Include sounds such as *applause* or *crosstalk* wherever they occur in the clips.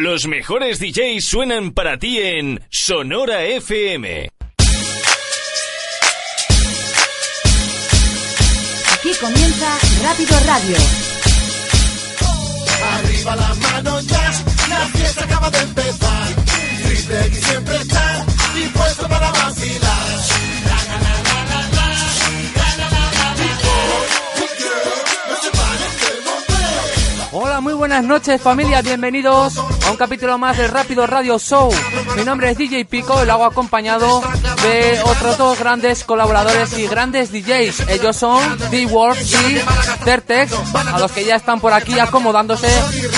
Los mejores DJs suenan para ti en Sonora FM. Aquí comienza Rápido Radio. Arriba la mano ya, la fiesta acaba de empezar. Triple X siempre está dispuesto para vacilar. Buenas noches familia, bienvenidos a un capítulo más de Rápido Radio Show. Mi nombre es DJ Pico y lo hago acompañado de otros dos grandes colaboradores y grandes DJs. Ellos son D-World y Tertex, a los que ya están por aquí acomodándose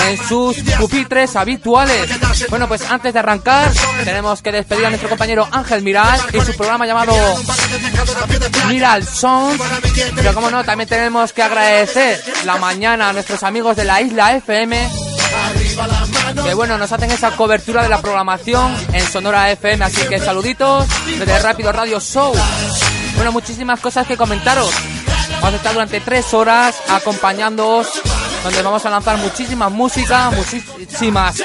en sus pupitres habituales. Bueno, pues antes de arrancar, tenemos que despedir a nuestro compañero Ángel Miral y su programa llamado Miral Sons. Pero como no, también tenemos que agradecer la mañana a nuestros amigos de la Isla FM que bueno, nos hacen esa cobertura de la programación en Sonora FM, así que saluditos desde Rápido Radio Show. Bueno, muchísimas cosas que comentaros. Vamos a estar durante tres horas acompañándoos, donde vamos a lanzar muchísima música, muchísimas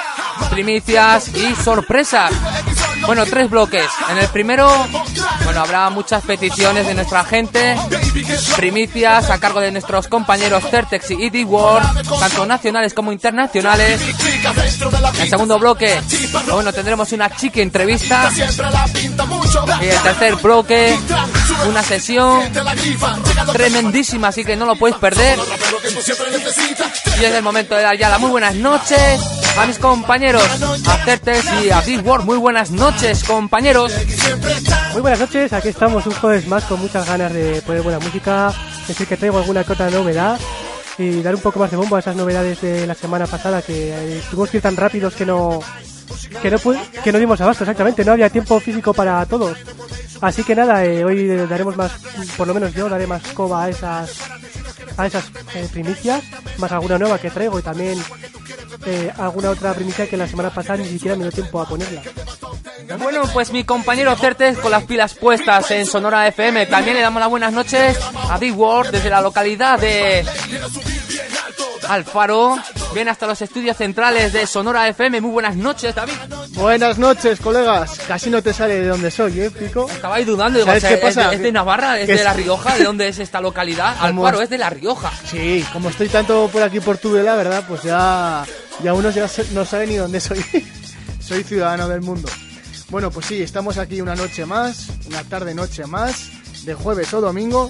primicias y sorpresas. Bueno, tres bloques. En el primero, bueno, habrá muchas peticiones de nuestra gente, primicias a cargo de nuestros compañeros Certex y ED World, tanto nacionales como internacionales. En el segundo bloque, bueno, tendremos una chica entrevista. Y el tercer bloque, una sesión tremendísima, así que no lo podéis perder. Y es el momento de dar ya las muy buenas noches a mis compañeros, a Certex y a Big World. Muy buenas noches, compañeros. Muy buenas noches, aquí estamos un jueves más con muchas ganas de poner buena música, decir que traigo alguna otra novedad y dar un poco más de bombo a esas novedades de la semana pasada que eh, tuvimos que ir tan rápidos que no que no que no dimos abasto exactamente, no había tiempo físico para todos. Así que nada, eh, hoy daremos más, por lo menos yo daré más coba a esas a esas eh, primicias, más alguna nueva que traigo y también eh, alguna otra primicia que la semana pasada ni siquiera me dio tiempo a ponerla. Bueno, pues mi compañero Certes con las pilas puestas en Sonora FM. También le damos las buenas noches a Big World desde la localidad de Alfaro. Viene hasta los estudios centrales de Sonora FM. Muy buenas noches, David. Buenas noches, colegas. Casi no te sale de dónde soy, ¿eh, Pico? Estaba ahí dudando. Digo, ¿Sabes qué pasa? ¿Es de Navarra? ¿Es de La Rioja? ¿De dónde es esta localidad? Alfaro es de La Rioja. Sí, como estoy tanto por aquí por Tudela, ¿verdad? Pues ya, ya uno ya no sabe ni dónde soy. *laughs* soy ciudadano del mundo. Bueno, pues sí, estamos aquí una noche más, una tarde-noche más, de jueves o domingo,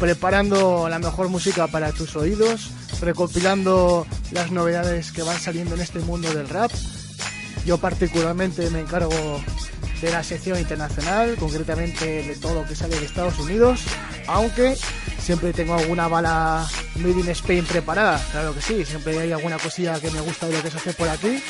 preparando la mejor música para tus oídos, recopilando las novedades que van saliendo en este mundo del rap. Yo particularmente me encargo de la sección internacional, concretamente de todo lo que sale de Estados Unidos, aunque siempre tengo alguna bala Made in Spain preparada, claro que sí, siempre hay alguna cosilla que me gusta de lo que se hace por aquí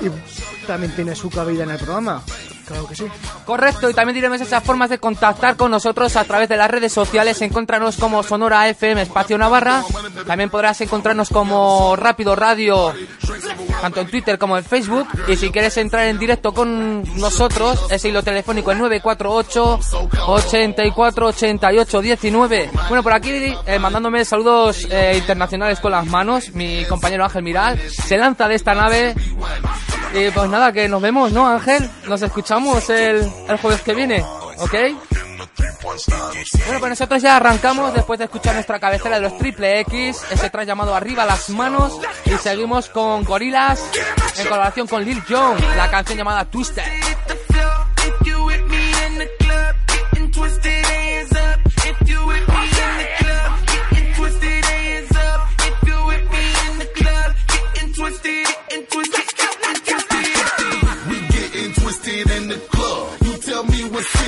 y también tiene su cabida en el programa, claro que sí. Correcto, y también diremos esas formas de contactar con nosotros a través de las redes sociales. Encontrarnos como Sonora FM Espacio Navarra. También podrás encontrarnos como Rápido Radio, tanto en Twitter como en Facebook. Y si quieres entrar en directo con nosotros, ese hilo telefónico es 948 84 88 19. Bueno, por aquí eh, mandándome saludos eh, internacionales con las manos, mi compañero Ángel Miral se lanza de esta nave. Y pues nada, que nos vemos, ¿no, Ángel? Nos escuchamos el, el jueves que viene, ¿ok? Bueno, pues nosotros ya arrancamos después de escuchar nuestra cabecera de los Triple X, ese track llamado Arriba las Manos, y seguimos con Gorilas en colaboración con Lil Jon, la canción llamada Twister.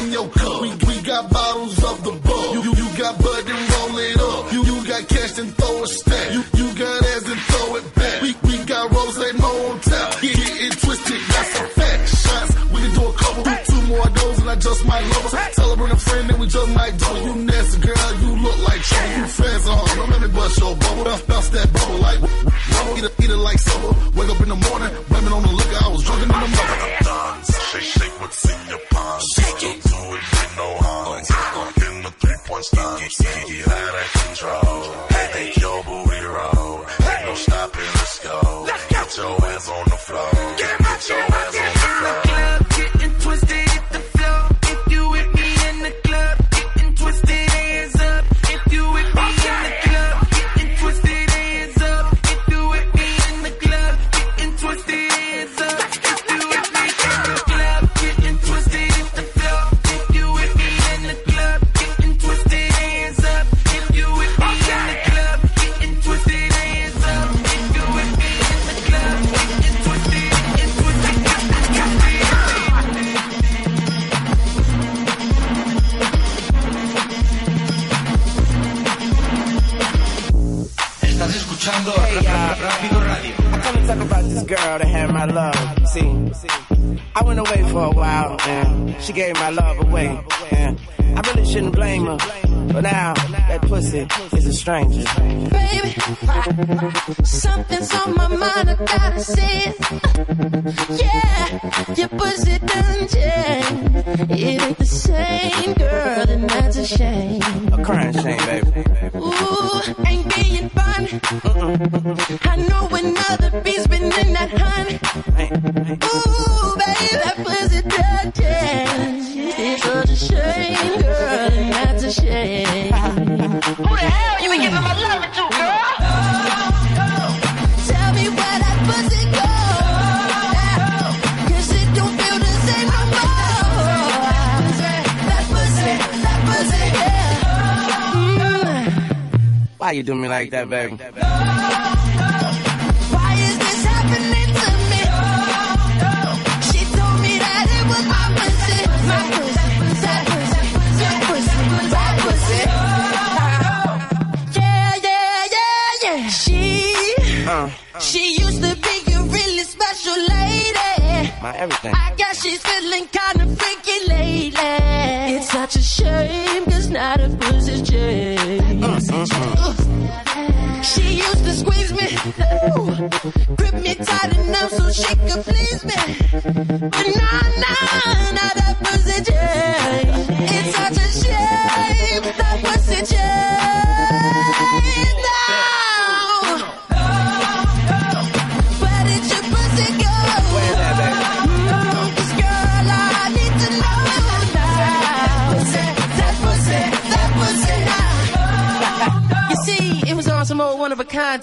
in your cup. We, we got bottles of the bug. You, you, you got bud and roll it up. You, you got cash and throw a stack. You, you got ass and throw it back. We, we got rose mo on tap. Get, get it twisted, that's a fact. Shots, we can do a couple. Hey. Two more of and I just might love us. Hey. Tell her bring a friend and we just might do. You nasty girl, you look like trouble. You fans are hard, don't let me bust your bubble. Bounce, bounce that bubble like bubble. Eat it, eat it like supper. Wake up in the morning, blaming on the liquor. I was drunk in the mother. Shake, shake what's in your stomp. you out of control. Hey, make your booty roll. Ain't no stopping, let's go. Get your hands on the floor. Get your escuchando hey, ra Rápido Radio. I come to talk about this girl that had my love. See, I went away for a while and she gave my love away. And I really shouldn't blame her, but now that pussy is a stranger. Baby, something's on my mind, I gotta say it. Yeah, your pussy done changed. It ain't the same, girl, and that's a shame. A crying shame, baby. Ooh, ain't being fun. I know another beat's been in that honey. Ooh, baby, that pussy done. It's such a shame, girl, and that's a shame. Who the hell you been giving my love to, girl? Tell me where that pussy go. Cause it don't feel the same no more. That pussy, that pussy, yeah. Mm. Why you do me like that, baby? Everything. I guess she's feeling kinda freaky lately. It's such a shame, cause now the pussy's changed. She used to squeeze me, ooh, grip me tight enough so she could please me. But nah, nah,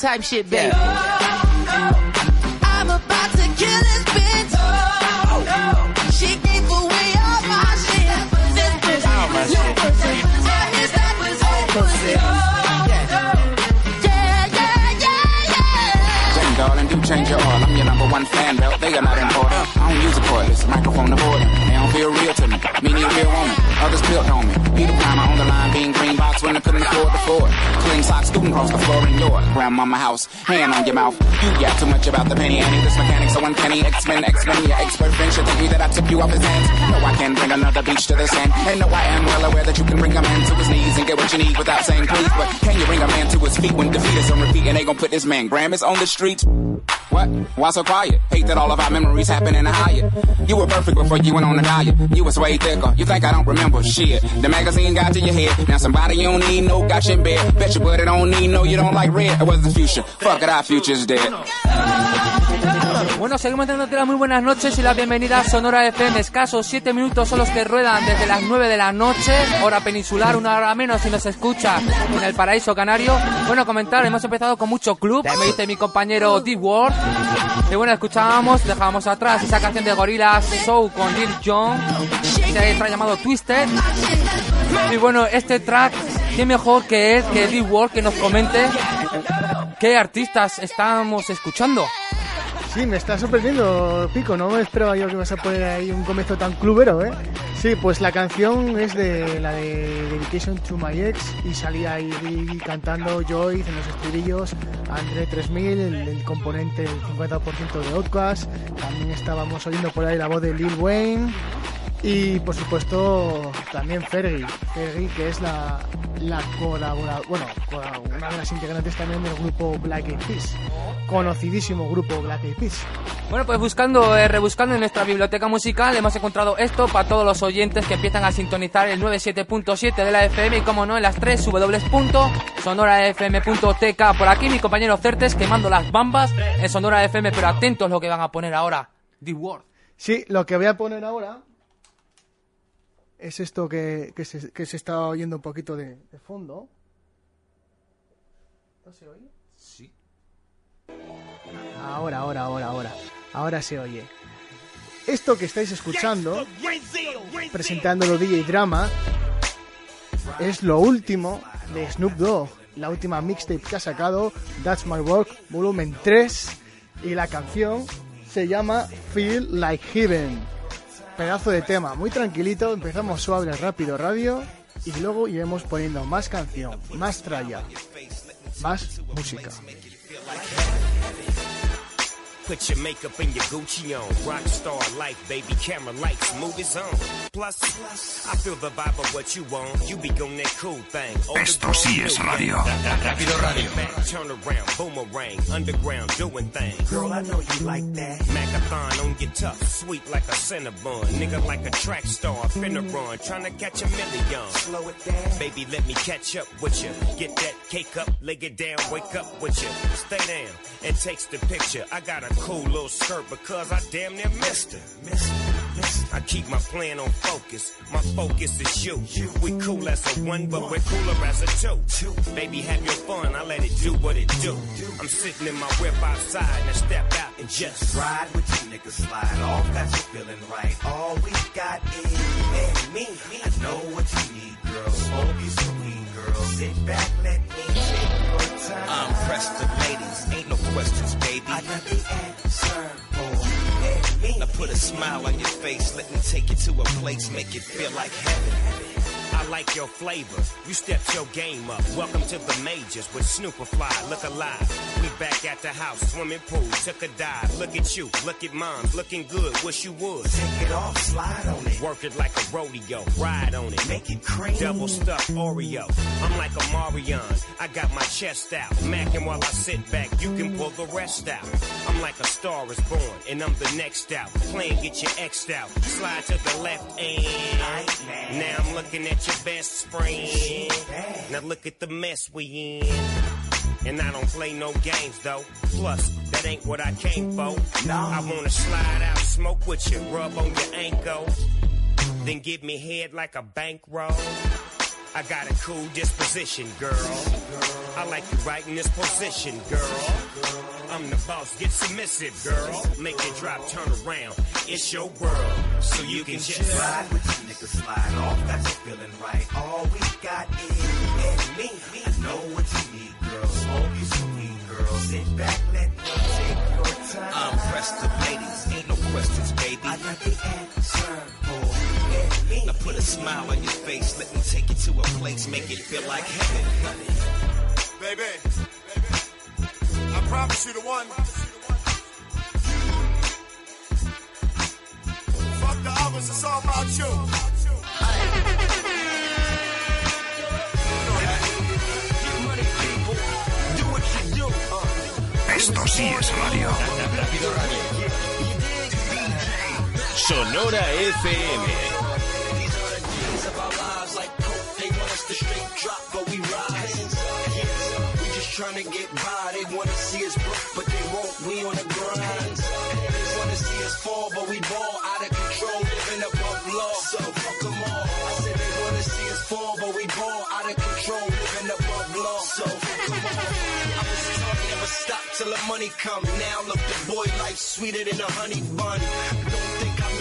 type shit, baby. I'm about to kill this bitch. She gave away all my shit. This pussy, All my your shit. I miss that pussy. Yeah, yeah, yeah, yeah. Jane, darling, do change your oil. I'm your number one fan, belt. They are not important. Use a cordless microphone. They don't feel real to me. Me need a real woman. Others built on me. Peter Primer on the line, being green box when I couldn't afford the Ford. Clean socks, scooting across the floor in your grandmama house. Hand on your mouth. You got too much about the penny ante. This mechanic so uncanny. X-Men, X-Men, your expert friend should think you that I took you off his hands. No, I can bring another beach to the sand. And no, I am well aware that you can bring a man to his knees and get what you need without saying please. But can you bring a man to his feet when defeat is on repeat and they gon' put this man Grammys on the street? What? Why so quiet? Hate that all of our memories happen in a You were perfect before you went on a diet. You was way thicker. You think I don't remember shit? The magazine got your head. Now somebody don't need no got you bed. Bet you but it don't need no you don't like red. It was the future. Fuck it, our future's dead. Bueno, seguimos dándote las muy buenas noches y la bienvenida a Sonora FM. Escasos 7 minutos son los que ruedan desde las 9 de la noche, hora peninsular, una hora menos si nos escucha en el paraíso canario. Bueno, comentar, hemos empezado con mucho club, me dice mi compañero D-Word. Y bueno, escuchábamos, dejábamos atrás esa canción de Gorillaz Show con Lil Jon, este track llamado Twisted. Y bueno, este track, qué mejor que es que D-Word que nos comente qué artistas estamos escuchando. Sí, me está sorprendiendo, Pico. No me esperaba yo que ibas a poner ahí un comienzo tan clubero, ¿eh? Sí, pues la canción es de la de Dedication to My Ex y salía ahí cantando Joyce en los estribillos, André 3000, el, el componente del 50% de Outcast. También estábamos oyendo por ahí la voz de Lil Wayne. Y por supuesto también Fergie, Fergie que es la, la colaboradora, bueno, una de las integrantes también del grupo Black Eyed Peas, conocidísimo grupo Black Eyed Peas. Bueno, pues buscando, eh, rebuscando en nuestra biblioteca musical, hemos encontrado esto para todos los oyentes que empiezan a sintonizar el 97.7 de la FM y, como no, en las 3 www.sonorafm.tk. Por aquí mi compañero Certes quemando las bambas en Sonora FM, pero atentos lo que van a poner ahora. The Word. Sí, lo que voy a poner ahora es esto que, que, se, que se está oyendo un poquito de, de fondo. ¿No se oye? Sí. Ahora, ahora, ahora, ahora. Ahora se oye. Esto que estáis escuchando, presentándolo DJ Drama, es lo último de Snoop Dogg, la última mixtape que ha sacado, That's My Work, volumen 3, y la canción se llama Feel Like Heaven. Pedazo de tema, muy tranquilito, empezamos suave, rápido, radio, y luego iremos poniendo más canción, más tralla, más música. Put your makeup and your Gucci on. Rockstar life, baby. Camera lights, movies on. Plus, I feel the vibe of what you want. You be on that cool thing. Esto sí es radio. Rápido Radio. Turn around, boomerang, underground, doing things. Girl, I know you like that. Macathon on your tough, sweet like a Cinnabon. Nigga like a track star, finna run, trying to catch a million. Slow it down. Baby, let me catch up with you. Get that cake up, lay it down, wake up with you. Stay down and takes the picture. I got a cool little skirt because I damn near missed her. I keep my plan on focus. My focus is you. We cool as a one, but we're cooler as a two. Baby, have your fun. I let it do what it do. I'm sitting in my whip outside and step out and just Ride with you, niggas, slide off. Got you feeling right. All we got is and me. I know what you need, girl. Smoke you some girl. Sit back, let me take your time. I'm pressed the ladies. Ain't no questions, baby. I got the answer for you and me. Now put a smile on your face. Let me take you to a place, make it feel like heaven. I like your flavor. You stepped your game up. Welcome to the majors with Snooperfly. Look alive. We back at the house, swimming pool. Took a dive. Look at you. Look at mom. Looking good. Wish you would. Take it off, slide on it. Work it like a rodeo. Ride on it. Make it cream. Double stuffed Oreo. I'm like a Marion. I got my chest out. Macking while I sit back. You can pull the rest out. I'm like a star is born. And I'm the next out. Playing get your X out. Slide to the left and now I'm looking at your best friend. Now look at the mess we in. And I don't play no games though. Plus, that ain't what I came for. I wanna slide out, smoke with you, rub on your ankle. Then give me head like a bankroll. I got a cool disposition, girl. I like you right in this position, girl. I'm the boss, get submissive, girl. Make it drop, turn around. It's your world, so you can just Ride with you, niggas, slide off. Got you feeling right. All we got is you and me. I know what you need, girl. Smoke you some weed, girl. Sit back, let me take your time. I'm pressed the ladies, ain't no questions, baby. I got the answer for you. Now put a smile on your face, let me take you to a place, make it feel like heaven. Baby, I promise you the one. Fuck the others, it's all about you. Esto sí es radio. Sonora FM. Trying to get by. They want to see us broke, but they won't. We on the grind. They want to see us fall, but we ball out of control, living above law. So fuck them all. I said they want to see us fall, but we ball out of control, living above law. So fuck them all. I was taught never stop till the money come. Now look, the boy life sweeter than a honey bun.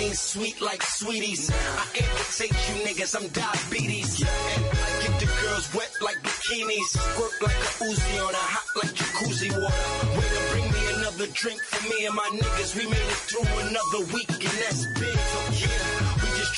Mean sweet like sweeties. I amputate you niggas, I'm diabetes. And I get the girls wet like bikinis. Squirt like a Uzi on a hot like jacuzzi water. Way to bring me another drink for me and my niggas. We made it through another week and that's big. Yeah, we just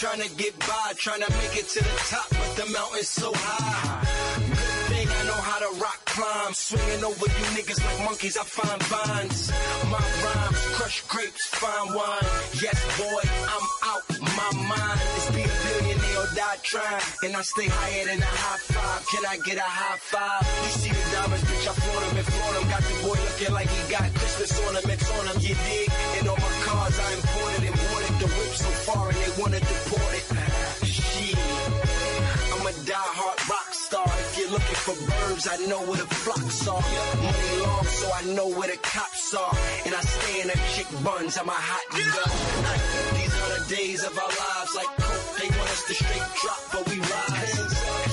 trying to get by, trying to make it to the top, but the mountain's so high. Good thing I know how to rock climb. Swinging over you niggas like monkeys, I find vines. My rhymes crush grapes, fine wine. Yes, boy, I'm out my mind. It's be a billionaire or die trying. And I stay higher than a high five. Can I get a high five? You see the diamonds, bitch, I flaunt them and flaunt them. Got the boy looking like he got Christmas ornaments on him, you dig? And they wanna deport it. Shit. I'm a die-hard rock star. If you're looking for birds, I know where the flocks are. Money long, so I know where the cops are. And I stay in a chick buns. I'm a hot gun. These are the days of our lives like coke. They want us to straight drop, but we rise.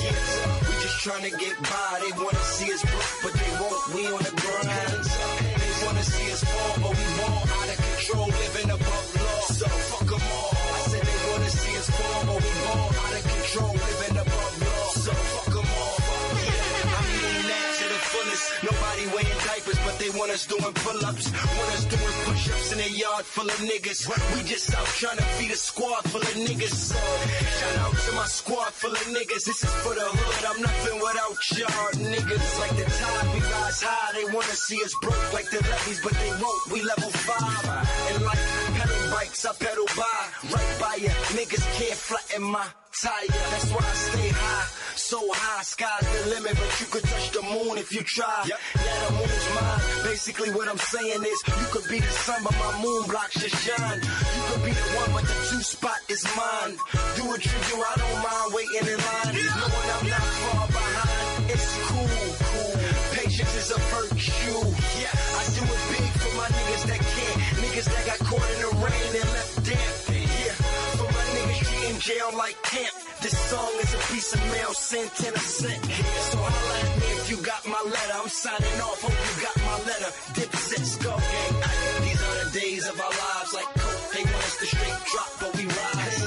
Yeah, we just trying to get by. They want to see us broke, but they won't. We on the grind. They want to see us fall, but we ball out of control, want us doing pull-ups, want us doing push-ups in a yard full of niggas. We just out trying to feed a squad full of niggas. So, Shout out to my squad full of niggas. This is for the hood. I'm nothing without y'all niggas. Like the tide, we rise high. They wanna see us broke like the levees, but they won't. We level five. And like pedal bikes, I pedal by. Right by ya. Niggas can't flatten my That's why I stay high. So high, sky's the limit, but you could touch the moon if you try. Yeah, the moon's mine. Basically, what I'm saying is, you could be the sun, but my moon blocks your shine. You could be the one, but the two spot is mine. Do what you do, I don't mind waiting in line. Knowing I'm not far behind, it's cool, cool. Patience is a virtue. Yeah, I do it big for my niggas that can't. Niggas that got caught in the rain and left damp. Jail like camp. This song is a piece of mail sent in a cent. So holla at me if you got my letter. I'm signing off, hope you got my letter. Dipset skull gang. These are the days of our lives like coke. They want us to straight drop, but we rise.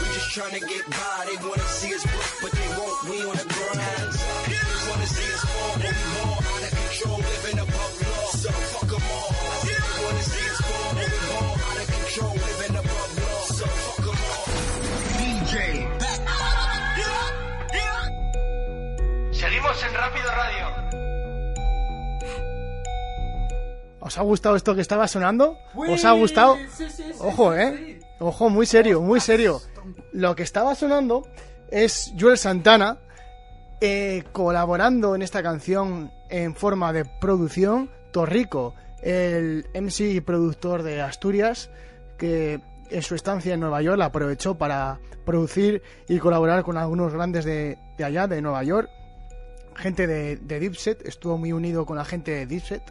We just trying to get by. They want to see en Rápido Radio. ¿Os ha gustado esto que estaba sonando? ¿Os ha gustado? Ojo, eh. Ojo, muy serio, muy serio. Lo que estaba sonando es Joel Santana eh, colaborando en esta canción en forma de producción. Torrico, el MC y productor de Asturias, que en su estancia en Nueva York la aprovechó para producir y colaborar con algunos grandes de, de allá, de Nueva York. Gente de, de Dipset, estuvo muy unido con la gente de Dipset.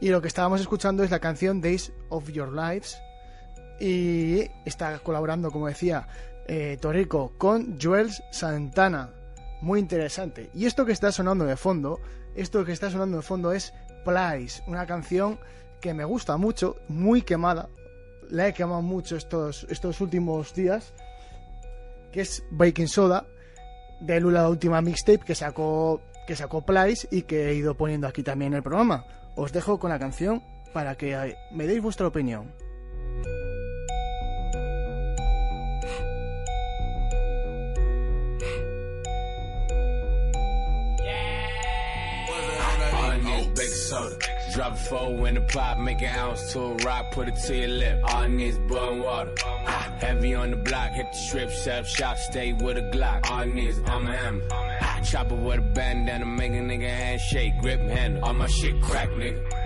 Y lo que estábamos escuchando es la canción Days of Your Lives. Y está colaborando, como decía, eh, Torrico con Juels Santana. Muy interesante. Y esto que está sonando de fondo, esto que está sonando de fondo es Place, una canción que me gusta mucho, muy quemada. La he quemado mucho estos, estos últimos días. Que es Baking Soda, de Lula, la última mixtape que sacó, que sacó Place y que he ido poniendo aquí también en el programa. Os dejo con la canción para que me deis vuestra opinión. Drop a four in the pot, make an ounce to a rock, put it to your lip. All niggas bun water. Ah, heavy on the block, hit the strip, set up shop, stay with a Glock. All niggas, I'm a hammer. Ah, chopper with a bandana, make a nigga handshake, grip handle. All my shit crack, nigga.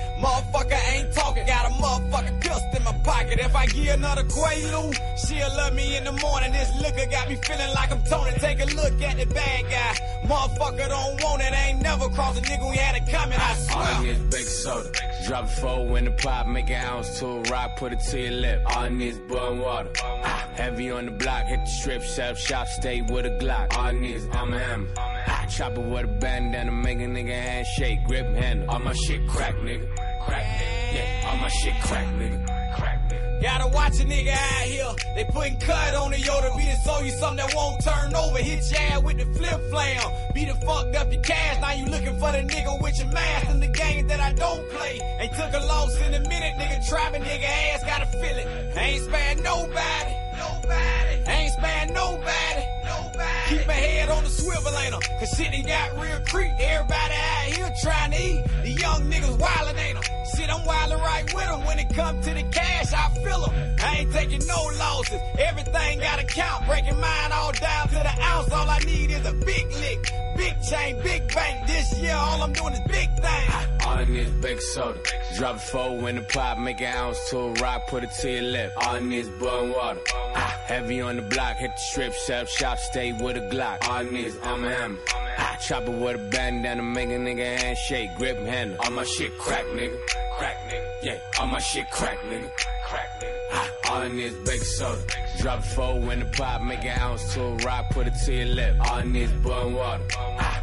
motherfucker ain't talking. Got a motherfucking pistol in my pocket. If I give another Quaalude, she'll love me in the morning. This liquor got me feeling like I'm Tony. Take a look at the bad guy. Motherfucker don't want it. Ain't never crossed a nigga we had it coming. I swear. All swear. niggas big soda. Drop a four in the pot, make an ounce to a rock, put it to your lip. All niggas bun water. Ah, heavy on the block, hit the strip, up shop, stay with a Glock. All niggas, I'm a hammer. Ah, chopper with a bandana, make a nigga handshake, grip handle. All my shit crack, nigga. Crack, nigga. yeah, all my shit crack, nigga. Crack nigga. Gotta watch a nigga out here. They putting cut on the Yoda. Be to show you something that won't turn over. Hit your ass with the flip flam. Be the fucked up your cash. Now you looking for the nigga with your mask in the game that I don't play. Ain't took a loss in a minute, nigga. Trapping nigga ass gotta feel it. Ain't sparing nobody. Nobody. I Ain't sparing nobody. Nobody. Keep my head on the swivel, ain't 'em? Cause shit done got real creep. Everybody out here trying to eat. The young niggas wildin', ain't 'em? Shit, I'm wildin' right with 'em. When it come to the cash, I feel feel 'em. I ain't taking no losses. Everything got to count. Breaking mine all down to the ounce. All I need is a big lick. Big chain, big bank. This year, all I'm doing is big things. All niggas big soda. Drop a four in the pot, make an ounce to a rock, put it to your lip. All niggas bun water. Ah, heavy on the block, hit the strip, up shop, stay with a Glock. All niggas, I'm a hammer. Ah, chop it with a bandana, make a nigga handshake, grip handle. All my shit crack, nigga. Crack, nigga. Yeah, all my shit crack, nigga. Crack, nigga. All in this soda. Drop a four in the pot, make an ounce to a rock, put it to your lip. All in this bun water.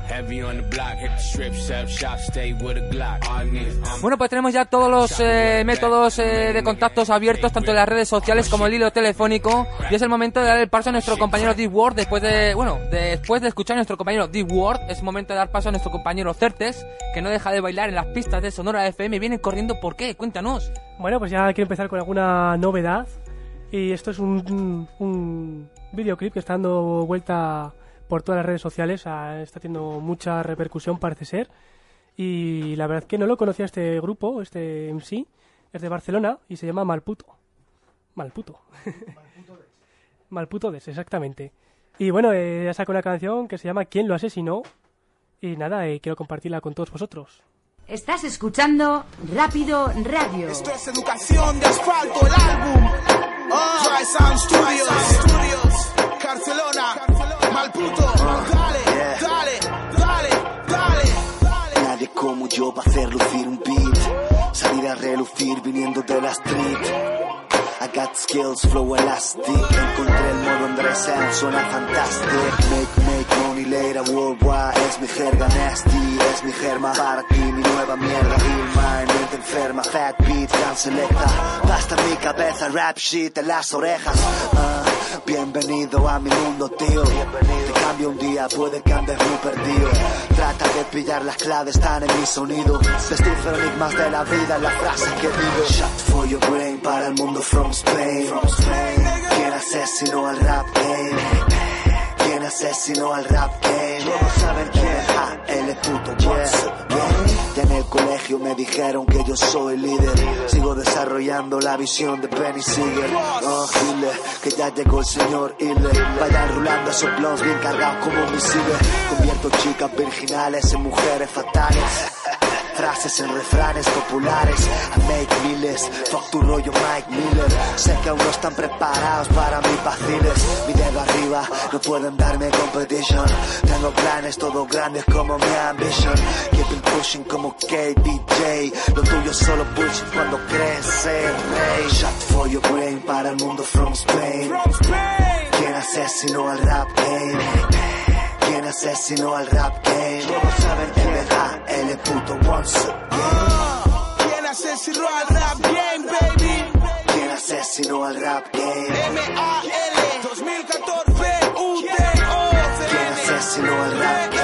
Heavy on the block, hit the strip, shop, stay with a Glock. Um, Bueno, pues tenemos ya todos los eh, métodos eh, de contactos abiertos, tanto en las redes sociales como el hilo telefónico. Y es el momento de dar el paso a nuestro compañero Deep Ward. Después de, bueno, después de escuchar a nuestro compañero Deep Ward, es momento de dar paso a nuestro compañero Certes, que no deja de bailar en las pistas de Sonora FM. Viene corriendo, ¿por qué? Cuéntanos. Bueno, pues ya quiero empezar con alguna novedad. Y esto es un, un videoclip que está dando vuelta por todas las redes sociales. ah, Está teniendo mucha repercusión, parece ser. Y la verdad que no lo conocía este grupo, este MC. Es de Barcelona y se llama Malputo. Malputo. *laughs* Malputo Des, exactamente. Y bueno, eh, ya sacó una canción que se llama ¿Quién lo asesinó? Y nada, eh, quiero compartirla con todos vosotros. Estás escuchando Rápido Radio. Esto es educación de asfalto, el álbum. Ah, Dry Sound Studios. Barcelona. Malputo. Dale, dale, dale, dale. Nadie como yo va a hacer lucir un beat. Salir a relucir viniendo de la street. I got skills, flow elastic. Encontré el modo Andrés Sam, suena fantastic. Make, make money later, worldwide. Es mi jerga nasty, es mi germa. Para mi nueva mierda. Heal mind, mente enferma. Fat beat, tan selecta. Basta mi cabeza, rap shit en las orejas. Ah, bienvenido a mi mundo, tío. Te cambio un día, puede que andes muy perdido. Trata de pillar las claves, están en mi sonido. Descifro enigmas de la vida en las frases que digo. Shot for your brain para el mundo from Spain. ¿Quién asesinó al rap game? ¿Quién asesinó al rap game? Todos saben quién. Él es puto, yeah. Ya en el colegio me dijeron que yo soy líder. Sigo desarrollando la visión de Benny Siegel. Oh, Hitler, que ya llegó el señor Hitler. Vayan rulando esos blogs bien cargados como misiles. Convierto chicas virginales en mujeres fatales. Frases en refranes populares. I make miles, fuck tu rollo Mike Miller. Sé que aún no están preparados para mis vaciles. Mi dedo arriba, no pueden darme competition. Tengo planes todos grandes como mi ambition. Keep it pushing como KDJ Lo tuyo solo bullshit cuando crees ser rey Shot for your brain para el mundo from Spain. ¿Quién asesinó al rap game? ¿Quién asesinó al rap game? Todos saben quién ah, él es puto once again. ¿Quién asesinó al rap game, baby? ¿Quién asesinó al rap game? M-A-L 2014 U-T-O ¿Quién asesinó al rap game?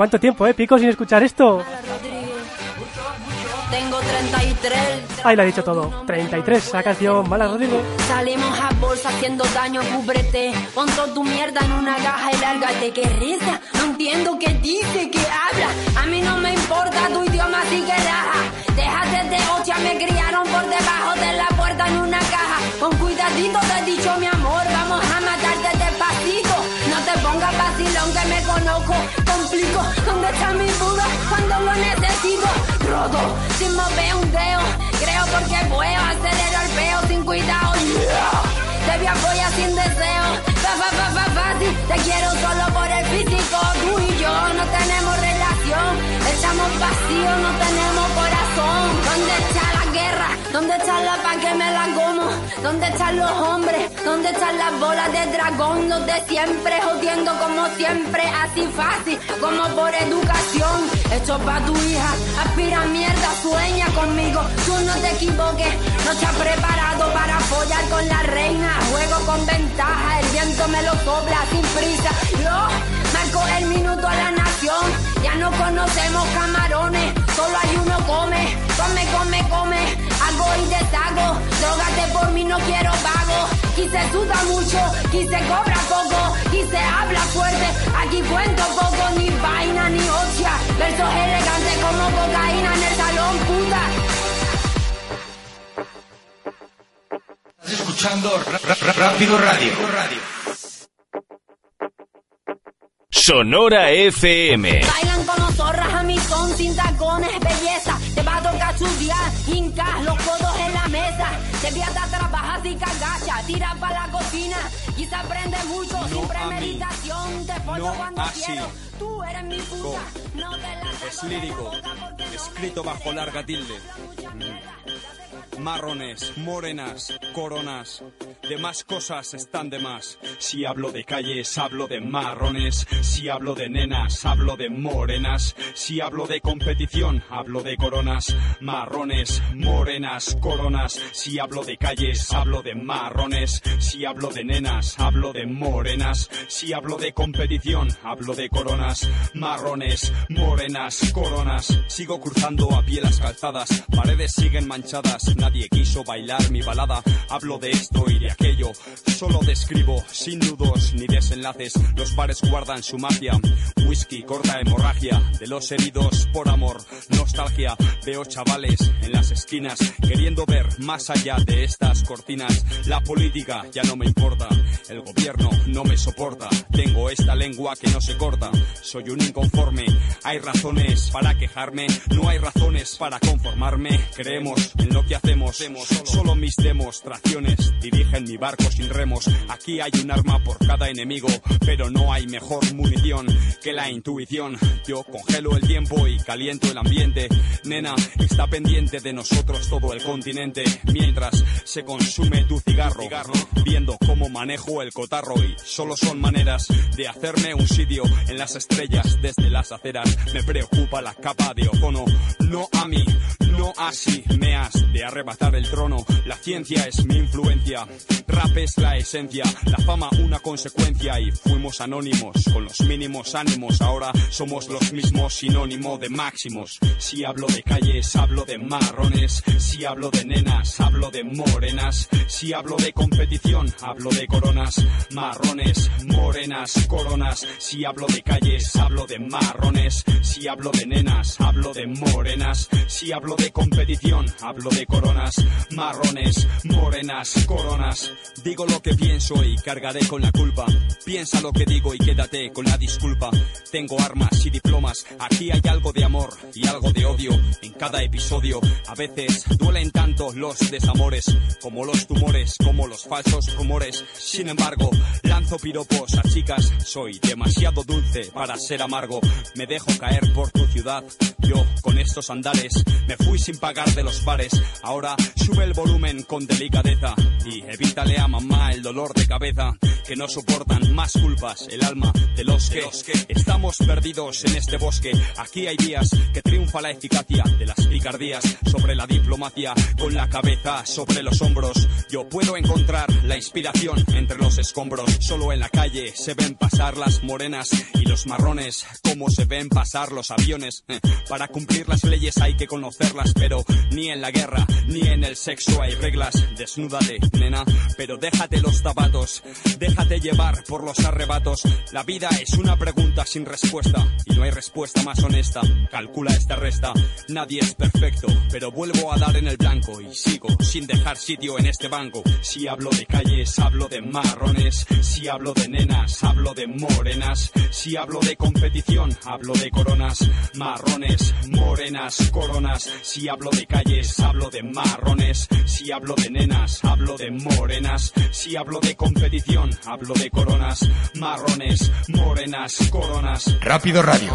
¿Cuánto tiempo, eh, Pico, sin escuchar esto? Tengo 33. Ahí lo ha dicho todo. 33, la canción Mala Rodrigo. Salimos a bolsa haciendo daño, cúbrete. Pon toda tu mierda en una caja y lárgate. ¿Qué risa? No entiendo qué dice, qué habla. A mí no me importa tu idioma, así que raja. Déjate de hostia, me criaron por debajo de la puerta en una caja. Con cuidadito te he dicho, mi amor, ¿dónde está mi pudo cuando lo necesito? Rodo, sin mover un dedo. Creo porque puedo acelerar el peo sin cuidado. Te vi apoyar sin deseo. Fa, fa, fa, fa, fácil. Te quiero solo por el físico. Tú y yo no tenemos relación. Estamos vacíos, no tenemos corazón. ¿Dónde está la guerra? ¿Dónde está la paz que me la como? ¿Dónde están los hombres? ¿Dónde están las bolas de dragón? Los de siempre jodiendo como siempre, así fácil como por educación. Esto pa' tu hija, aspira mierda, sueña conmigo. Tú no te equivoques, no estás preparado para follar con la reina. Juego con ventaja, el viento me lo sopla sin prisa. Yo marco el minuto a la nación. Ya no conocemos camarones, solo hay uno come, come, come. Hago y deshago, drogate por mí, no quiero pago. Aquí se suda mucho, aquí se cobra poco, aquí se habla fuerte, aquí cuento poco, ni vaina ni hostia. Versos elegantes como cocaína en el salón, puta. Estás escuchando Rápido Radio. Sonora FM. Bailan como zorras a mi son sin tacones, belleza. Te va a tocar estudiar, hincas los codos en la mesa. Te piata, trabajas y cagacha, tira para la cocina y se aprende mucho sin premeditación. Te follo no cuando así. quiero, tú eres mi puta. Go. No te la Es lírico, escrito bajo larga tilde. Marrones, morenas, coronas, demás cosas están de más. Si hablo de calles, hablo de marrones. Si hablo de nenas, hablo de morenas. Si hablo de competición, hablo de coronas. Marrones, morenas, coronas. Si hablo de calles, hablo de marrones. Si hablo de nenas, hablo de morenas. Si hablo de competición, hablo de coronas. Marrones, morenas, coronas. Sigo cruzando a pie las calzadas. Paredes siguen manchadas. Quiso bailar mi balada. Hablo de esto y de aquello. Solo describo, sin nudos ni desenlaces. Los bares guardan su magia. Whisky, corta hemorragia. De los heridos por amor. Nostalgia. Veo chavales en las esquinas queriendo ver más allá de estas cortinas. La política ya no me importa. El gobierno no me soporta. Tengo esta lengua que no se corta. Soy un inconforme. Hay razones para quejarme. No hay razones para conformarme. Creemos en lo que hacemos. Solo mis demostraciones dirigen mi barco sin remos. Aquí hay un arma por cada enemigo, pero no hay mejor munición que la intuición. Yo congelo el tiempo y caliento el ambiente. Nena, está pendiente de nosotros todo el continente. Mientras se consume tu cigarro, viendo cómo manejo el cotarro. Y solo son maneras de hacerme un sitio en las estrellas desde las aceras. Me preocupa la capa de ozono, no a mí, no así me has de arrebatar el trono. La ciencia es mi influencia, rap es la esencia, la fama una consecuencia y fuimos anónimos con los mínimos ánimos. Ahora somos los mismos sinónimo de máximos. Si hablo de calles, hablo de marrones. Si hablo de nenas, hablo de morenas. Si hablo de competición, hablo de coronas. Marrones, morenas, coronas. Si hablo de calles, hablo de marrones. Si hablo de nenas, hablo de morenas. Si hablo de competición, hablo de coronas. Marrones, morenas, coronas. Digo lo que pienso y cargaré con la culpa. Piensa lo que digo y quédate con la disculpa. Tengo armas y diplomas. Aquí hay algo de amor y algo de odio en cada episodio. A veces duelen tanto los desamores como los tumores, como los falsos rumores. Sin embargo, lanzo piropos a chicas. Soy demasiado dulce para ser amargo. Me dejo caer por tu ciudad. Yo, con estos andares, me fui sin pagar de los bares. Ahora sube el volumen con delicadeza y evítale a mamá el dolor de cabeza. Que no soportan más culpas el alma de los que, estamos perdidos en este bosque. Aquí hay días que triunfa la eficacia de las picardías sobre la diplomacia con la cabeza sobre los hombros. Yo puedo encontrar la inspiración entre los escombros. Solo en la calle se ven pasar las morenas y los marrones, como se ven pasar los aviones. Eh, Para cumplir las leyes hay que conocerlas, pero ni en la guerra ni en el sexo hay reglas. Desnúdate, nena, pero déjate los zapatos, déjate llevar por los arrebatos. La vida es una pregunta sin respuesta y no hay respuesta más honesta. Calcula esta resta. Nadie es perfecto, pero vuelvo a dar en el blanco y sigo sin dejar sitio en este banco. Si hablo de calles, hablo de marrones. Si hablo de nenas, hablo de morenas. Si hablo de competición, hablo de coronas. Marrones, morenas, coronas. Si hablo de calles, hablo de marrones. Si hablo de nenas, hablo de morenas. Si hablo de competición, hablo de coronas. Marrones, morenas, coronas. Rápido Radio.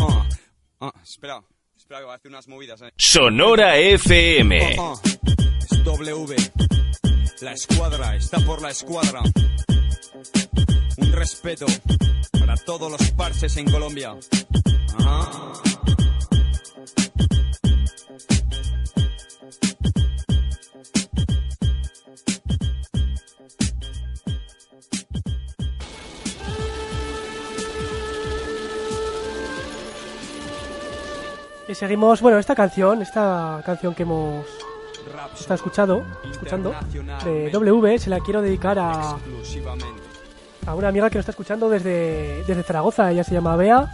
Ah, ah, espera, espera que voy a hacer unas movidas. eh. Sonora FM. Ah, es W. La escuadra está por la escuadra. Un respeto para todos los parches en Colombia. Y seguimos, bueno, esta canción, esta canción que hemos estado escuchado, escuchando, de W, se la quiero dedicar a, a una amiga que nos está escuchando desde, desde Zaragoza. Ella se llama Bea.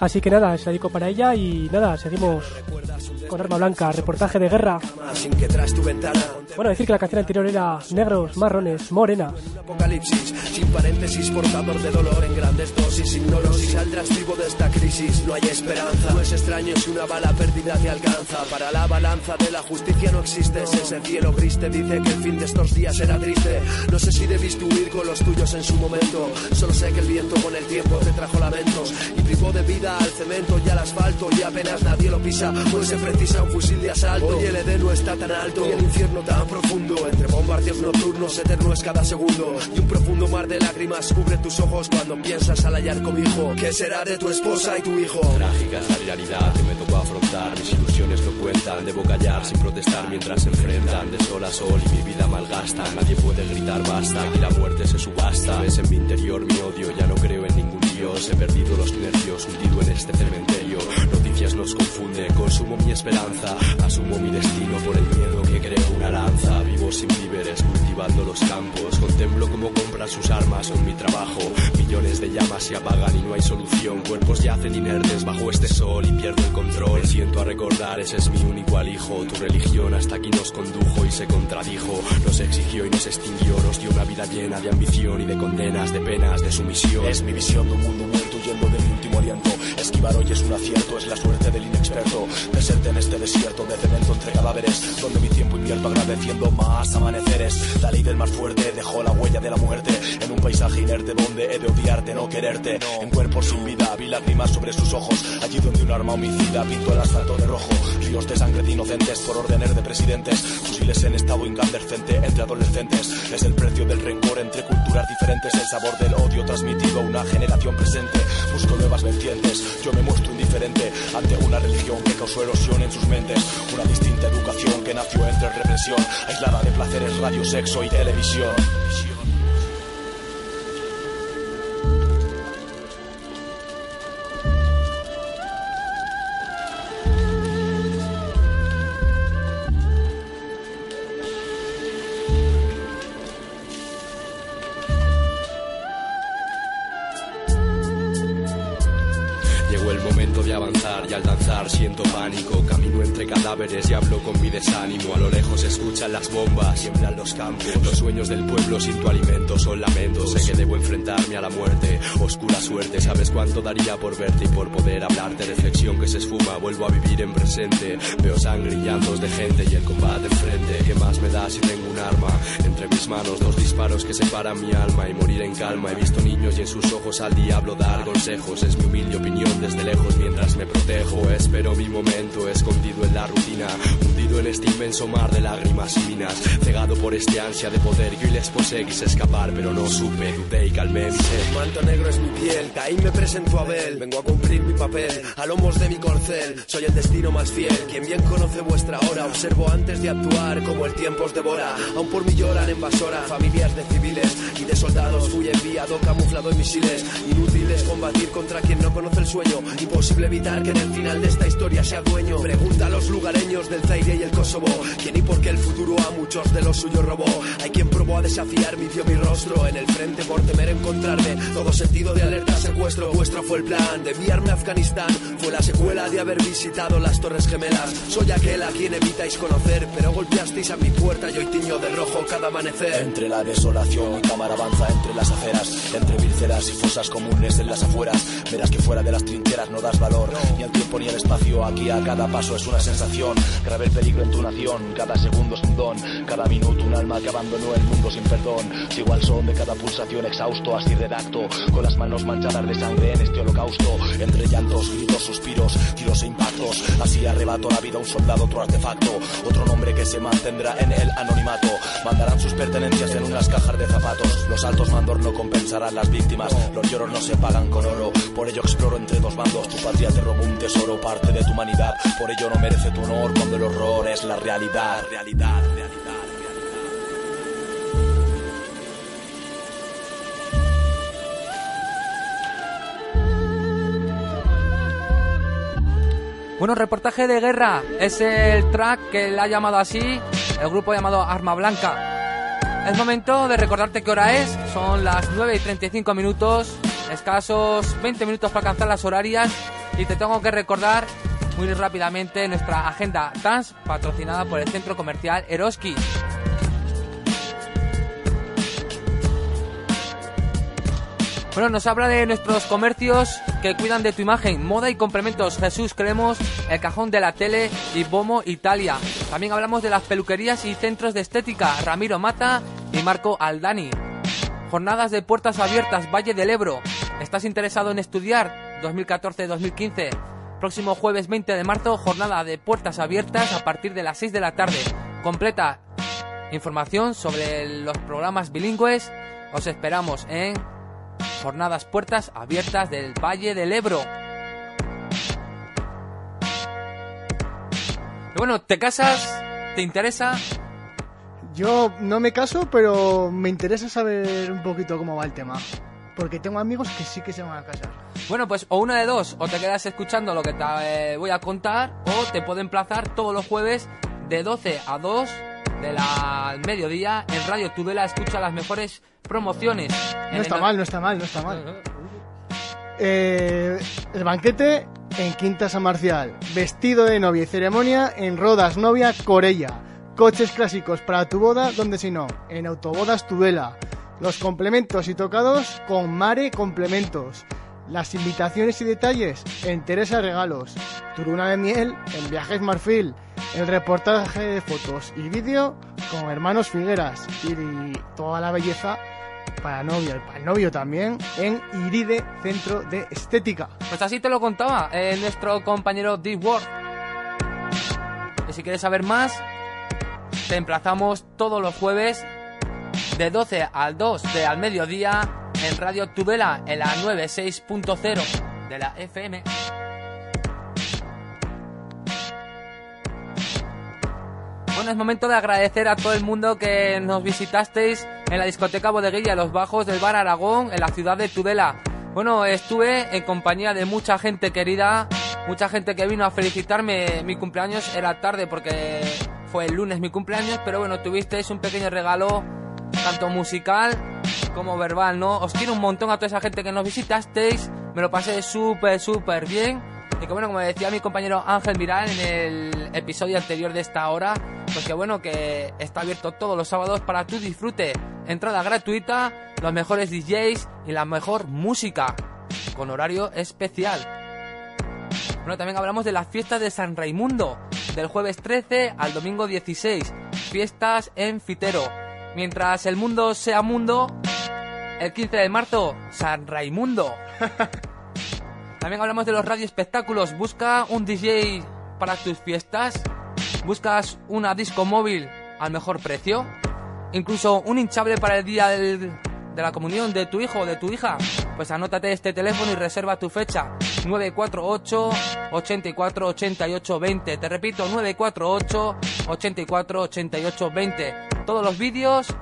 Así que nada, se la dedico para ella y nada, seguimos con Arma Blanca, reportaje de guerra. Bueno, decir que la canción anterior era negros, marrones, morenas. apocalipsis Sin paréntesis, portador de dolor en grandes dosis Ignoro si saldrás vivo de esta crisis No hay esperanza, no es extraño si una bala perdida te alcanza. Para la balanza de la justicia no existes Ese cielo gris te dice que el fin de estos días será triste. No sé si debiste huir con los tuyos en su momento. Solo sé que el viento con el tiempo te trajo lamentos. Y privó de vida al cemento y al asfalto Y apenas nadie lo pisa, pues se precisa un fusil de asalto Hoy el ED no está tan alto y el infierno tan profundo Entre bombardeos nocturnos, eterno es cada segundo Y un profundo mar de lágrimas cubre tus ojos cuando piensas al hallar cobijo ¿Qué será de tu esposa y tu hijo? Trágica es la realidad que me tocó afrontar. Mis ilusiones no cuentan. Debo callar sin protestar mientras se enfrentan. De sol a sol y mi vida malgasta. Nadie puede gritar basta. Aquí la muerte se subasta. Ves en mi interior mi odio. Ya no creo en ningún dios. He perdido los nervios hundido en este cementerio. Nos confunde. Consumo mi esperanza. Asumo mi destino por el miedo que creo una lanza. Vivo sin víveres cultivando los campos. Contemplo cómo compran sus armas con mi trabajo. Millones de llamas se apagan y no hay solución. Cuerpos yacen inertes bajo este sol y pierdo el control. Siento a recordar, ese es mi único alijo. Tu religión hasta aquí nos condujo y se contradijo. Nos exigió y nos extinguió. Nos dio una vida llena de ambición y de condenas, de penas, de sumisión. Es mi visión de un mundo muerto huyendo de mi último aliento. Esquivar hoy es un acierto, es la suerte del inexperto. Deserte en este desierto de cemento entre cadáveres, donde mi tiempo invierto agradeciendo más amaneceres. La ley del más fuerte dejó la huella de la muerte en un paisaje inerte donde he de odiarte, no quererte. En cuerpos sin vida vi lágrimas sobre sus ojos, allí donde un arma homicida pintó el asfalto de rojo. Ríos de sangre de inocentes por órdenes de presidentes, fusiles en estado incandescente entre adolescentes. Es el precio del rencor entre culturas diferentes, el sabor del odio transmitido a una generación presente. Busco nuevas vertientes, yo me muestro indiferente ante una religión que causó erosión en sus mentes. Una distinta educación que nació entre represión, aislada de placeres, radio, sexo y televisión. De avanzar siento pánico. Camino entre cadáveres y hablo con mi desánimo. A lo lejos se escuchan las bombas, siembran los campos. Los sueños del pueblo sin tu alimento son lamentos. Sé que debo enfrentarme a la muerte, oscura suerte. Sabes cuánto daría por verte y por poder hablarte. Reflexión que se esfuma, vuelvo a vivir en presente. Veo sangre y llantos de gente y el combate enfrente. ¿Qué más me da si tengo un arma? Entre mis manos dos disparos que separan mi alma y morir en calma. He visto niños y en sus ojos al diablo dar consejos. Es mi humilde opinión desde lejos mientras me protejo. Espero mi momento escondido en la rutina, hundido en este inmenso mar de lágrimas y minas, cegado por este ansia de poder hoy les posee. Quise escapar, pero no supe, dudé y calmé mi sed. Manto negro es mi piel, Caín me presentó a Abel Vengo a cumplir mi papel, a lomos de mi corcel Soy el destino más fiel, quien bien conoce vuestra hora Observo antes de actuar como el tiempo os devora Aún por mí lloran en Basora, familias de civiles Y de soldados fui enviado camuflado en misiles Inútil es combatir contra quien no conoce el sueño Imposible evitar que en el final de esta historia sea dueño Pregunta a los lugareños del Zaire y el Kosovo. ¿Quién y por qué el futuro a muchos de los suyos robó? Hay quien probó a desafiar mi dio mi rostro. En el frente por temer encontrarme Todo sentido de alerta secuestro. Vuestro fue el plan de enviarme a Afganistán Fue la secuela de haber visitado las Torres Gemelas Soy aquel a quien evitáis conocer Pero golpeasteis a mi puerta y hoy tiño de rojo cada amanecer Entre la desolación, mi cámara avanza entre las aceras, entre vísceras y fosas comunes en las afueras. Verás que fuera de las trincheras no das valor, ni al tiempo ni al espacio. Aquí a cada paso es una sensación. Grave el peligro en tu nación, cada segundo es un don. Cada minuto un alma que abandonó el mundo sin perdón. Sigo al son de cada pulsación exhausto, así redacto. Con las manos manchadas de sangre en este holocausto. Entre llantos, gritos, suspiros, tiros e impactos. Así arrebato la vida a un soldado, otro artefacto. Otro nombre que se mantendrá en el anonimato. Mandarán sus pertenencias en unas cajas de zapatos. Los altos mandos no compensarán las víctimas. Los lloros no se pagan con oro. Por ello exploro entre dos bandos. Tu patria te robó un tesoro, parte de tu humanidad. Por ello no merece tu honor cuando el horror es la realidad. Realidad, realidad. Bueno, reportaje de guerra es el track que le ha llamado así el grupo llamado Arma Blanca. Es momento de recordarte qué hora es. Son las 9 y 35 minutos, escasos 20 minutos para alcanzar las horarias. Y te tengo que recordar muy rápidamente nuestra agenda dance patrocinada por el centro comercial Eroski. Bueno, nos habla de nuestros comercios que cuidan de tu imagen, moda y complementos. Jesús Cremos, El Cajón de la Tele y Bomo Italia. También hablamos de las peluquerías y centros de estética, Ramiro Mata y Marco Aldani. Jornadas de puertas abiertas, Valle del Ebro. ¿Estás interesado en estudiar? 2014-2015. Próximo jueves 20 de marzo, jornada de puertas abiertas a partir de las 6 de la tarde. Completa información sobre los programas bilingües. Os esperamos en Jornadas Puertas Abiertas del Valle del Ebro. Y bueno, ¿te casas? ¿Te interesa? Yo no me caso, pero me interesa saber un poquito cómo va el tema. Porque tengo amigos que sí que se van a casar. Bueno, pues o una de dos, o te quedas escuchando lo que te eh, voy a contar, o te puedo emplazar todos los jueves de 12 a 2 de la mediodía en Radio Tudela. Escucha las mejores promociones. No está mal, no está mal, no está mal. Eh, el banquete en Quinta San Marcial. Vestido de novia y ceremonia en Rodas Novia Corella. Coches clásicos para tu boda, donde si no, en Autobodas Tudela. Los complementos y tocados con Mare Complementos. Las invitaciones y detalles en Teresa Regalos. Tu luna de miel en Viajes Marfil. El reportaje de fotos y vídeo con Hermanos Figueras. Y toda la belleza para novia y para novio también en Iride Centro de Estética. Pues así te lo contaba eh, nuestro compañero Deep World. Y si quieres saber más, te emplazamos todos los jueves de 12 al 2 de al mediodía en Radio Tudela en la 96.0 de la FM. Bueno, es momento de agradecer a todo el mundo que nos visitasteis en la discoteca Bodeguilla, los bajos del bar Aragón, en la ciudad de Tudela. Bueno, estuve en compañía de mucha gente querida, mucha gente que vino a felicitarme. Mi cumpleaños era tarde porque fue el lunes mi cumpleaños, pero bueno, tuvisteis un pequeño regalo, tanto musical como verbal, ¿no? Os quiero un montón a toda esa gente que nos visitasteis, me lo pasé súper, súper bien. Y que bueno, como decía mi compañero Ángel Miral en el episodio anterior de esta hora, pues que bueno, que está abierto todos los sábados para tu disfrute. Entrada gratuita, los mejores DJs y la mejor música, con horario especial. Bueno, también hablamos de las fiestas de San Raimundo, del jueves 13 al domingo 16. Fiestas en Fitero. Mientras el mundo sea mundo, el 15 de marzo, San Raimundo. *laughs* También hablamos de los radioespectáculos. Busca un DJ para tus fiestas. Buscas una disco móvil al mejor precio. Incluso un hinchable para el día de la comunión de tu hijo o de tu hija. Pues anótate este teléfono y reserva tu fecha. 948 84 88 20. Te repito, 948 84 88 20. Todos los vídeos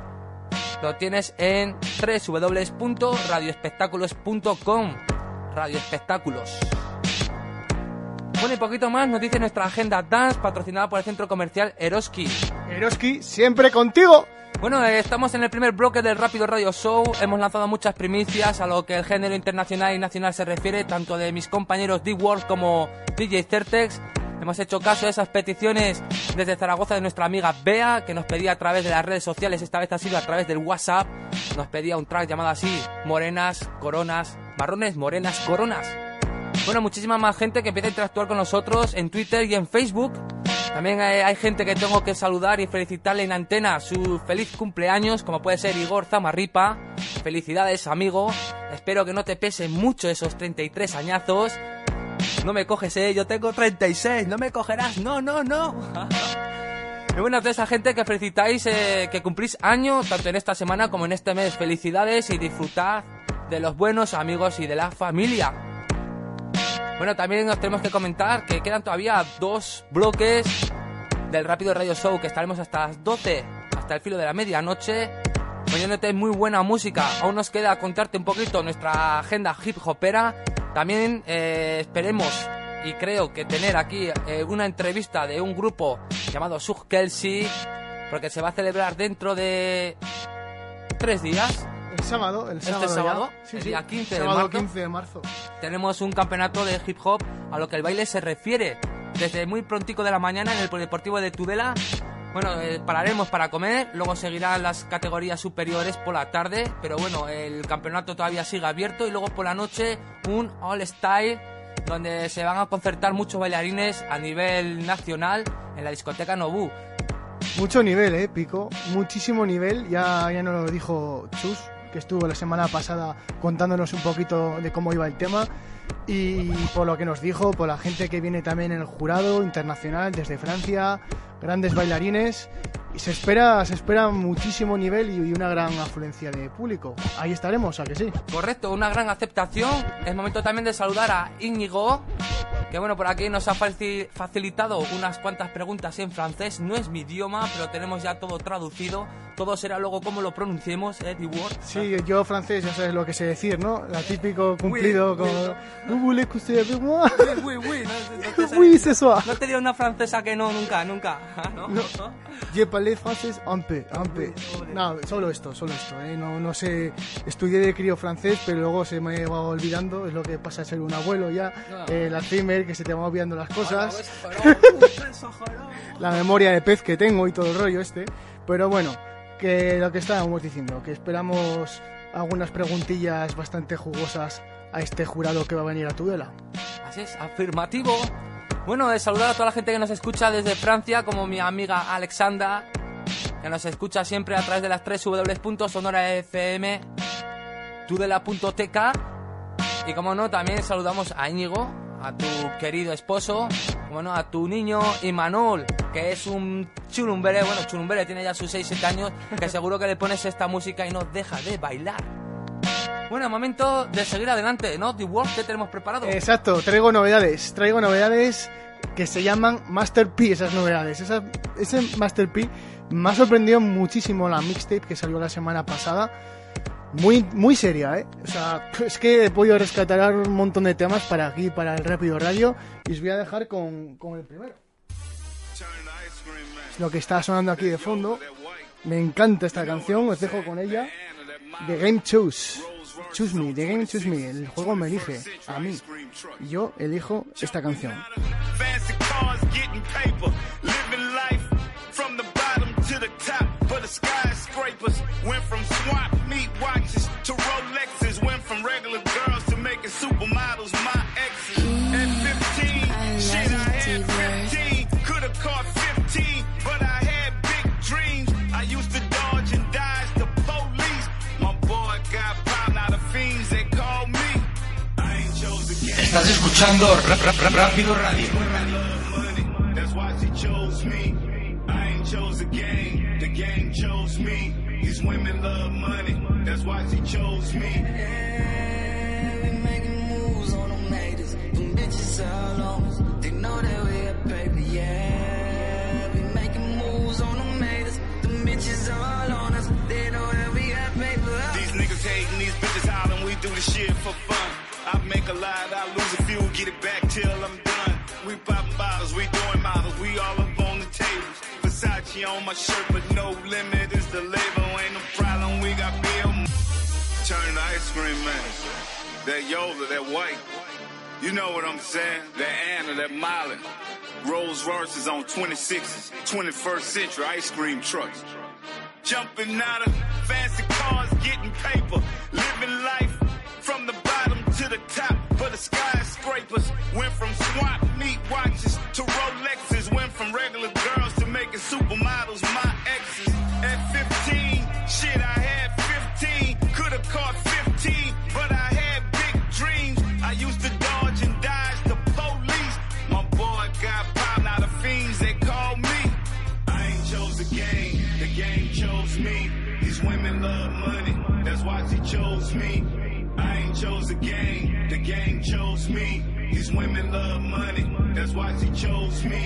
lo tienes en www.radioespectáculos.com. Radioespectáculos. Bueno, y poquito más nos dice nuestra agenda dance patrocinada por el centro comercial Eroski. Eroski, siempre contigo. Bueno, eh, estamos en el primer bloque del Rápido Radio Show. Hemos lanzado muchas primicias a lo que el género internacional y nacional se refiere, tanto de mis compañeros D-World como DJ Certex. Hemos hecho caso a esas peticiones desde Zaragoza de nuestra amiga Bea, que nos pedía a través de las redes sociales, esta vez ha sido a través del WhatsApp. Nos pedía un track llamado así, Morenas, Coronas, Marrones, Morenas, Coronas. Bueno, muchísima más gente que empieza a interactuar con nosotros en Twitter y en Facebook. También hay, hay gente que tengo que saludar y felicitarle en antena su feliz cumpleaños, como puede ser Igor Zamarripa. Felicidades, amigo. Espero que no te pesen mucho esos 33 añazos. No me coges, eh, yo tengo 36, no me cogerás, no, no, no. Y bueno, a esa gente que felicitáis, eh, que cumplís año, tanto en esta semana como en este mes. Felicidades y disfrutad de los buenos amigos y de la familia. Bueno, también nos tenemos que comentar que quedan todavía dos bloques del Rápido Radio Show, que estaremos hasta las 12, hasta el filo de la medianoche, poniéndote muy buena música. Aún nos queda contarte un poquito nuestra agenda hip hopera. También eh, esperemos y creo que tener aquí eh, una entrevista de un grupo llamado Sug Kelsey, porque se va a celebrar dentro de tres días. El sábado, el Este sábado. ya. sábado, Sí, el día 15 de sábado marzo. 15 de marzo. Tenemos un campeonato de hip hop a lo que el baile se refiere. Desde muy prontico de la mañana en el Polideportivo de Tudela bueno, eh, pararemos para comer, luego seguirán las categorías superiores por la tarde, pero bueno, el campeonato todavía sigue abierto y luego por la noche un All Style donde se van a concertar muchos bailarines a nivel nacional en la discoteca Nobu. Mucho nivel, eh, Pico. Muchísimo nivel. Ya, ya nos lo dijo Chus, que estuvo la semana pasada contándonos un poquito de cómo iba el tema. Y por lo que nos dijo, por la gente que viene también en el jurado internacional desde Francia, grandes bailarines. Y se espera, se espera muchísimo nivel y una gran afluencia de público. Ahí estaremos, ¿a que sí? Correcto, una gran aceptación. Es momento también de saludar a Íñigo, que bueno, por aquí nos ha faci- facilitado unas cuantas preguntas en francés. No es mi idioma, pero tenemos ya todo traducido. Todo será luego como lo pronunciemos, ¿eh? Word. Sí, yo francés ya sabes lo que sé decir, ¿no? La típico cumplido Oui, con... oui. ¿Vous voulez coucher avec moi? Oui, oui, no, no sale- *laughs* Oui. No te dio una francesa que no, nunca, nunca. ¿No? No. Je parle francés un peu, un peu. No, solo esto, solo esto. ¿eh? No, no sé, estudié de crío francés, pero luego se me va olvidando. Es lo que pasa a ser un abuelo ya. Ah. Eh, el Alzheimer, que se te van olvidando las cosas. *laughs* La memoria de pez que tengo y todo el rollo este. Pero bueno, que lo que estábamos diciendo, que esperamos algunas preguntillas bastante jugosas a este jurado que va a venir a Tudela. Así es, afirmativo. Bueno, de saludar a toda la gente que nos escucha desde Francia, como mi amiga Alexandra, que nos escucha siempre a través de las 3 www.sonorafm, tudela.tk. Y como no, también saludamos a Íñigo, a tu querido esposo, como no, a tu niño Imanol, que es un churumbere, bueno, churumbere tiene ya sus 6-7 años, que seguro que le pones esta música y no deja de bailar. Bueno, momento de seguir adelante, ¿no? The World, ¿qué tenemos preparado? Exacto, traigo novedades. Traigo novedades que se llaman Master P, esas novedades. Esa- ese Master P me ha sorprendido muchísimo la mixtape que salió la semana pasada. Muy, muy seria, ¿eh? O sea, es que he podido rescatar un montón de temas para aquí, para el Rápido Radio. Y os voy a dejar con, con el primero. Lo que está sonando aquí de fondo. Me encanta esta canción, os dejo con ella. The Game Choose. Choose Me, The Game Choose Me. El juego me elige a mí. Yo elijo esta canción. That we got paper. These niggas hating, these bitches hollering. We do the shit for fun. Make a lot, I lose a few, get it back till I'm done. We popping bottles, we doing models, we all up on the tables. Versace on my shirt, but no limit is the label. Ain't no problem, we got bill. Turn the ice cream man. That Yola, that white. You know what I'm saying? That Anna, that Miley. Rolls Royces on 26s, 21st century ice cream trucks. Jumping out of fancy cars, getting paper, living life skyscrapers, went from swap meat watches to Rolexes. Went from regular girls to making supermodels my exes. At 15, shit, I had 15. Could have caught 15, but I had big dreams. I used to dodge and dodge the police. My boy got popped, now the fiends they call me. I ain't chose the game, the game chose me. These women love money, that's why she chose me. Chose the game, the game chose me. These women love money, that's why she chose me.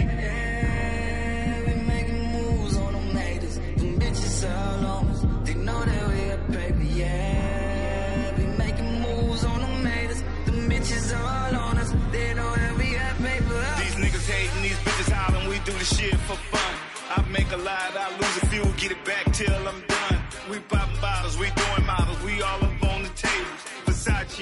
We making moves on them haters. Them bitches all on us. They know that we got paper, yeah. We making moves on them haters. Them bitches all on us. They know that we got paper. These niggas hating, these bitches hollering, we do the shit for fun. I make a lot, I lose a few, get it back till I'm done.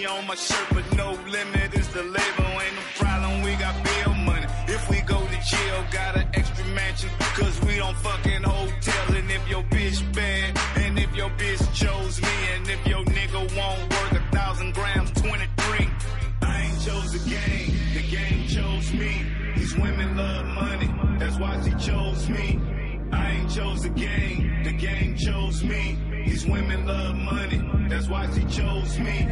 Versace on my shirt, but no limit is the label. Ain't no problem, we got bill money. If we go to jail, got an extra mansion, cause we don't fucking hotel. And if your bitch bad, and if your bitch chose me, and if your nigga won't work a thousand grams, 23. I ain't chose the game, the game chose me. These women love money, that's why she chose me. I ain't chose the game, the game chose me. These women love money, that's why she chose me.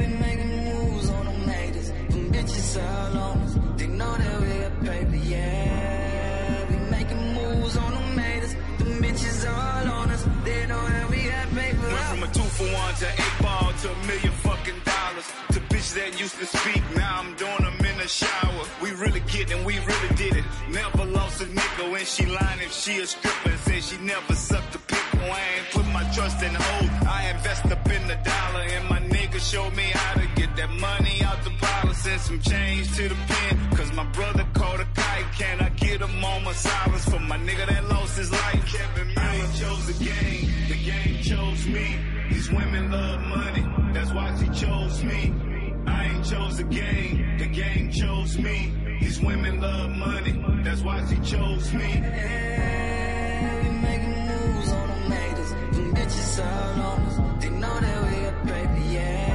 we making moves on them haters. Them bitches all on us. They know that we got paper, yeah. We making moves on them haters. Them bitches all on us. They know that we got paper. Went from a two for one to eight ball to a million fucking dollars. To bitches that used to speak, now I'm doing them in the shower. We really get it, we really did it. Never lost a nickel when she lying if she a stripper. and Said she never sucked a. I ain't put my trust in hoes. I invest up in the dollar and my nigga showed me how to get that money out the bottle. Send some change to the pen. Cause my brother caught a kite. Can I get a moment of silence for my nigga that lost his life? Kevin Miller chose the game. The game chose me. These women love money. That's why she chose me. I ain't chose the game. The game chose me. These women love money. That's why she chose me. we making moves on. Them bitches all on us. They know that we a baby, yeah.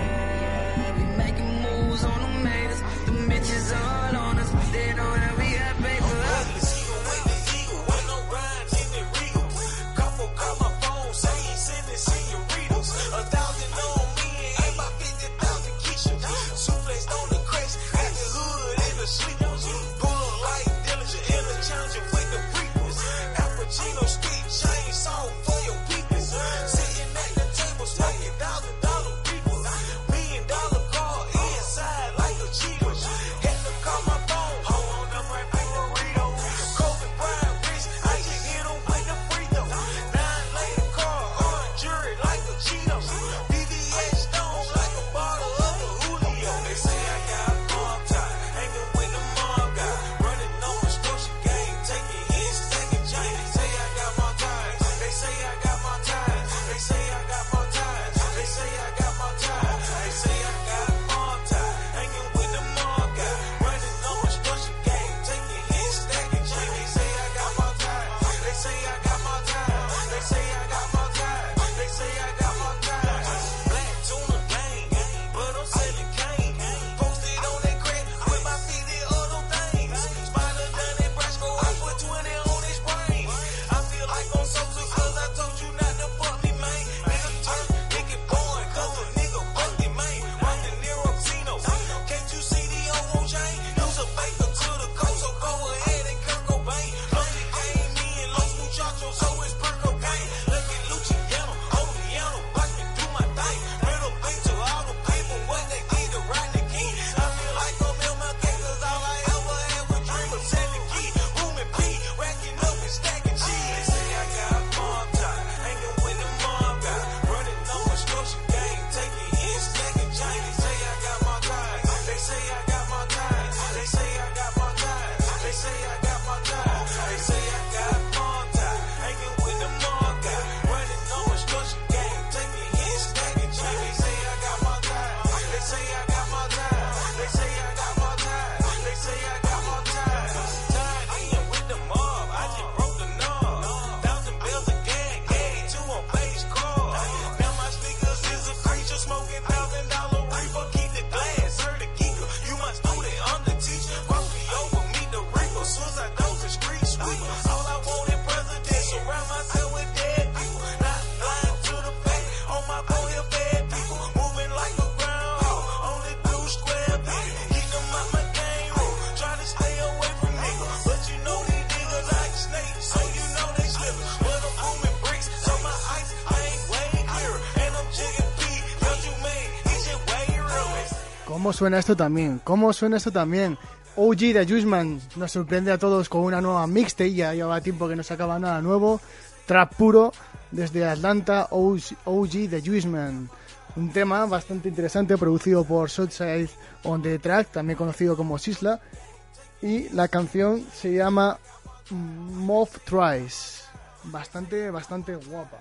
Suena esto también? ¿Cómo suena esto también? OG de Juiceman nos sorprende a todos con una nueva mixtape, ya lleva tiempo que no sacaba nada nuevo. Trap puro desde Atlanta, OG, de Juiceman. Un tema bastante interesante producido por Southside on the Track, también conocido como Sisla. Y la canción se llama Moth Tries. Bastante, bastante guapa.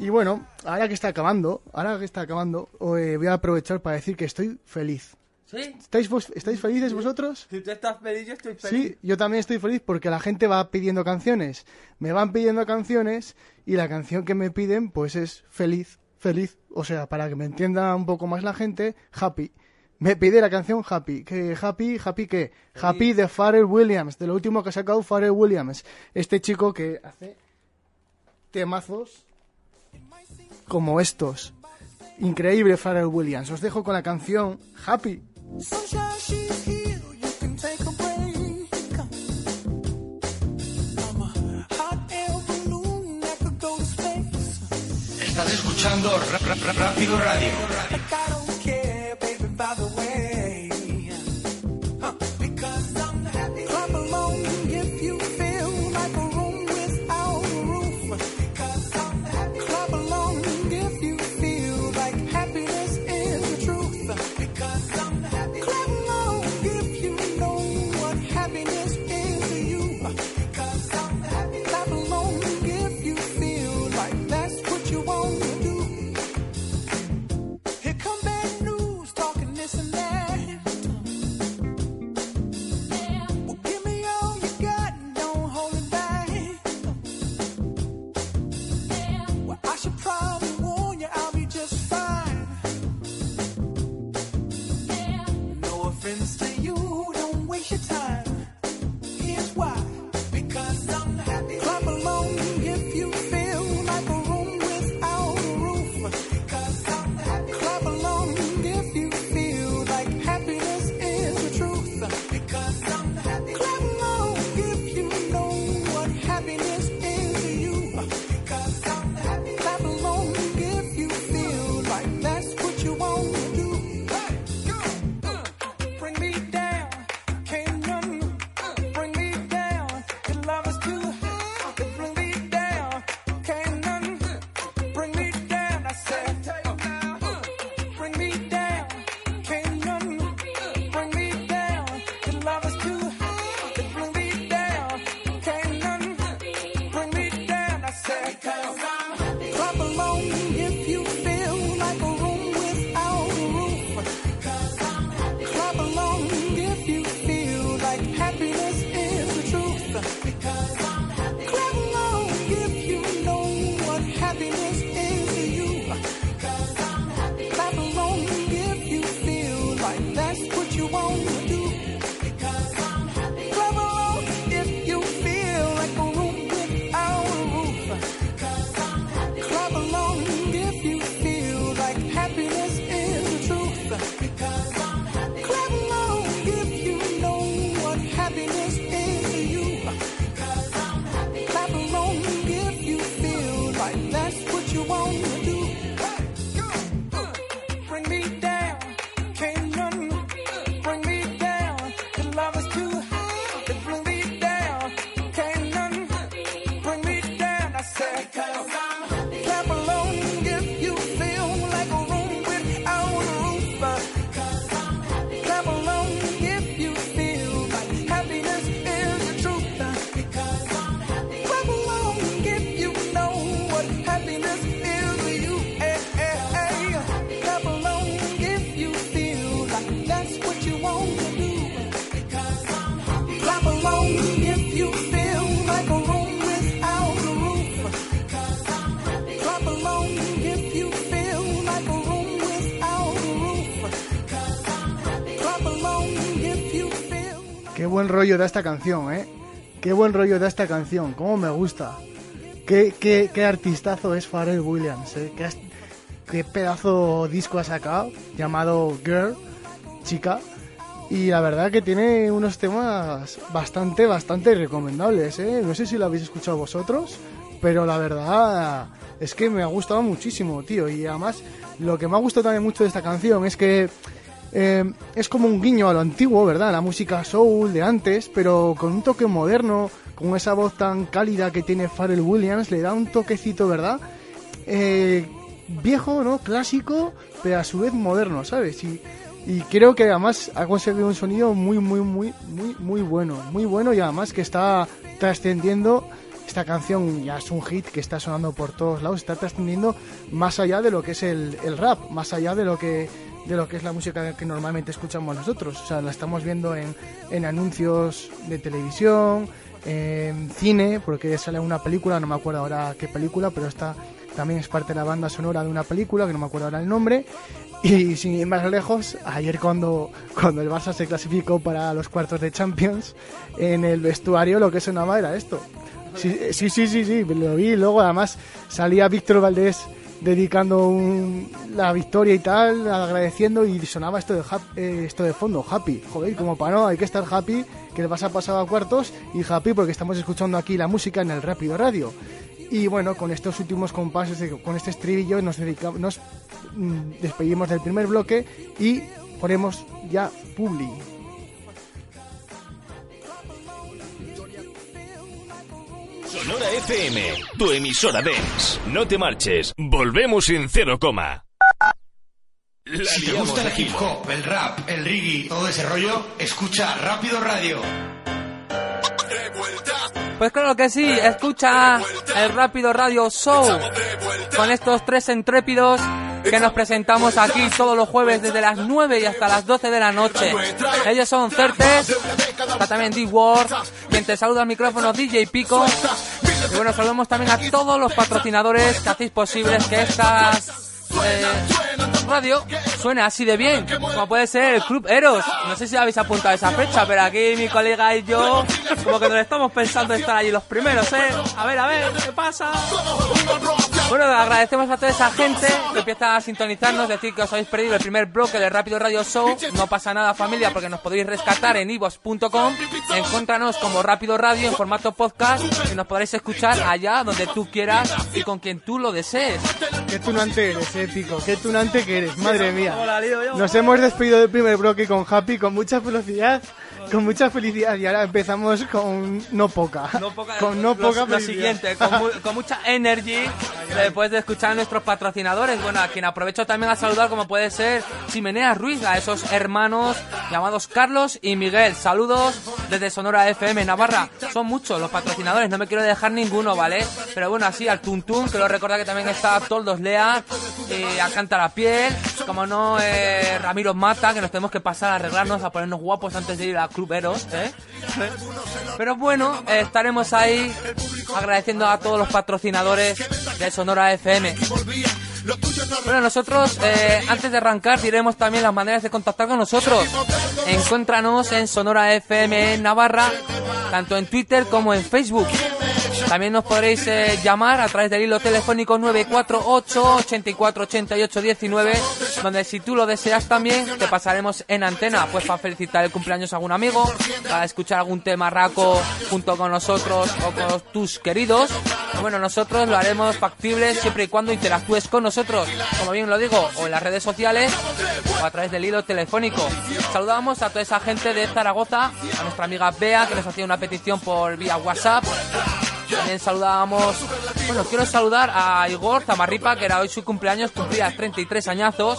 Y bueno, ahora que está acabando, ahora que está acabando, eh, voy a aprovechar para decir que estoy feliz. ¿Sí? ¿Estáis, vos- ¿Estáis felices vosotros? Si tú estás feliz, yo estoy feliz. Sí, yo también estoy feliz porque la gente va pidiendo canciones. Me van pidiendo canciones y la canción que me piden pues es feliz, feliz. O sea, para que me entienda un poco más la gente, happy. Me pide la canción Happy. ¿Qué happy? ¿Happy qué? Happy de Pharrell Williams, de lo último que ha sacado Pharrell Williams. Este chico que hace temazos como estos. Increíble Pharrell Williams. Os dejo con la canción Happy. Sunshine, she's here. You buen rollo da esta canción, ¿eh? Qué buen rollo da esta canción, cómo me gusta. Qué, qué, qué artistazo es Pharrell Williams, ¿eh? Qué, qué pedazo disco ha sacado, llamado Girl, chica. Y la verdad que tiene unos temas bastante, bastante recomendables, ¿eh? No sé si lo habéis escuchado vosotros, pero la verdad es que me ha gustado muchísimo, tío. Y además, lo que me ha gustado también mucho de esta canción es que eh, es como un guiño a lo antiguo, ¿verdad? La música soul de antes, pero con un toque moderno, con esa voz tan cálida que tiene Pharrell Williams, le da un toquecito, ¿verdad? Eh, viejo, ¿no? Clásico, pero a su vez moderno, ¿sabes? Y, y creo que además ha conseguido un sonido muy, muy, muy, muy, muy bueno. Muy bueno y además que está trascendiendo esta canción ya es un hit que está sonando por todos lados, está trascendiendo más allá de lo que es el, el rap, más allá de lo que de lo que es la música que normalmente escuchamos nosotros. O sea, la estamos viendo en, en anuncios de televisión, en cine, porque sale una película, no me acuerdo ahora qué película, pero esta también es parte de la banda sonora de una película, que no me acuerdo ahora el nombre. Y sin ir más lejos, ayer cuando, cuando el Barça se clasificó para los cuartos de Champions, en el vestuario lo que sonaba era esto. Sí, sí, sí, sí, sí, lo vi. Luego además salía Víctor Valdés dedicando un- la victoria y tal, agradeciendo y sonaba esto de, eh, esto de fondo, happy. Joder, como para no, hay que estar happy, que el Barça ha pasado a cuartos y happy porque estamos escuchando aquí la música en el Rápido Radio. Y bueno, con estos últimos compases, con este estribillo, nos, dedicamos, nos mm, despedimos del primer bloque y ponemos ya Publi. Sonora FM, tu emisora dance. No te marches, volvemos en cero coma. La Si te gusta el hip hop, el rap, el reggae, todo ese rollo, escucha Rápido Radio. Pues claro que sí, escucha el Rápido Radio Show con estos tres intrépidos que nos presentamos aquí todos los jueves desde las 9 y hasta las 12 de la noche. Ellos son Certes, está también D-Word, quien te saluda al micrófono DJ Pico. Y bueno, saludamos también a todos los patrocinadores que hacéis posibles que estas eh, radio suene así de bien, como puede ser el Club Eros. No sé si habéis apuntado esa fecha, pero aquí mi colega y yo, como que nos estamos pensando estar allí los primeros, ¿eh? A ver, a ver, ¿qué pasa? Bueno, agradecemos a toda esa gente que empieza a sintonizarnos, decir que os habéis perdido el primer bloque del Rápido Radio Show. No pasa nada, familia, porque nos podéis rescatar en ivos.com. Encuéntranos como Rápido Radio en formato podcast y nos podréis escuchar allá donde tú quieras y con quien tú lo desees. Qué tunante eres, eh, Pico. Qué tunante que eres, madre mía. Nos hemos despedido del primer bloque con Happy, con mucha velocidad. Con mucha felicidad. Y ahora empezamos con no poca. con no Lo- poca lo siguiente, con, mu- con mucha energy, después de escuchar a nuestros patrocinadores, bueno, a quien aprovecho también a saludar, como puede ser Chimenea Ruiz, a esos hermanos llamados Carlos y Miguel. Saludos desde Sonora FM Navarra. Son muchos los patrocinadores, no me quiero dejar ninguno, ¿vale? Pero bueno, así al Tuntún, que lo recuerda que también está Toldos Lea, eh, a Canta la Piel, como no, eh, Ramiro Mata, que nos tenemos que pasar a arreglarnos, a ponernos guapos antes de ir a Club ¿eh? Pero bueno, estaremos ahí agradeciendo a todos los patrocinadores de Sonora FM. Bueno, nosotros, eh, antes de arrancar, diremos también las maneras de contactar con nosotros. Encuéntranos en Sonora FM Navarra, tanto en Twitter como en Facebook. También nos podréis eh, llamar a través del hilo telefónico 948 84 88 19, donde si tú lo deseas también te pasaremos en antena, pues para felicitar el cumpleaños a algún amigo, para escuchar algún tema raco junto con nosotros o con tus queridos. Bueno, nosotros lo haremos factible siempre y cuando interactúes con nosotros, como bien lo digo, o en las redes sociales o a través del hilo telefónico. Saludamos a toda esa gente de Zaragoza, a nuestra amiga Bea que nos hacía una petición por vía WhatsApp. También saludábamos, bueno, quiero saludar a Igor Zamarripa, que era hoy su cumpleaños, cumplía 33 añazos.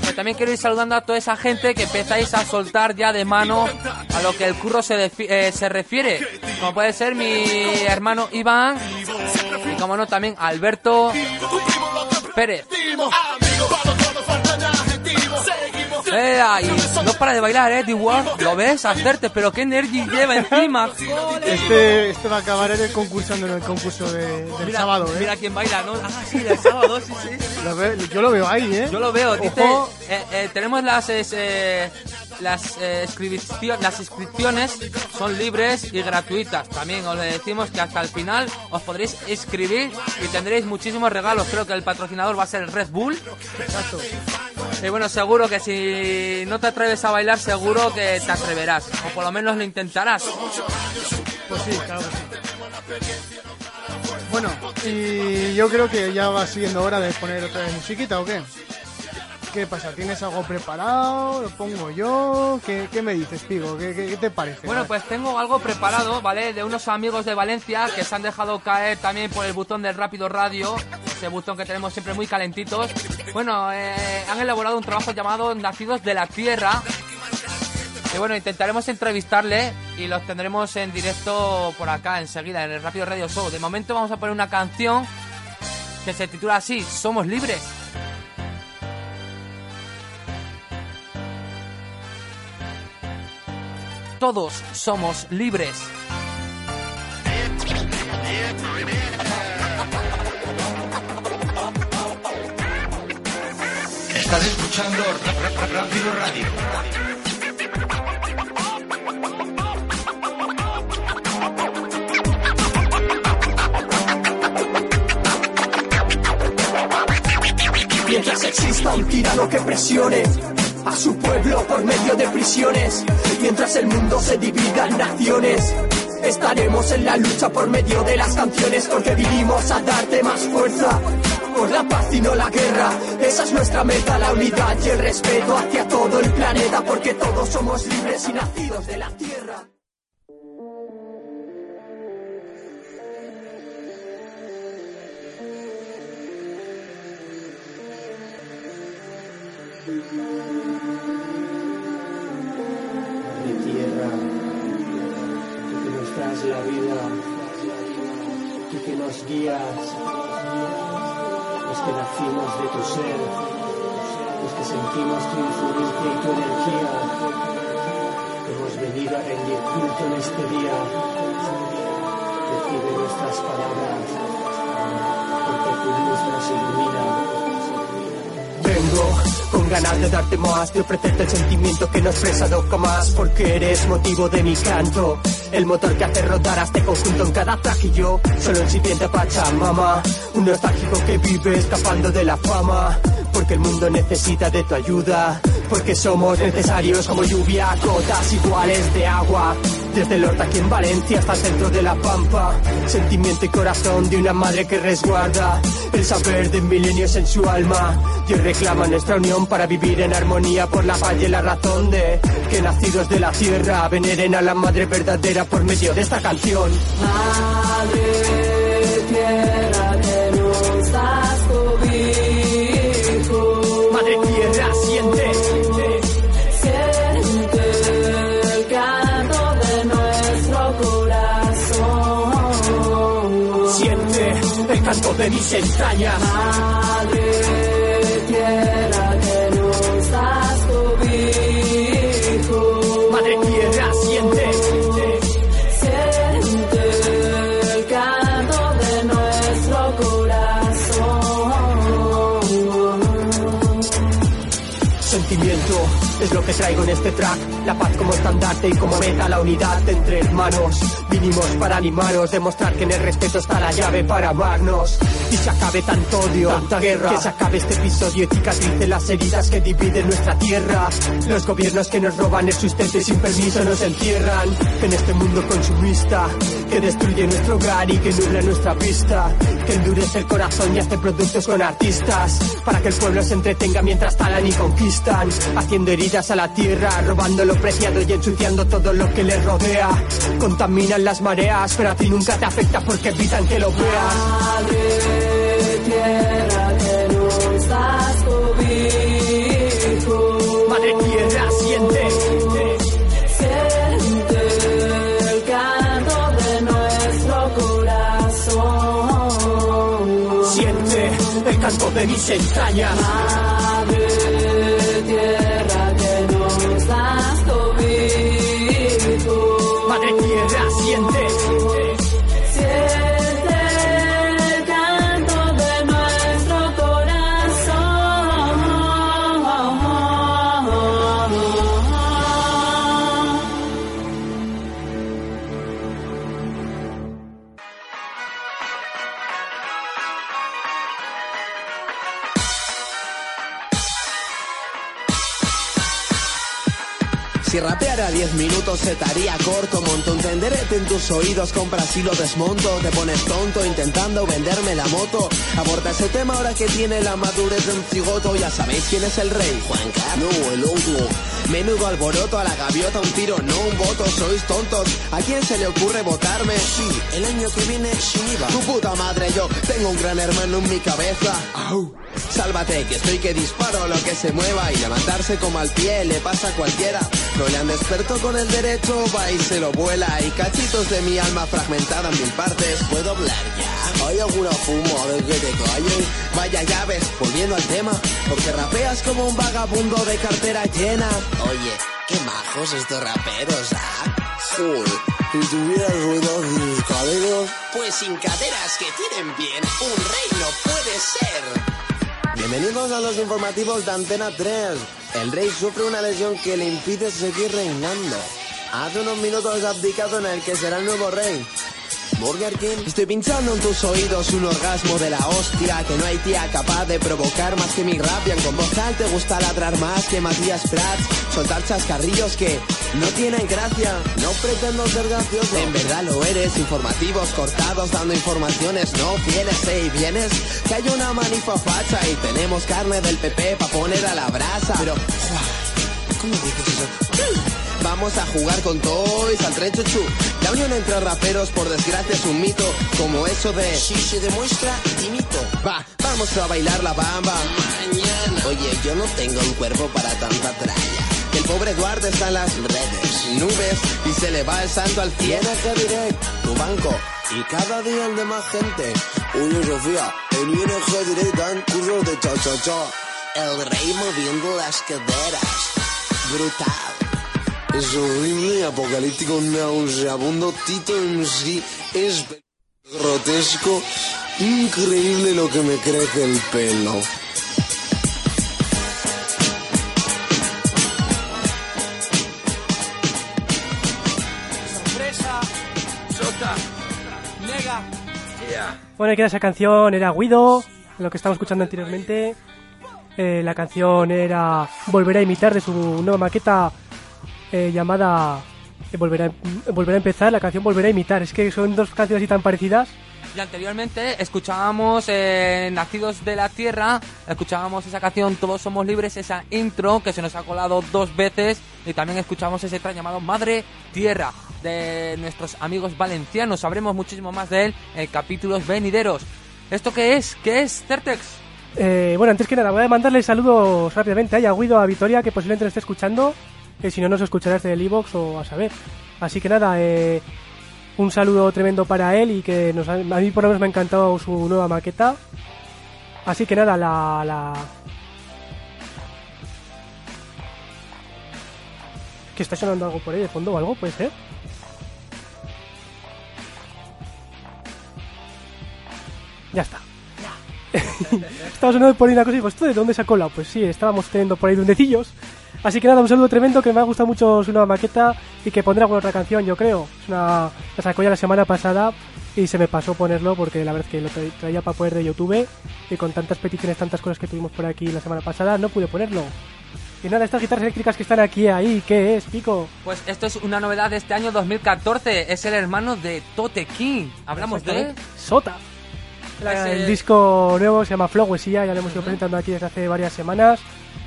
Pero también quiero ir saludando a toda esa gente que empezáis a soltar ya de mano a lo que el curro se, eh, se refiere. Como puede ser mi hermano Iván, y como no, también Alberto Pérez. Eh, no para de bailar, eh, D-Word. Lo ves, hacerte, pero qué energy lleva encima. Este, este va a acabar en el concursando en el concurso de- del Mira, sábado, ¿eh? mira quién baila, ¿no? Ah, sí, del sábado, sí, sí. Lo yo lo veo ahí, ¿eh? Yo lo veo, dice, eh, eh, tenemos las eh, las eh, las inscripciones son libres y gratuitas. También os decimos que hasta el final os podréis inscribir y tendréis muchísimos regalos. Creo que el patrocinador va a ser Red Bull. Exacto. Y bueno, seguro que si no te atreves a bailar, seguro que te atreverás. O por lo menos lo intentarás. Pues sí, claro que sí. Bueno, y yo creo que ya va siendo hora de poner otra vez musiquita, ¿o qué? ¿Qué pasa? ¿Tienes algo preparado? ¿Lo pongo yo? ¿Qué, qué me dices, Pigo? ¿Qué, qué, qué te parece? Bueno, pues tengo algo preparado, ¿vale? De unos amigos de Valencia que se han dejado caer también por el botón del Rápido Radio, ese botón que tenemos siempre muy calentitos. Bueno, eh, han elaborado un trabajo llamado Nacidos de la Tierra. Y bueno, intentaremos entrevistarle y los tendremos en directo por acá enseguida en el Rápido Radio Show. De momento vamos a poner una canción que se titula así, Somos Libres. Todos somos libres. Estás escuchando Rápido Radio. Mientras exista un tirano que presione a su pueblo por medio de prisiones, mientras el mundo se divida en naciones, estaremos en la lucha por medio de las canciones porque vinimos a darte más fuerza. Por la paz y no la guerra, esa es nuestra meta, la unidad y el respeto hacia todo el planeta, porque todos somos libres y nacidos de la tierra. De tierra, que nos das la vida, tú que nos guías, los que nacimos de tu ser, los que sentimos tu influencia y tu energía, hemos venido a rendir culto en este día. Recibe nuestras palabras, porque tu luz nos ilumina. Vengo ganas de darte más, de ofrecerte el sentimiento que no he expresado jamás, porque eres motivo de mi canto. El motor que hace rodar a este conjunto en cada track y yo, solo el siguiente Pachamama. Un nostálgico que vive escapando de la fama, porque el mundo necesita de tu ayuda, porque somos necesarios como lluvia, gotas iguales de agua. Desde el Horta aquí en Valencia hasta el centro de la Pampa. Sentimiento y corazón de una madre que resguarda el saber de milenios en su alma. Dios reclama nuestra unión para vivir en armonía por la paz y la razón de que nacidos de la tierra veneren a la madre verdadera por medio de esta canción. Madre tierra de mis entrañas. Madre tierra que nos das cobijo. Madre tierra, siente. Siente el canto de nuestro corazón. Sentimiento es lo que traigo en este track. La paz como estandarte y como meta la unidad entre hermanos. Vinimos para animaros, demostrar que en el respeto está la llave para amarnos. Y se acabe tanto odio, tanta guerra. Que se acabe este episodio y cicatrice las heridas que dividen nuestra tierra. Los gobiernos que nos roban el sustento y sin permiso nos encierran. En este mundo consumista que destruye nuestro hogar y que nubla nuestra vista. Que endurece el corazón y hace productos con artistas. Para que el pueblo se entretenga mientras talan y conquistan. Haciendo heridas a la tierra, robando lo preciado y ensuciando todo lo que les rodea. Las mareas, pero a ti nunca te afecta porque evitan que lo veas. Madre tierra que nos das cobijo. Madre tierra, siente. Siente el canto de nuestro corazón. Siente el canto de mis entrañas. 10 minutos se te haría corto, monto un tenderete en tus oídos, compras y lo desmonto, te pones tonto intentando venderme la moto. Aborta ese tema ahora que tiene la madurez de un cigoto, ya sabéis quién es el rey, Juan Carlos, el otro. Menudo alboroto a la gaviota, un tiro, no un voto, sois tontos. ¿A quién se le ocurre votarme? Sí, el año que viene sin IVA. Tu puta madre, yo tengo un gran hermano en mi cabeza. Au. Sálvate, que estoy que disparo lo que se mueva y levantarse como al pie le pasa a cualquiera. No le han despertó con el derecho, va y se lo vuela y cachitos de mi alma fragmentada en mil partes. ¿Puedo hablar ya? ¿Hay alguna fumo? A ver que te callen. Vaya llaves, volviendo al tema, porque rapeas como un vagabundo de cartera llena. Oye, qué majos estos raperos, ¿ah? Joder, si tuvieras ruedas y escaleras... Pues sin caderas que tienen bien, un rey no puede ser. Bienvenidos a los informativos de Antena 3. El rey sufre una lesión que le impide seguir reinando. Hace unos minutos abdicado en el que será el nuevo rey. Burger King. Estoy pinchando en tus oídos un orgasmo de la hostia que no hay tía capaz de provocar más que mi rap. Y en con voz te gusta ladrar más que Matías Prats. Soltar chascarrillos que no tienen gracia. No pretendo ser gracioso. En verdad lo eres. Informativos cortados dando informaciones no fieles. ¿eh? ¿Y vienes? Que hay una manifa facha y tenemos carne del PP pa' poner a la brasa. Pero, ¿cómo dices eso? Vamos a jugar con toys al tren chuchu. La unión entre raperos, por desgracia, es un mito. Como eso de si se demuestra, dimito. Va, vamos a bailar la bamba. Mañana. Oye, yo no tengo un cuerpo para tanta tralla. El pobre Eduardo está en las redes, nubes, y se le va el santo al cielo. que direct, tu banco. Y cada día el de más gente. Oye, Sofía, en ING Direct dan cursos de cha-cha-cha. El rey moviendo las caderas. Brutal. Es horrible, apocalíptico, nauseabundo, Tito MC es grotesco, increíble lo que me crece el pelo. Sorpresa, Sota, Nega. Bueno, que esa canción era Guido, lo que estamos escuchando anteriormente. Eh, la canción era Volverá a imitar de su nueva maqueta eh, llamada eh, Volverá, Volverá a empezar. La canción Volverá a imitar. Es que son dos canciones así tan parecidas. Y anteriormente escuchábamos eh, Nacidos de la Tierra, escuchábamos esa canción Todos Somos Libres, esa intro que se nos ha colado dos veces y también escuchamos ese track llamado Madre Tierra de nuestros amigos valencianos. Sabremos muchísimo más de él en capítulos venideros. ¿Esto qué es? ¿Qué es Certex? Eh, bueno, antes que nada, voy a mandarle saludos rápidamente a Yaguido, a Vitoria, que posiblemente lo esté escuchando. Que si no, nos escuchará desde el iBox o a saber. Así que nada, eh, un saludo tremendo para él y que nos a mí por lo menos me ha encantado su nueva maqueta. Así que nada, la, la... Que está sonando algo por ahí de fondo o algo, puede ser. Ya está. *laughs* Estaba sonando por ahí una cosa y digo, ¿esto de dónde se ha colado? Pues sí, estábamos teniendo por ahí dundecillos. Así que nada, un saludo tremendo que me ha gustado mucho su nueva maqueta y que pondrá alguna otra canción, yo creo. Es una, la sacó ya la semana pasada y se me pasó ponerlo porque la verdad es que lo tra- traía para poner de YouTube y con tantas peticiones, tantas cosas que tuvimos por aquí la semana pasada, no pude ponerlo. Y nada, estas guitarras eléctricas que están aquí, ahí, ¿qué es, Pico? Pues esto es una novedad de este año 2014. Es el hermano de Tote King. Hablamos de... Sota. La- Ese- el disco nuevo se llama Flowesía, ya lo hemos ido presentando aquí desde hace varias semanas.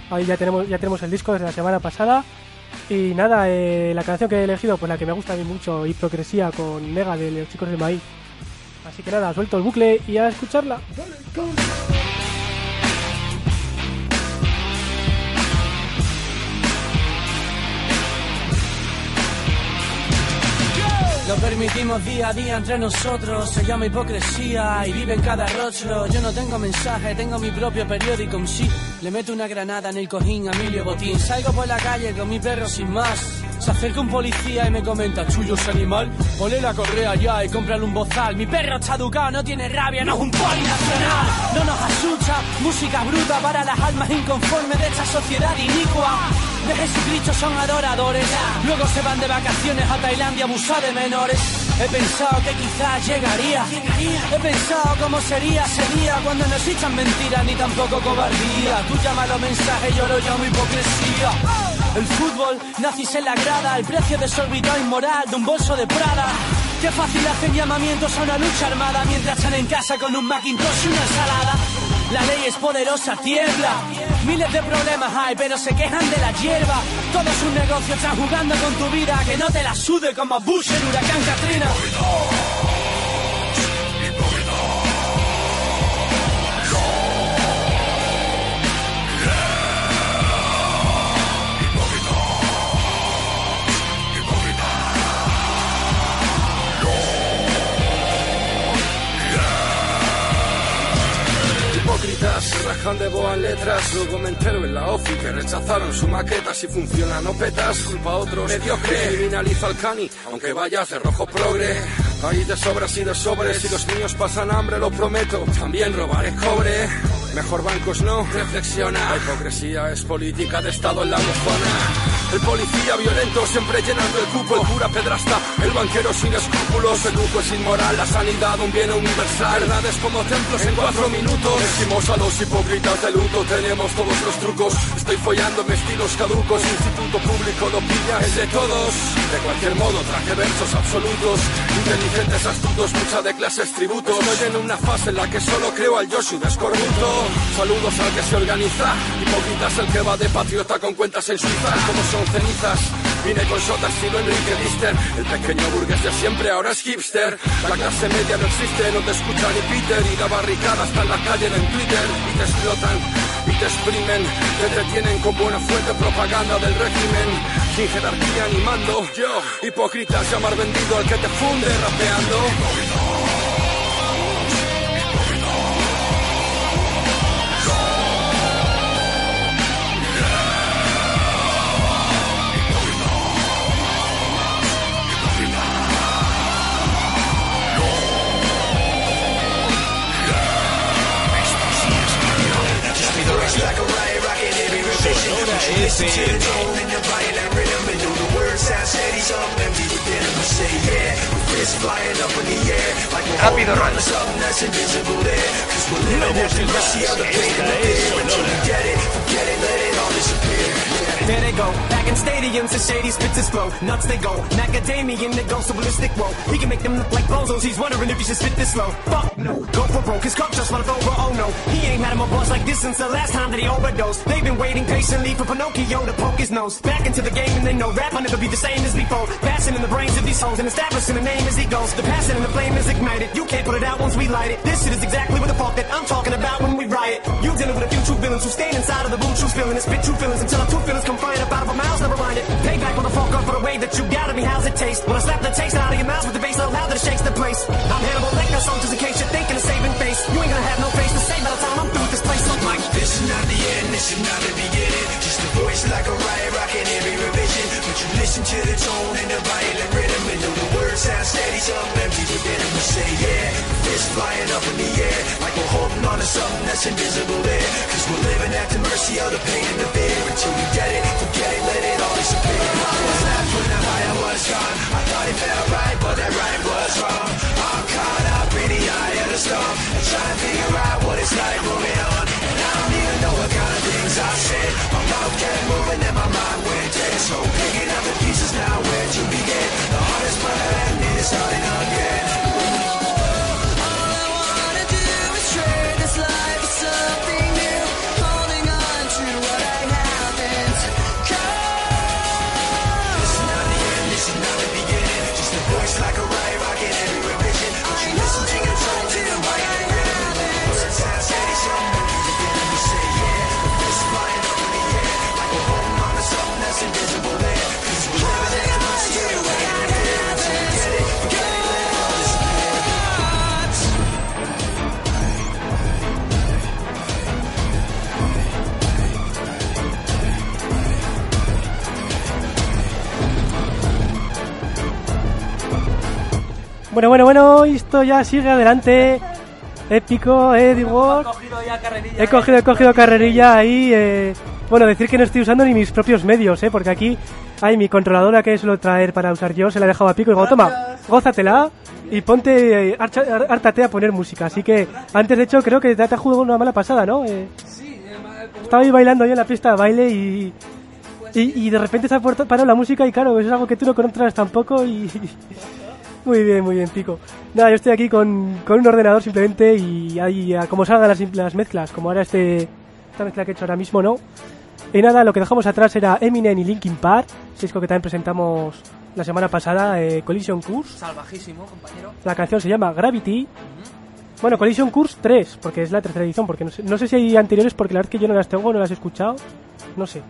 Ahí ya tenemos, ya tenemos el disco desde la semana pasada. Y nada, eh, la canción que he elegido, pues la que me gusta a mí mucho, Hipocresía con Mega de los chicos de Maíz. Así que nada, suelto el bucle y a escucharla. Lo permitimos día a día entre nosotros, se llama hipocresía y vive en cada rostro. Yo no tengo mensaje, tengo mi propio periódico en sí. Le meto una granada en el cojín a Emilio Botín. Salgo por la calle con mi perro sin más. Se acerca un policía y me comenta, chuyo ese animal, ponle la correa ya y cómprale un bozal. Mi perro está educado, no tiene rabia, no es un nacional. No nos asusta, música bruta para las almas inconformes de esta sociedad inicua. De Jesucristo son adoradores, luego se van de vacaciones a Tailandia abusar de He pensado que quizás llegaría, he pensado cómo sería ese día cuando no existan mentiras ni tampoco cobardía. Tú llámalo mensaje, yo lo llamo hipocresía. El fútbol, nazis en la grada, el precio desorbitado inmoral de un bolso de Prada. Qué fácil hacen llamamientos a una lucha armada mientras están en casa con un Macintosh y una ensalada. La ley es poderosa, tiembla. Miles de problemas hay, pero se quejan de la hierba. Todo es un negocio, están jugando con tu vida. Que no te la sude como Bush en Huracán Katrina. Grabó en letras, luego me entero en la OFI que rechazaron su maqueta. Si funciona, no petas, culpa a otros. Mediocre, criminaliza al cani, aunque vayas de rojo progre. Hay de sobras y de sobres, si los niños pasan hambre, lo prometo. También robaré cobre. Mejor bancos no, reflexiona. La hipocresía es política de Estado en la bufona. El policía violento siempre llenando el cupo, el cura pedrasta, el banquero sin escrúpulos, el lujo es inmoral, la sanidad un bien universal, verdades como templos en cuatro minutos. Decimos a los hipócritas de luto, tenemos todos los trucos, estoy follando en estilos caducos, instituto público lo pilla, es de todos. De cualquier modo traje versos absolutos, inteligentes, astutos, mucha de clases tributos. Estoy en una fase en la que solo creo al Yoshi de escorbuto. Saludos al que se organiza, hipócritas el que va de patriota con cuentas en Suiza, como son cenizas. Vine con sota estilo Enrique Lister El pequeño burgués de siempre ahora es hipster La clase media no existe, no te escucha ni Peter Y la barricada está en la calle en Twitter y te exprimen Te detienen con buena fuente propaganda del régimen. Sin jerarquía ni mando Yo, hipócritas, llamar vendido al que te funde rapeando like a riot rocking every revision. But you listen to the tone and the violent rhythm and do the words sound steady, some empty within them. I say yeah, with fists flying up in the air like we're Rápido holding on to something that's invisible there. Cause we're living at the mercy of the pain and the fear. Until we get it, forget it, let it all disappear. There they go, back in stadiums and shady spits his flow. Nuts they go, macadamian they go so ballistic. Whoa, he can make them look like bozos. He's wondering if he should spit this slow. Fuck no, go for broke. His cup just runneth over. Oh no, he ain't had him a boss like this since the last time that he overdosed. They've been waiting patiently for Pinocchio to poke his nose back into the game, and they know rap will never be the same as before. Passion in the brains of these souls and establishing a name as he goes. The passion and the flame is ignited. You can't put it out once we light it. This shit is exactly what the fuck that I'm talking about when we riot. You dealing with a few true villains who stand inside of the boom true feeling and spit true feelings until our two feelings come flying up out of our mouths. Never mind it. Payback motherfucker for the way that you got at me. How's it taste? When I slap the taste out of your mouth with the bass so loud that it shakes the place. I'm Hannibal Lecter, soldiers in case you're thinking of saving face. You ain't gonna have no face to say by the time I'm through with this place. I'm like, This is not the end, this is not the beginning. Just a voice like a riot rocking every revision. But you listen to the tone and the violent rhythm. And though the words sound steady, some empty within them. Say yeah, fists flying up in the air. Like we're holding on to something that's invisible there. Cause we're living at the mercy of the pain and the fear. Until we Bueno, bueno, bueno, esto ya sigue adelante. Épico, eh, ya carrerilla. He cogido, he cogido carrerilla ahí. eh, Bueno, decir que no estoy usando ni mis propios medios, ¿eh? Porque aquí hay mi controladora que suelo traer para usar yo, se la he dejado a pico y digo, toma, gózatela y ponte, eh, hártate a poner música. Así que, antes de hecho, creo que te, te ha jugado una mala pasada, ¿no? Eh, estaba ahí bailando yo en la pista de baile y... Y, y de repente se ha puesto- parado la música y claro, es algo que tú no controlas tampoco y... Muy bien, muy bien, Pico. Nada, yo estoy aquí con, con un ordenador simplemente y ahí, a como salgan las, las mezclas, como ahora este, esta mezcla que he hecho ahora mismo, ¿no? Y nada, lo que dejamos atrás era Eminem y Linkin Park, disco que también presentamos la semana pasada, eh, Collision Course. Salvajísimo, compañero. La canción se llama Gravity. Bueno, Collision Course 3, porque es la tercera edición, porque no sé, no sé si hay anteriores, porque la verdad es que yo no las tengo, no las he escuchado, no sé.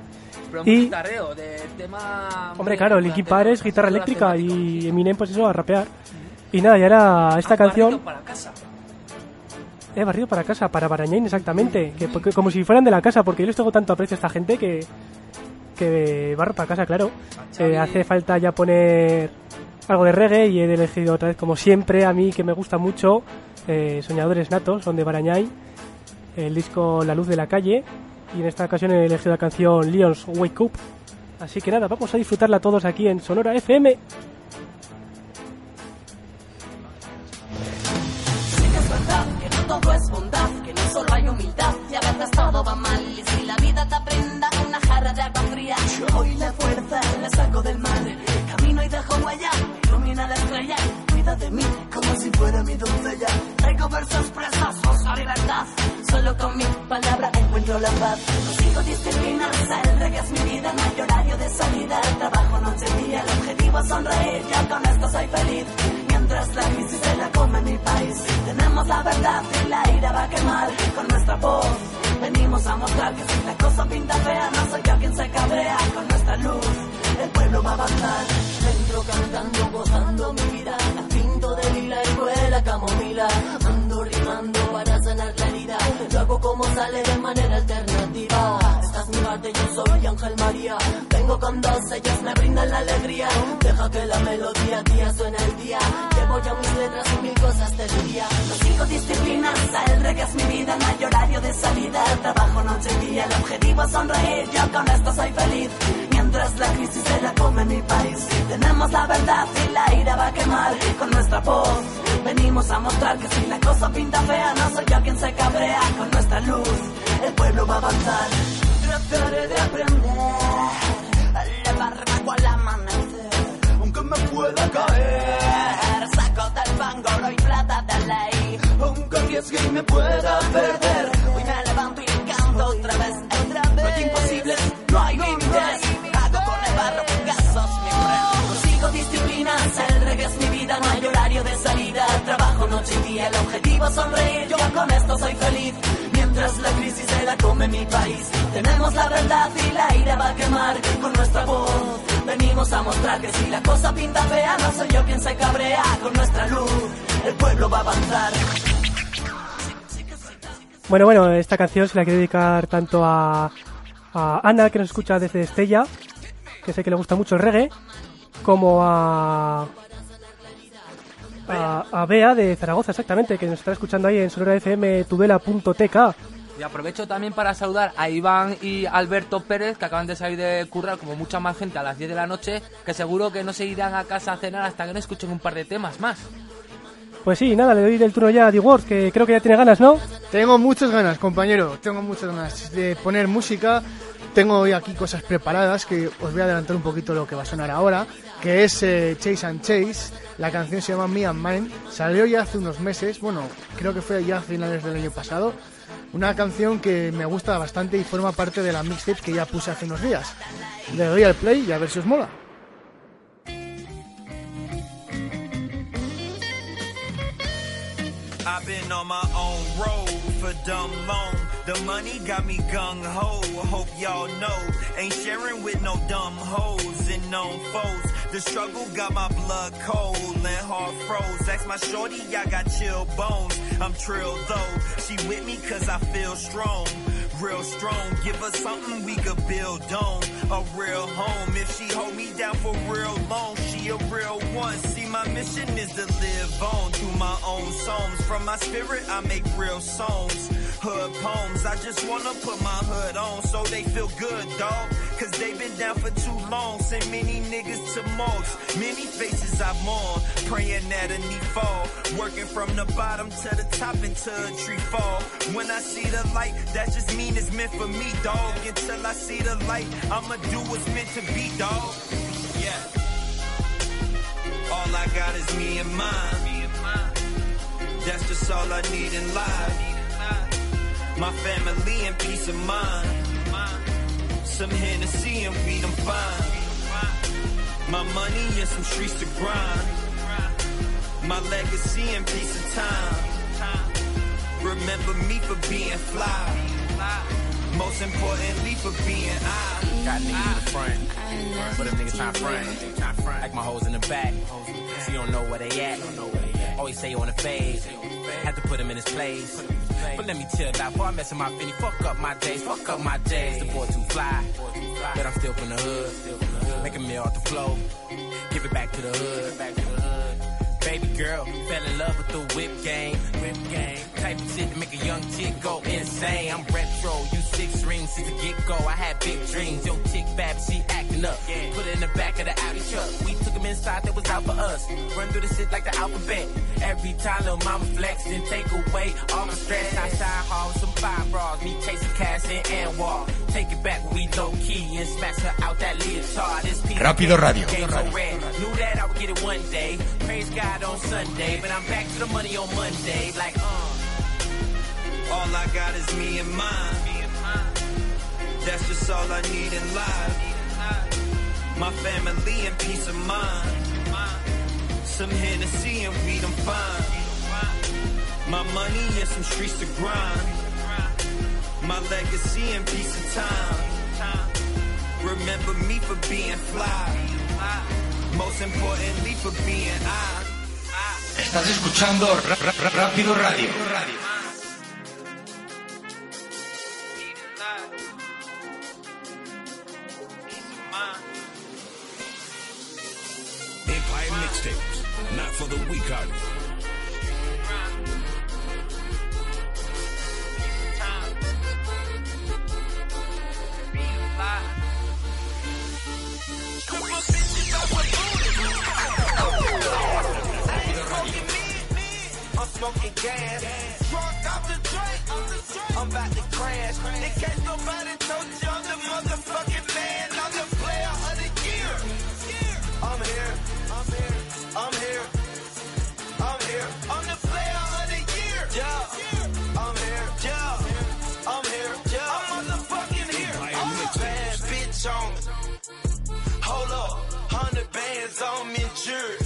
Pero Y- un guitarreo de tema. Hombre, claro, Linkin Park es guitarra eléctrica y Eminem, pues eso, a rapear. Y nada, y ahora esta canción... Para casa. he barrido para casa, para Barañain exactamente, que, porque- como si fueran de la casa, porque yo les tengo tanto aprecio a esta gente que, que barro para casa, claro. Eh, hace falta ya poner algo de reggae y he elegido otra vez, como siempre, a mí que me gusta mucho, eh, Soñadores Natos, son de Barañain, el disco La Luz de la Calle, y en esta ocasión he elegido la canción Leon's Wake Up. Así que nada, vamos a disfrutarla todos aquí en Sonora FM. Solo va mal. Hoy la fuerza la saco del mar. Camino y dejo huella, ilumina la estrella. De mí como si fuera mi doncella. Traigo versos presos, busco libertad. Solo con mi palabra encuentro la paz. No sigo disciplinas, el reggae mi vida, no hay horario de salida. Trabajo noche y día, el objetivo es sonreír, yo con esto soy feliz. Mientras la crisis se la come mi país, tenemos la verdad y la ira va a quemar con nuestra voz. Venimos a mostrar que si la cosa pinta fea, no soy yo quien se cabrea con nuestra luz. El pueblo va a avanzar. Dentro cantando, gozando mi vida. De lila y vuela camomila. Ando rimando para sanar la herida. Lo hago como sale de manera alternativa. Esta es mi parte, yo soy Ángel María. Vengo con dos, ellas me brindan la alegría. Deja que la melodía a día suene el día. Llevo ya mis letras y mil cosas te diría. No sigo disciplinas, el reggae es mi vida. No hay horario de salida. Trabajo noche y día. El objetivo es sonreír. Yo con esto soy feliz. Mientras la crisis se la come mi país. Tenemos la verdad y la ira va a quemar con nuestra voz. Venimos a mostrar que si la cosa pinta fea, no soy yo quien se cabrea con nuestra luz. El pueblo va a avanzar. Trataré de aprender a elevarme cual amanecer, aunque me pueda caer. Saco del fango y plata de ley, aunque arriesgue y me pueda perder. Hoy me levanto y canto otra vez. Trabajo noche y día, el objetivo es sonreír. Yo con esto soy feliz. Mientras la crisis se la come mi país, tenemos la verdad y la ira va a quemar con nuestra voz. Venimos a mostrar que si la cosa pinta fea, no soy yo quien se cabrea con nuestra luz. El pueblo va a avanzar. Bueno, bueno, esta canción se la quiero dedicar tanto a, a Ana, que nos escucha desde Estella, que sé que le gusta mucho el reggae, como a, a, a Bea de Zaragoza, exactamente, que nos está escuchando ahí en sonorafm.tudela.tk. Y aprovecho también para saludar a Iván y Alberto Pérez, que acaban de salir de currar, como mucha más gente, a las 10 de la noche, que seguro que no se irán a casa a cenar hasta que no escuchen un par de temas más. Pues sí, nada, le doy el turno ya a D-Word, que creo que ya tiene ganas, ¿no? Tengo muchas ganas, compañero. Tengo muchas ganas de poner música. Tengo hoy aquí cosas preparadas que os voy a adelantar un poquito lo que va a sonar ahora, que es eh, Chase and Chase. La canción se llama Me and Mine. Salió ya hace unos meses, bueno, creo que fue ya a finales del año pasado. Una canción que me gusta bastante y forma parte de la mixtape que ya puse hace unos días. Le doy al play y a ver si os mola. The struggle got my blood cold and heart froze. Ask my shorty, I got chill bones. I'm trill though. She with me cause I feel strong. Real strong, give her something we could build on. A real home. If she hold me down for real long, she a real one. See, my mission is to live on through my own songs. From my spirit, I make real songs. Hood poems, I just wanna put my hood on so they feel good, dog. Cause they been down for too long. Send many niggas to morgues. Many faces I've mourn. Praying that a knee fall. Working from the bottom to the top until a tree fall. When I see the light, that just mean it's meant for me, dog. Until I see the light, I'ma do what's meant to be, dog. Yeah. All I got is me and mine. That's just all I need in life. My family and peace of mind. Some Hennessy and weed, I'm fine. My money and some streets to grind. My legacy and peace of time. Remember me for being fly. Most importantly for being I. Got niggas in the front, but them niggas tryna front. Like my hoes in the back, so you don't know where they at. Always say you on the fade, had to put him in his place. But let me tell that before I mess with my Finny, fuck up my days, fuck up my days. The boy too fly, but I'm still from the hood. A meal off the flow, give it back to the hood. Baby girl, fell in love with the whip game. Whip game. Type of shit to make a young chick go insane. I'm retro, you six rings since the get go. I had big dreams. Yo, chick bad, she acting up. Put it in the back of the Audi truck. We took him inside, that was out for us. Run through the shit like the alphabet. Every time little mama flex, then take away all my stress. Outside hall with some five bras. Me chasing cash in and walk. Take it back when we low key and smash her out that leotard. This piece Rápido Radio. Red. Knew that I would get it one day. Praise God on Sunday, but I'm back to the money on Monday. Like, uh. All I got is me and mine. That's just all I need in life. My family and peace of mind. Some Hennessy and weed I'm fine. My money and some streets to grind. My legacy and peace of time. Remember me for being fly. Most importantly for being I. Estás escuchando Ra- Ra- Ra- Rápido Radio. Empire Mixtapes, not for the weak-hearted. I'm smoking gas. Drunk off the drink. I'm about to crash. In case nobody told you I'm the motherfucking man. I'm the player of the year. I'm here. I'm here. I'm here. I'm here. I'm the player of the year. Yeah. I'm here. Yeah. I'm here. Yeah. I'm motherfucking here. I'm a bad bitch on. Hold up. Hundred bands on me, injured.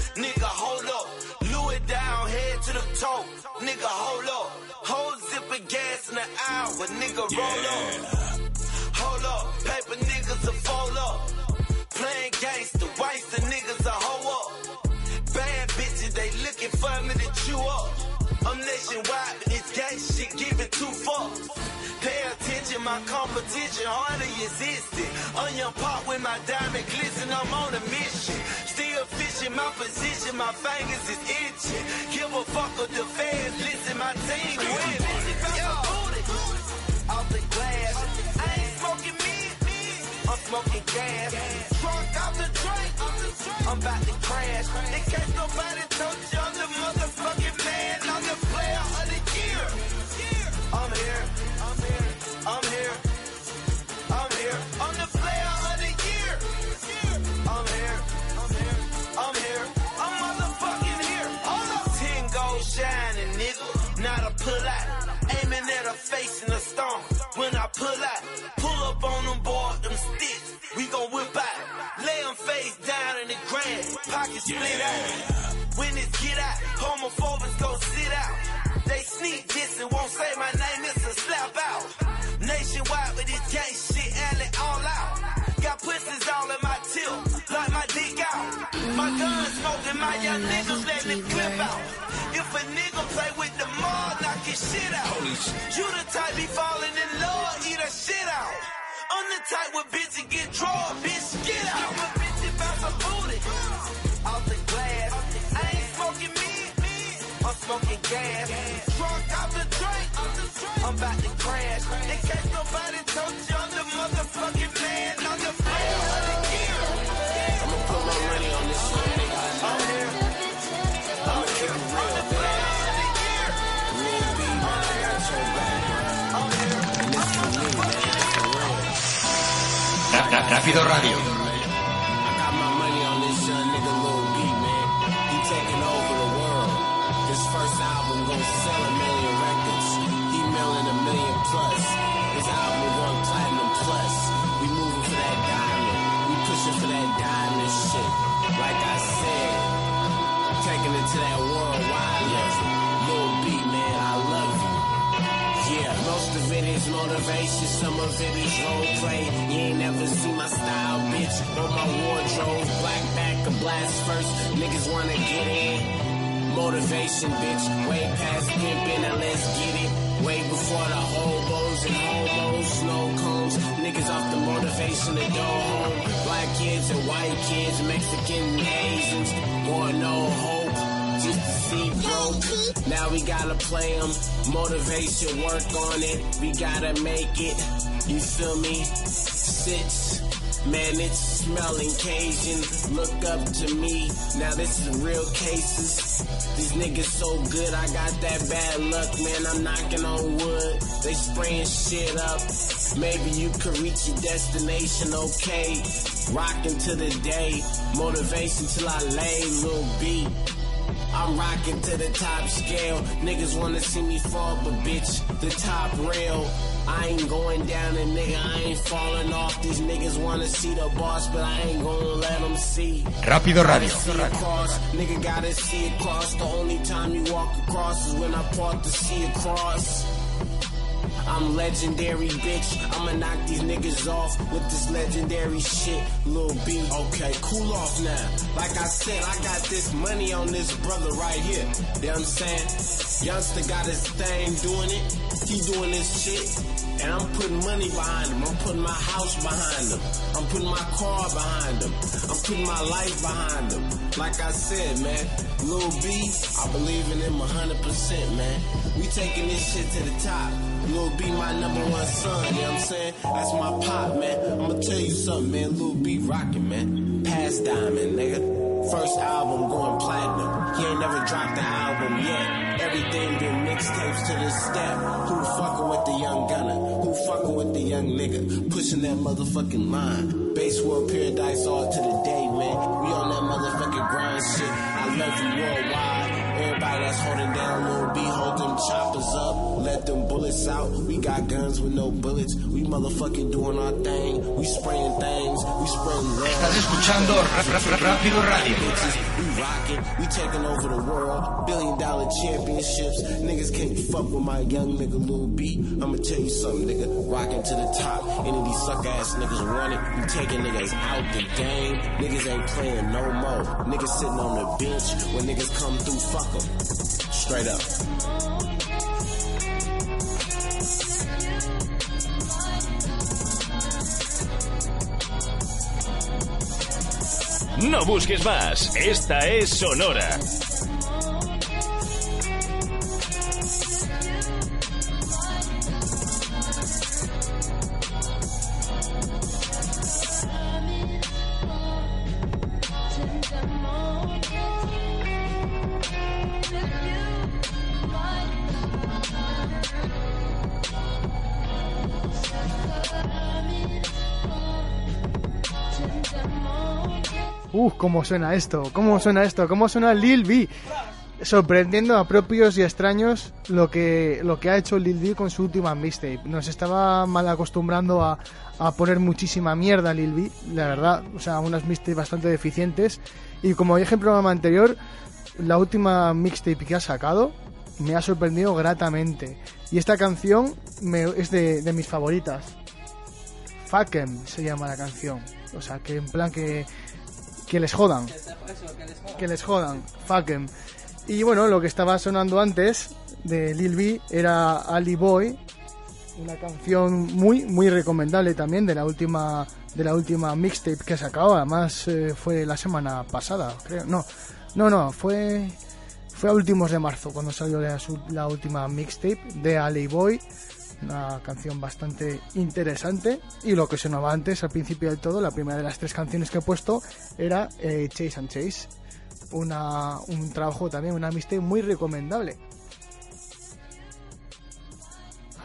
Nigga, hold up. Whole zip of gas in the hour. Nigga, roll up. Hold up. Paper niggas a fold up. Playing gangster. Waste the niggas a hoe up. Bad bitches, they looking for me to chew up. I'm nationwide, but this gang shit giving two fucks. Pay attention, my competition hardly existed. On your part with my diamond glisten, I'm on a mission. Still fishing my position, my fingers is itching. Give a fuck with the fans, listen, my team winning. Pull out, pull up on them boy, them sticks. We gon' whip out. Lay them face down in the ground. Pockets split out. When it's get out, homophobes go sit out. They sneak this and won't say my name, it's a slap out. Nationwide with this gang shit, alley all out. Got pussies all in my tilt, like my dick out. My gun smoking, my young niggas letting it clip out. A nigga play with the mall, knock his shit out. You the type be falling in love, eat a shit out. I'm the type with bitch and get drawn, bitch, get out. A bitch and bounce a booty Rápido Radio. Motivation, some of it is role play. You ain't never seen my style, bitch. Or my wardrobe, black back, a blast first. Niggas wanna get in. Motivation, bitch. Way past pimping and let's get it. Way before the hobos and homos, snow cones. Niggas off the motivation to go home. Black kids and white kids, Mexican and Asians. More no hope, broke. Now we gotta play play 'em. Motivation, work on it. We gotta make it. You feel me? Sits. Man, it's smelling Cajun. Look up to me. Now this is real cases. These niggas so good, I got that bad luck, man. I'm knocking on wood. They spraying shit up. Maybe you could reach your destination, okay? Rocking to the day. Motivation till I lay, little beat. I'm rocking to the top scale. Niggas wanna see me fall, but bitch, the top rail. I ain't going down and nigga, I ain't falling off. These niggas wanna see the boss, but I ain't gonna let them see. Rápido Radio. Gotta see across, nigga gotta see across. The only time you walk across is when I part to see across. I'm legendary, bitch. I'ma knock these niggas off with this legendary shit. Lil B, okay, cool off now. Like I said, I got this money on this brother right here. You know what I'm saying? Youngster got his thing doing it. He doing this shit. And I'm putting money behind him. I'm putting my house behind him. I'm putting my car behind him. I'm putting my life behind him. Like I said, man, Lil B, I believe in him 100%, man. We taking this shit to the top. Lil B, my number one son, you know what I'm saying? That's my pop, man. I'ma tell you something, man. Lil B rocking, man. Past diamond, nigga. First album going platinum. He ain't never dropped the album yet. Everything been mixtapes to this step. Who fucking with the young gunner? With the young nigga? Pushing that motherfucking line. Base world paradise all to the day, man. We on that motherfucking grind shit. I love you worldwide. Everybody that's holding down Lil B, hold them choppers up. Let them bullets out. We got guns with no bullets. We motherfucking doing our thing. We spraying things. We spraying love. Estás escuchando Rápido Radio. We rocking, we taking over the world. Billion dollar championships. Niggas can't fuck with my young nigga Lil B. I'ma tell you something, nigga. Rocking to the top. Any of these suck ass niggas want it. We taking niggas out the game. Niggas ain't playing no more. Niggas sitting on the bench. When niggas come through, fuck them. Straight up. No busques más. Esta es Sonora. Cómo suena esto, cómo suena esto, cómo suena Lil B. Sorprendiendo a propios y extraños lo que, lo que ha hecho Lil B con su última mixtape. Nos estaba mal acostumbrando a, a poner muchísima mierda a Lil B, la verdad. O sea, unas mixtapes bastante deficientes. Y como dije en el programa anterior, la última mixtape que ha sacado me ha sorprendido gratamente. Y esta canción es de, de mis favoritas. Fuck 'em se llama la canción. O sea, que en plan que, que les jodan. Que les jodan. Fuck. Y bueno, lo que estaba sonando antes de Lil B era Ali Boy, una canción muy muy recomendable también de la última de la última mixtape que sacado. Además eh, fue la semana pasada, creo. No, no, no, fue fue a últimos de marzo cuando salió la, la última mixtape de Ali Boy. Una canción bastante interesante. Y lo que sonaba antes, al principio del todo, la primera de las tres canciones que he puesto era eh, Chase and Chase. Una, un trabajo también, una mixtape muy recomendable.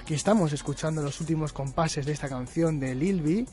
Aquí estamos escuchando los últimos compases de esta canción de Lil B.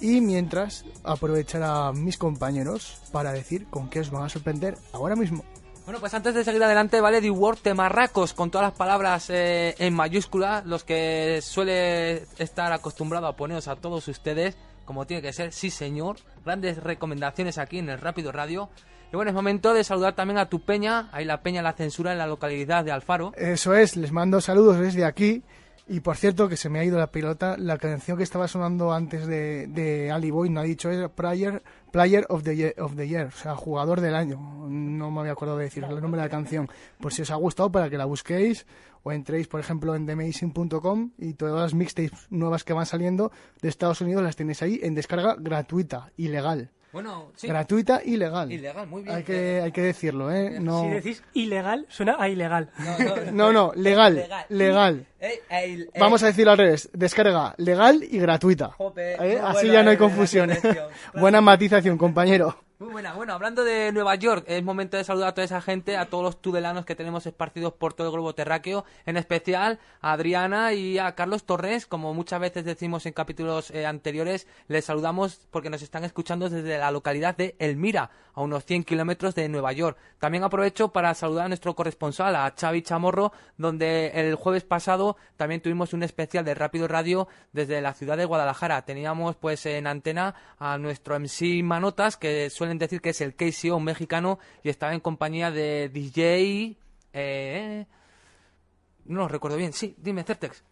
Y mientras aprovechar a mis compañeros para decir con qué os van a sorprender ahora mismo. Bueno, pues antes de seguir adelante, ¿vale? The Word Temarracos, con todas las palabras eh, en mayúscula, los que suele estar acostumbrado a poneros a todos ustedes, como tiene que ser, sí señor. Grandes recomendaciones aquí en el Rápido Radio. Y bueno, es momento de saludar también a tu peña, ahí la peña La Censura en la localidad de Alfaro. Eso es, les mando saludos desde aquí. Y por cierto, que se me ha ido la pelota, la canción que estaba sonando antes de, de Ali Boy no ha dicho es Player, player of, the year, of the Year, o sea, jugador del año. No me había acordado de decir el nombre de la canción. Por si os ha gustado, para que la busquéis o entréis, por ejemplo, en TheMazing.com y todas las mixtapes nuevas que van saliendo de Estados Unidos las tenéis ahí en descarga gratuita, ilegal. Bueno, sí. Gratuita, ilegal. Ilegal, muy bien. Hay que, hay que decirlo, ¿eh? No, Si decís ilegal, suena a ilegal. *laughs* no, no, legal, Legal. legal. Eh, eh, Vamos a decirlo al revés, descarga legal y gratuita. Jope, ¿Eh? Así ya no hay confusión. *laughs* Buena matización, compañero. Muy buena. Bueno, hablando de Nueva York, es momento de saludar a toda esa gente, a todos los tudelanos que tenemos esparcidos por todo el globo terráqueo, en especial a Adriana y a Carlos Torres, como muchas veces decimos en capítulos eh, anteriores, les saludamos porque nos están escuchando desde la localidad de Elmira, a unos 100 kilómetros de Nueva York. También aprovecho para saludar a nuestro corresponsal, a Xavi Chamorro, donde el jueves pasado también tuvimos un especial de Rápido Radio desde la ciudad de Guadalajara. Teníamos pues en antena a nuestro MC Manotas, que suelen decir que es el KCO mexicano, y estaba en compañía de DJ... Eh, no lo recuerdo bien. Sí, dime, Certex.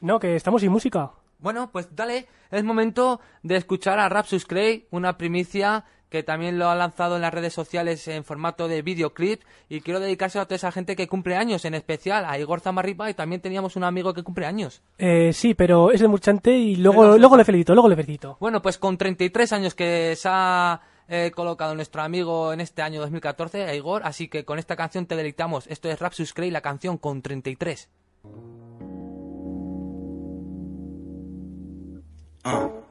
No, que estamos sin música. Bueno, pues dale, es momento de escuchar a Rapsus Clay, una primicia que también lo ha lanzado en las redes sociales en formato de videoclip y quiero dedicarse a toda esa gente que cumple años, en especial a Igor Zamarripa y también teníamos un amigo que cumple años. Eh, sí, pero es de Murchante y luego, Pero- luego le felicito, luego le felicito. Bueno, pues con 33 años que se ha eh, colocado nuestro amigo en este año 2014, a Igor, así que con esta canción te deleitamos. Esto es Rapsus Clay, la canción con 33. Te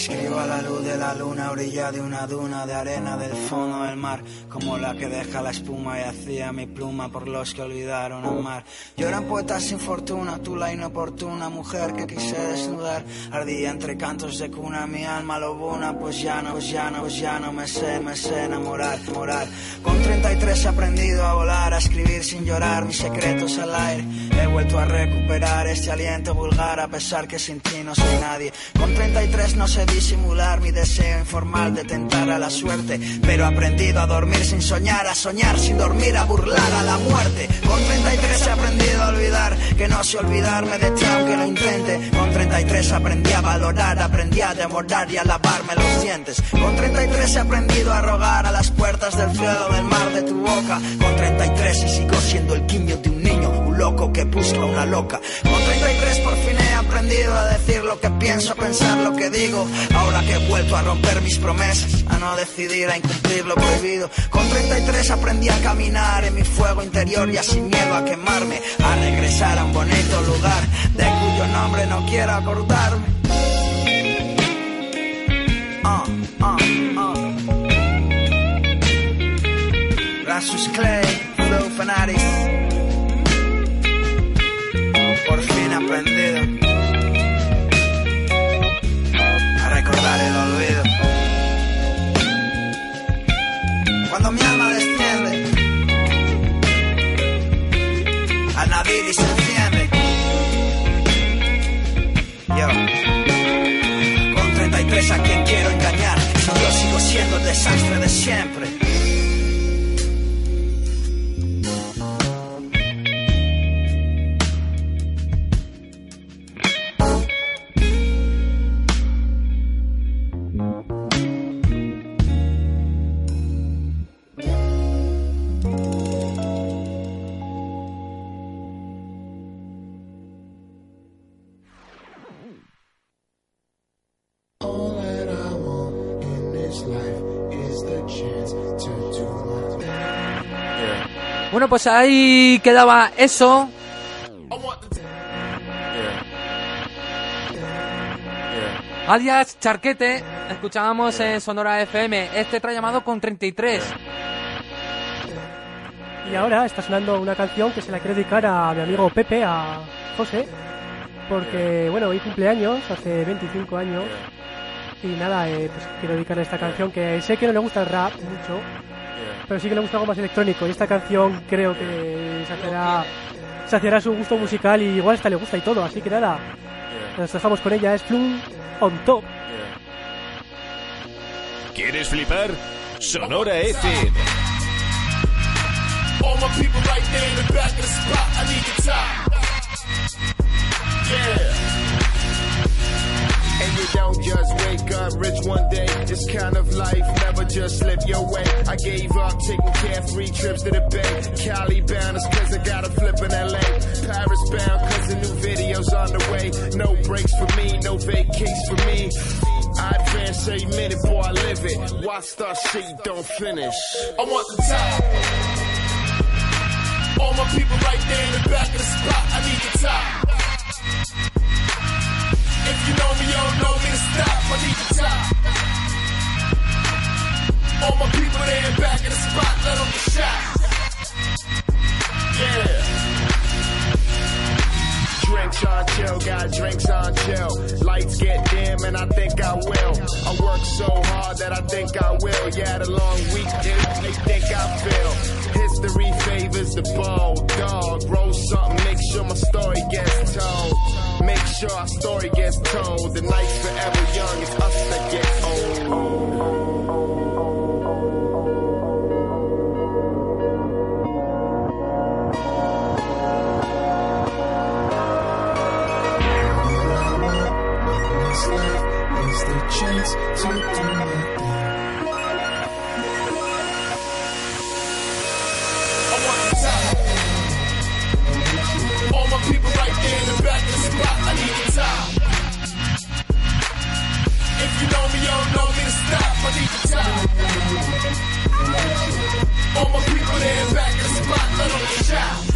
escribo a la luz de la luna, a orilla de una duna de arena del fondo del mar, como la que deja la espuma y hacía mi pluma por los que olvidaron amar. Yo era un poeta sin fortuna, tú la inoportuna mujer que quise desnudar, ardía entre cantos de cuna, mi alma lobuna, pues ya no, pues ya no, pues ya no me sé, me sé enamorar, morar. Con 33 he aprendido a volar, a escribir sin llorar, mis secretos al aire. He vuelto a recuperar este aliento vulgar a pesar que sin ti no soy nadie. Con 33 no sé disimular mi deseo informal de tentar a la suerte, pero he aprendido a dormir sin soñar, a soñar sin dormir, a burlar a la muerte. Con 33 he aprendido a olvidar que no sé olvidarme de ti aunque lo intente. Con 33 aprendí a valorar, aprendí a demorar y a lavarme los dientes. Con 33 he aprendido a rogar a las puertas del cielo, del mar, de tu boca. Con 33 y sigo siendo el guiño de un niño, un loco que busca una loca. Con 33 por fin aprendido a decir lo que pienso, a pensar lo que digo. Ahora que he vuelto a romper mis promesas, a no decidir, a incumplir lo prohibido. Con 33 aprendí a caminar en mi fuego interior y sin miedo a quemarme, a regresar a un bonito lugar de cuyo nombre no quiero acordarme. Ah, ah, ah. Rasus Clay, Flow Fanatics. Por fin aprendido desastre de siempre. Bueno, pues ahí quedaba eso. Alias Charquete, escuchábamos en Sonora FM, este trae llamado con 33. Y ahora está sonando una canción que se la quiero dedicar a mi amigo Pepe, a José, porque, bueno, hoy cumpleaños, hace 25 años, y nada, eh, pues quiero dedicarle esta canción que sé que no le gusta el rap mucho, pero sí que le gusta algo más electrónico, y esta canción creo que se hacerá su gusto musical y igual hasta le gusta y todo, así que nada, nos dejamos con ella, es Plum on Top. ¿Quieres flipar? Sonora FM. All my people right there in the back of the spot, I need your top. Yeah. You don't just wake up rich one day. This kind of life never just slip your way. I gave up taking carefree trips to the bay. Cali bound is cause I got a flip in LA. Paris bound cause the new video's on the way. No breaks for me, no vacates for me. I advance every minute, boy, I live it. Why start shit don't finish? I want the top. Work so hard that I think I will. Yeah, the long week, they, think I feel. History favors the bold dog. Roll something, make sure my story gets told. Make sure our story gets told. The night's forever young, it's us that get old. Let them get shot.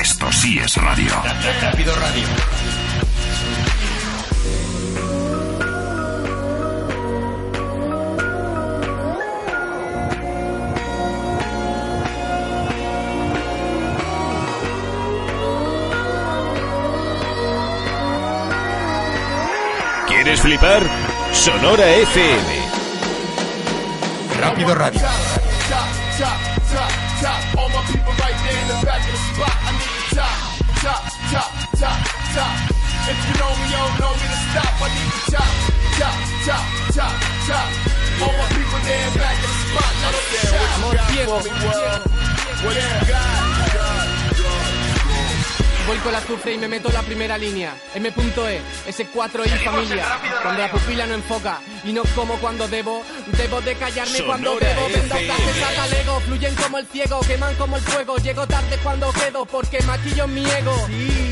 Esto sí es radio. Rápido Radio. Flipar? Sonora FM. Rápido Radio. Voy con la azufre y me meto en la primera línea. M.E, S4 y familia. Cuando la pupila no enfoca y no como cuando debo. Debo de callarme cuando debo. Vendo FM. frases a talego, fluyen como el ciego, queman como el fuego. Llego tarde cuando quedo porque maquillo mi ego.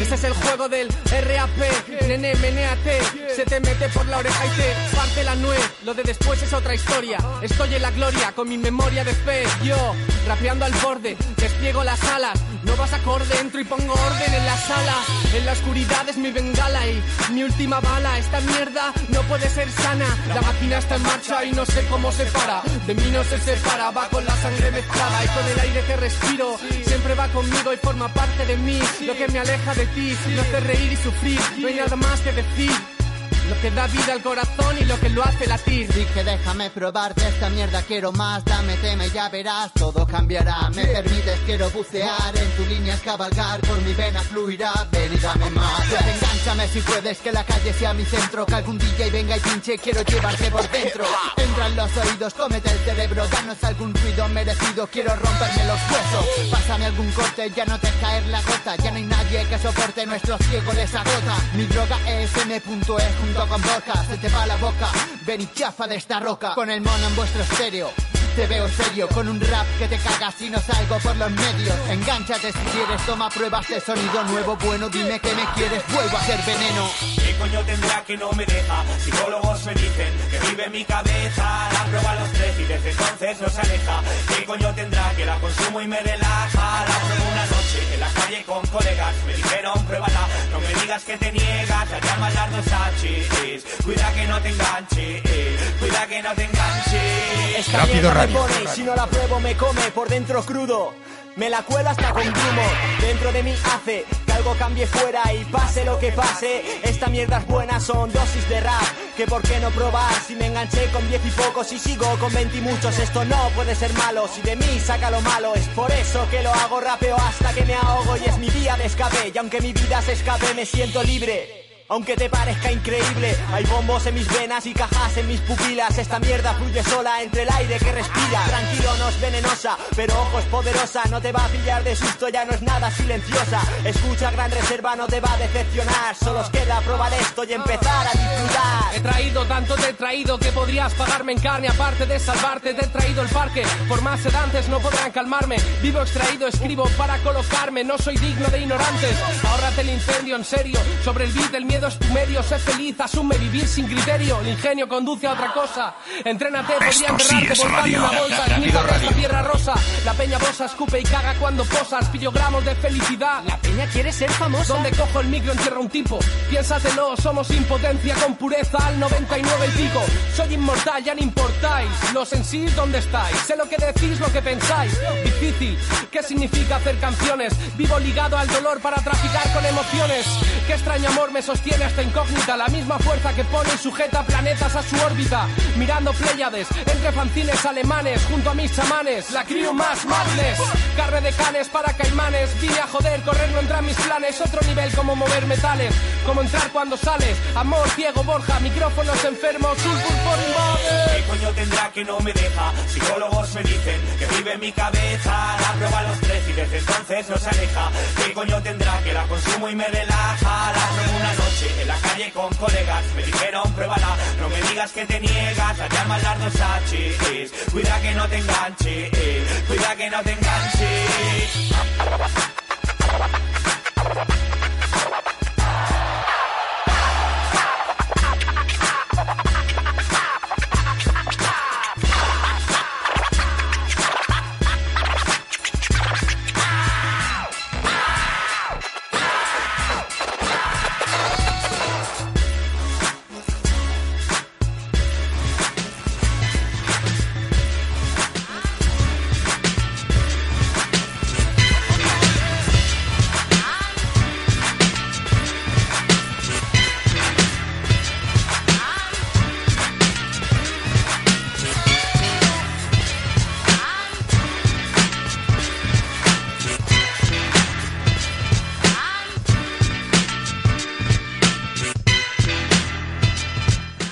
Ese es el juego del RAP. Nene, menéate. Se te mete por la oreja y te la nuez. Lo de después es otra historia. Estoy en la gloria con mi memoria de fe. Yo, rapeando al borde, despliego las alas. No vas acorde, entro y pongo orden en la sala. En la oscuridad es mi bengala y mi última bala. Esta mierda no puede ser sana. La máquina está en marcha y no sé cómo se para. De mí no se separa, va con la sangre mezclada y con el aire que respiro. Siempre va conmigo y forma parte de mí. Lo que me aleja de ti, no hace reír y sufrir. No hay nada más que decir. Lo que da vida al corazón y lo que lo hace latir. Dije déjame probar de esta mierda, quiero más, dame tema y ya verás, todo cambiará. Me permites, quiero bucear, en tu línea cabalgar, por mi vena fluirá, ven y dame más. Engánchame si puedes, que la calle sea mi centro, que algún DJ venga y pinche, quiero llevarte por dentro. Entra en los oídos, cómete el cerebro, danos algún ruido merecido, quiero romperme los huesos. Pásame algún corte, ya no te caer la gota, ya no hay nadie que soporte nuestro ciego les agota. Mi droga es M.E junto con Borja, se te va la boca, ven y chafa de esta roca. Con el mono en vuestro estéreo, te veo serio, con un rap que te cagas y no salgo por los medios. Engánchate si quieres, toma pruebas de sonido nuevo, bueno, dime que me quieres, vuelvo a ser veneno. ¿Qué coño tendrá que no me deja? Psicólogos me dicen que vive mi cabeza. La prueba a los tres y desde entonces no se aleja. ¿Qué coño tendrá que la consumo y me relaja? La pruebo una noche en la calle con colegas. Me dijeron, pruébala, no me digas que te niegas. La llaman las dos H's. Cuida que no te enganche, cuida que no te enganche. Esta Rápido mierda Radio. me pone y si no la pruebo me come por dentro crudo. Me la cuela hasta con grumo, dentro de mí hace que algo cambie fuera y pase lo que pase. Esta mierda es buena, son dosis de rap. Que por qué no probar si me enganché con diez y pocos y sigo con 20 y muchos. Esto no puede ser malo, si de mí saca lo malo. Es por eso que lo hago rapeo hasta que me ahogo y es mi vía de escape. Y aunque mi vida se escape, me siento libre. Aunque te parezca increíble, hay bombos en mis venas y cajas en mis pupilas. Esta mierda fluye sola entre el aire que respira. Tranquilo, no es venenosa, pero ojo es poderosa. No te va a pillar de susto, ya no es nada silenciosa. Escucha, gran reserva, no te va a decepcionar. Solo os queda probar esto y empezar a disfrutar. He traído tanto te he traído que podrías pagarme en carne aparte de salvarte te he traído el parque por más sedantes no podrán calmarme vivo extraído escribo para colocarme no soy digno de ignorantes ahórrate el incendio en serio sobre el beat el miedo es tu medio sé feliz asume vivir sin criterio el ingenio conduce a otra cosa. Entrénate podría sí enterrarte es por darle radio. una bolsa Radio. esta tierra rosa. La peña bosa escupe y caga cuando posas pillo gramos de felicidad. La peña quiere ser famosa. Donde cojo el micro entierro un tipo. Piénsatelo somos impotencia con pureza al 99 y pico. Soy inmortal ya no importáis los en sí dónde estáis sé lo que decís lo que pensáis. Difícil qué significa hacer canciones vivo ligado al dolor para traficar con emociones. Qué extraño amor me sostiene esta incógnita la misma fuerza que pone y sujeta planetas a su órbita mirando pléyades entre fanzines alemanes junto a mis chamanes la crew más madness carne de canes para caimanes vine a joder correr no entra en mis planes otro nivel como mover metales como entrar cuando sales amor ciego borja micrófonos enfermos sulfur por ¿Qué coño tendrá que no me deja? Psicólogos me dicen que vive en mi cabeza. La prueba a los tres y desde entonces no se aleja. ¿Qué coño tendrá que la consumo y me relaja? La una noche en la calle con colegas. Me dijeron, pruébala, no me digas que te niegas. La llaman las dos H's. Cuida que no te enganche, cuida que no te enganche.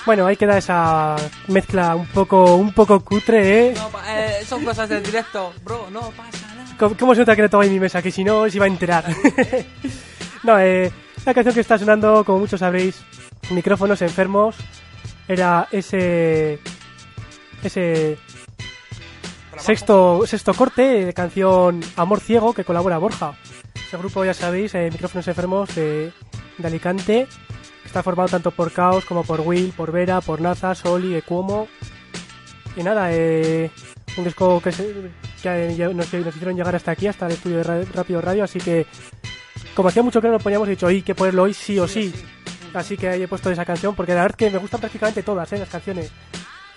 Bueno, ahí queda esa mezcla un poco un poco cutre, ¿eh? No, eh, son cosas del directo, bro, no pasa nada. ¿Cómo, cómo se nota que no tengo ahí mi mesa? Que si no, se iba a enterar. *laughs* no, eh, la canción que está sonando, como muchos sabréis, Micrófonos Enfermos, era ese... ese... Sexto, sexto corte de canción Amor Ciego que colabora Borja. Ese grupo, ya sabéis, eh, Micrófonos Enfermos de, de Alicante, está formado tanto por Caos como por Will, por Vera, por Naza, Soli, Ecuomo. Y nada, eh, un disco que, se- que eh, nos, nos hicieron llegar hasta aquí, hasta el estudio de Rápido Radio, así que como hacía mucho que no lo poníamos, he dicho, hoy que ponerlo hoy sí o sí. Así que ahí he puesto esa canción, porque la verdad que me gustan prácticamente todas, eh, las canciones.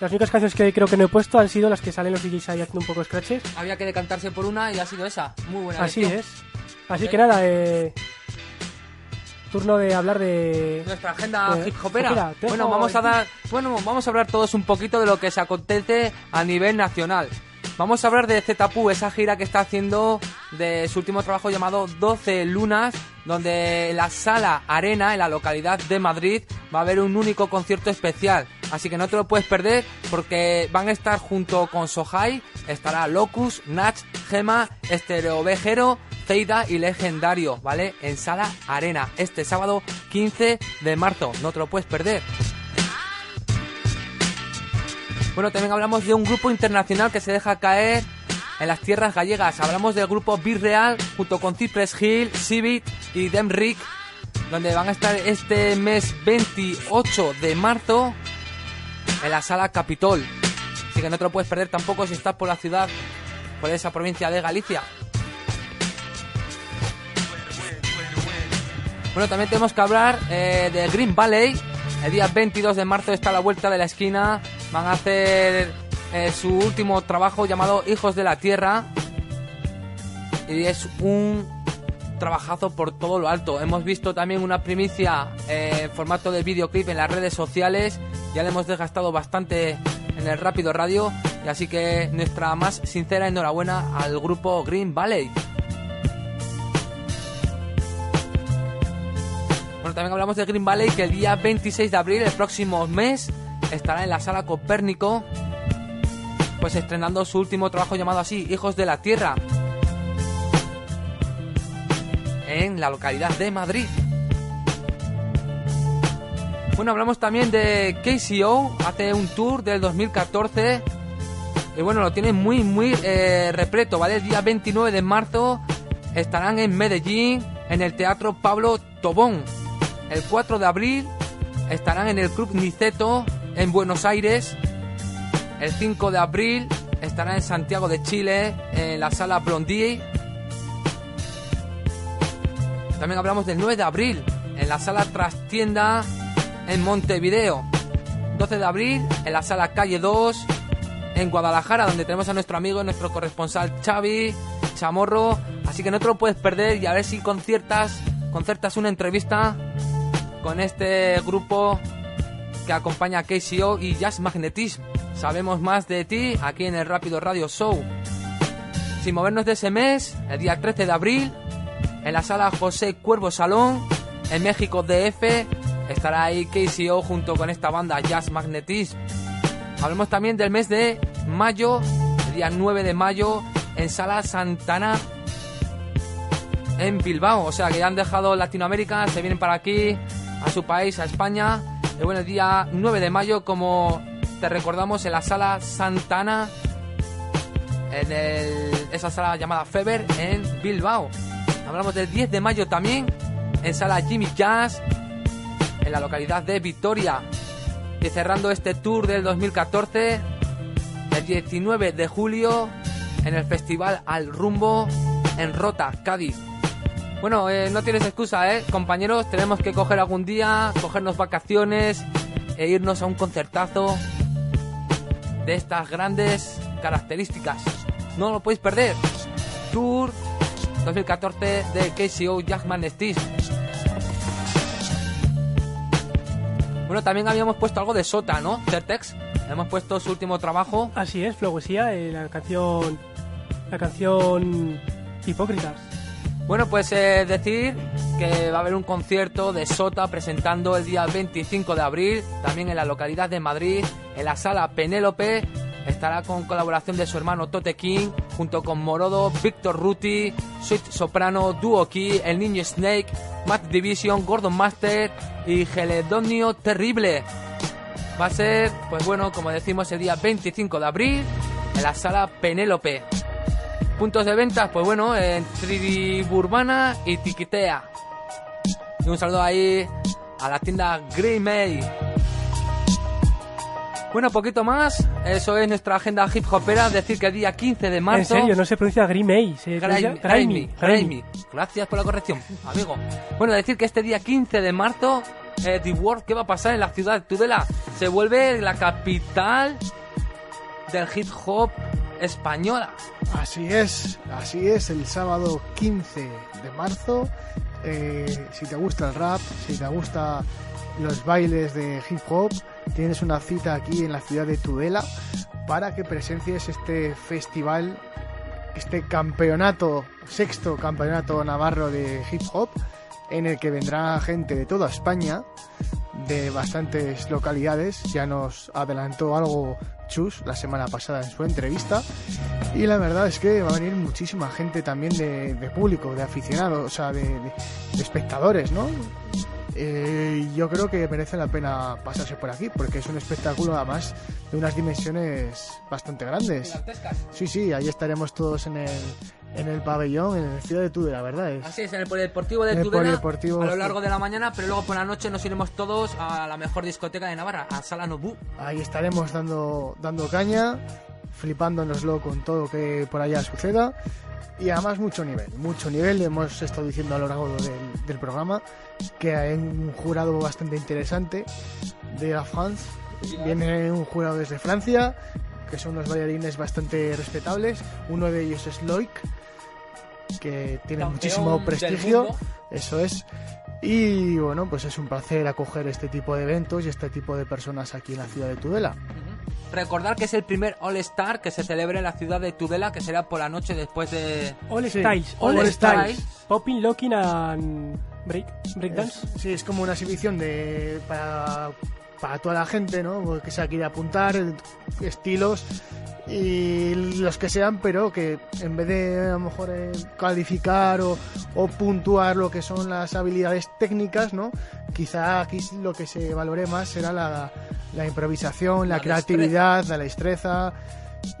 Las únicas canciones que creo que no he puesto han sido las que salen los DJs ahí haciendo un poco de scratches. Había que decantarse por una y ha sido esa. Muy buena Así es. Así Ok. que nada, eh, turno de hablar de nuestra agenda de hip hopera. Bueno, vamos a dar, bueno, vamos a hablar todos un poquito de lo que se acontece a nivel nacional. Vamos a hablar de Zetapu, esa gira que está haciendo de su último trabajo llamado 12 Lunas, donde en la Sala Arena, en la localidad de Madrid, va a haber un único concierto especial. Así que no te lo puedes perder porque van a estar junto con Sohai, estará Locus, Nach, Gema, Estereo Vejero, Y Legendario, ¿vale? En Sala Arena, este sábado 15 de marzo. No te lo puedes perder. Bueno, también hablamos de un grupo internacional que se deja caer en las tierras gallegas. Hablamos del grupo Real junto con Cypress Hill, Civit y Dem Rick, donde van a estar este mes 28 de marzo en la sala Capitol. Así que no te lo puedes perder tampoco si estás por la ciudad, por esa provincia de Galicia. Bueno, también tenemos que hablar eh, de Green Valley. El día 22 de marzo está a la vuelta de la esquina. Van a hacer eh, su último trabajo llamado Hijos de la Tierra. Y es un trabajazo por todo lo alto. Hemos visto también una primicia eh, en formato de videoclip en las redes sociales. Ya le hemos desgastado bastante en el Rápido Radio. Y así que nuestra más sincera enhorabuena al grupo Green Valley. Bueno, también hablamos de Green Valley que el día 26 de abril, el próximo mes, estará en la sala Copérnico, pues estrenando su último trabajo llamado así, Hijos de la Tierra, en la localidad de Madrid. Bueno, hablamos también de KCO, hace un tour del 2014 y bueno, lo tienen muy, muy eh, repleto, ¿vale? El día 29 de marzo estarán en Medellín, en el Teatro Pablo Tobón. El 4 de abril estarán en el Club Niceto, en Buenos Aires. El 5 de abril estarán en Santiago de Chile, en la Sala Blondie. También hablamos del 9 de abril, en la Sala Trastienda, en Montevideo. 12 de abril, en la Sala Calle 2, en Guadalajara, donde tenemos a nuestro amigo, nuestro corresponsal Xavi Chamorro. Así que no te lo puedes perder y a ver si conciertas, concertas una entrevista con este grupo que acompaña a KCO y Jazz Magnetism. Sabemos más de ti aquí en el Rápido Radio Show. Sin movernos de ese mes, el día 13 de abril, en la sala José Cuervo Salón, en México DF, estará ahí KCO junto con esta banda Jazz Magnetism. Hablemos también del mes de mayo, el día 9 de mayo, en Sala Santana, en Bilbao. O sea que ya han dejado Latinoamérica, se vienen para aquí, a su país, a España. El día 9 de mayo, como te recordamos, en la Sala Santana, en el- esa sala llamada Feber, en Bilbao. Hablamos del 10 de mayo también, en Sala Jimmy Jazz, en la localidad de Vitoria. Y cerrando este tour del 2014, el 19 de julio, en el Festival Al Rumbo, en Rota, Cádiz. Bueno, eh, no tienes excusa, ¿eh? Compañeros, tenemos que coger algún día, cogernos vacaciones e irnos a un concertazo de estas grandes características. No lo podéis perder. Tour 2014 de KCO Jackman Stis. Bueno, también habíamos puesto algo de Sota, ¿no? Certex. Hemos puesto su último trabajo. Así es, Flowesía, eh, la canción. La canción. Hipócritas. Bueno, pues eh, decir que va a haber un concierto de Sota presentando el día 25 de abril, también en la localidad de Madrid, en la sala Penélope. Estará con colaboración de su hermano Tote King, junto con Morodo, Víctor Ruti, Sweet Soprano, Duo Key, El Niño Snake, Matt Division, Gordon Master y Geledonio Terrible. Va a ser, pues bueno, como decimos, el día 25 de abril en la sala Penélope. Puntos de ventas, pues bueno, en 3D Urbana y Tiquitea. Y un saludo ahí a la tienda Green May. Bueno, poquito más. Eso es nuestra agenda hip hopera. Decir que el día 15 de marzo. En serio, no se pronuncia Grimey, se pronuncia. Gracias por la corrección, amigo. Bueno, decir que este día 15 de marzo, eh, The World, ¿qué va a pasar en la ciudad de Tudela? Se vuelve la capital del hip hop española. Así es, así es, el sábado 15 de marzo. eh, si te gusta el rap, si te gusta los bailes de hip hop, tienes una cita aquí en la ciudad de Tudela para que presencies este festival, este campeonato, sexto campeonato navarro de hip hop, en el que vendrá gente de toda España, de bastantes localidades. Ya nos adelantó algo Chus la semana pasada en su entrevista. Y la verdad es que va a venir muchísima gente también de, de público, de aficionados, o sea, de, de- de espectadores, ¿no? Eh, yo creo que merece la pena pasarse por aquí, porque es un espectáculo además de unas dimensiones bastante grandes. Sí, sí, ahí estaremos todos en el, en el pabellón, en el ciudad de Tudela, la verdad es. Así es, en el Polideportivo de Tudela, a lo largo de la mañana, pero luego por la noche nos iremos todos a la mejor discoteca de Navarra, a Sala Nobu. Ahí estaremos dando, dando caña, flipándonoslo con todo lo que por allá suceda. Y además mucho nivel, mucho nivel. Hemos estado diciendo a lo largo del, del programa que hay un jurado bastante interesante de la France. Viene un jurado desde Francia, que son unos bailarines bastante respetables. Uno de ellos es Loic, que tiene Campeón muchísimo prestigio. Eso es. Y bueno, pues es un placer acoger este tipo de eventos y este tipo de personas aquí en la ciudad de Tudela. Recordar que es el primer All Star que se celebra en la ciudad de Tudela, que será por la noche después de... All Sí. Styles. All All, Styles. Styles. Popping, locking and break, breakdance. Es- sí, es como una exhibición de para, para toda la gente, ¿no? Que se quiere apuntar, estilos y los que sean, pero que en vez de a lo mejor eh, calificar o, o puntuar lo que son las habilidades técnicas, ¿no? Quizá aquí lo que se valore más será la, la improvisación, la, La creatividad, la destreza.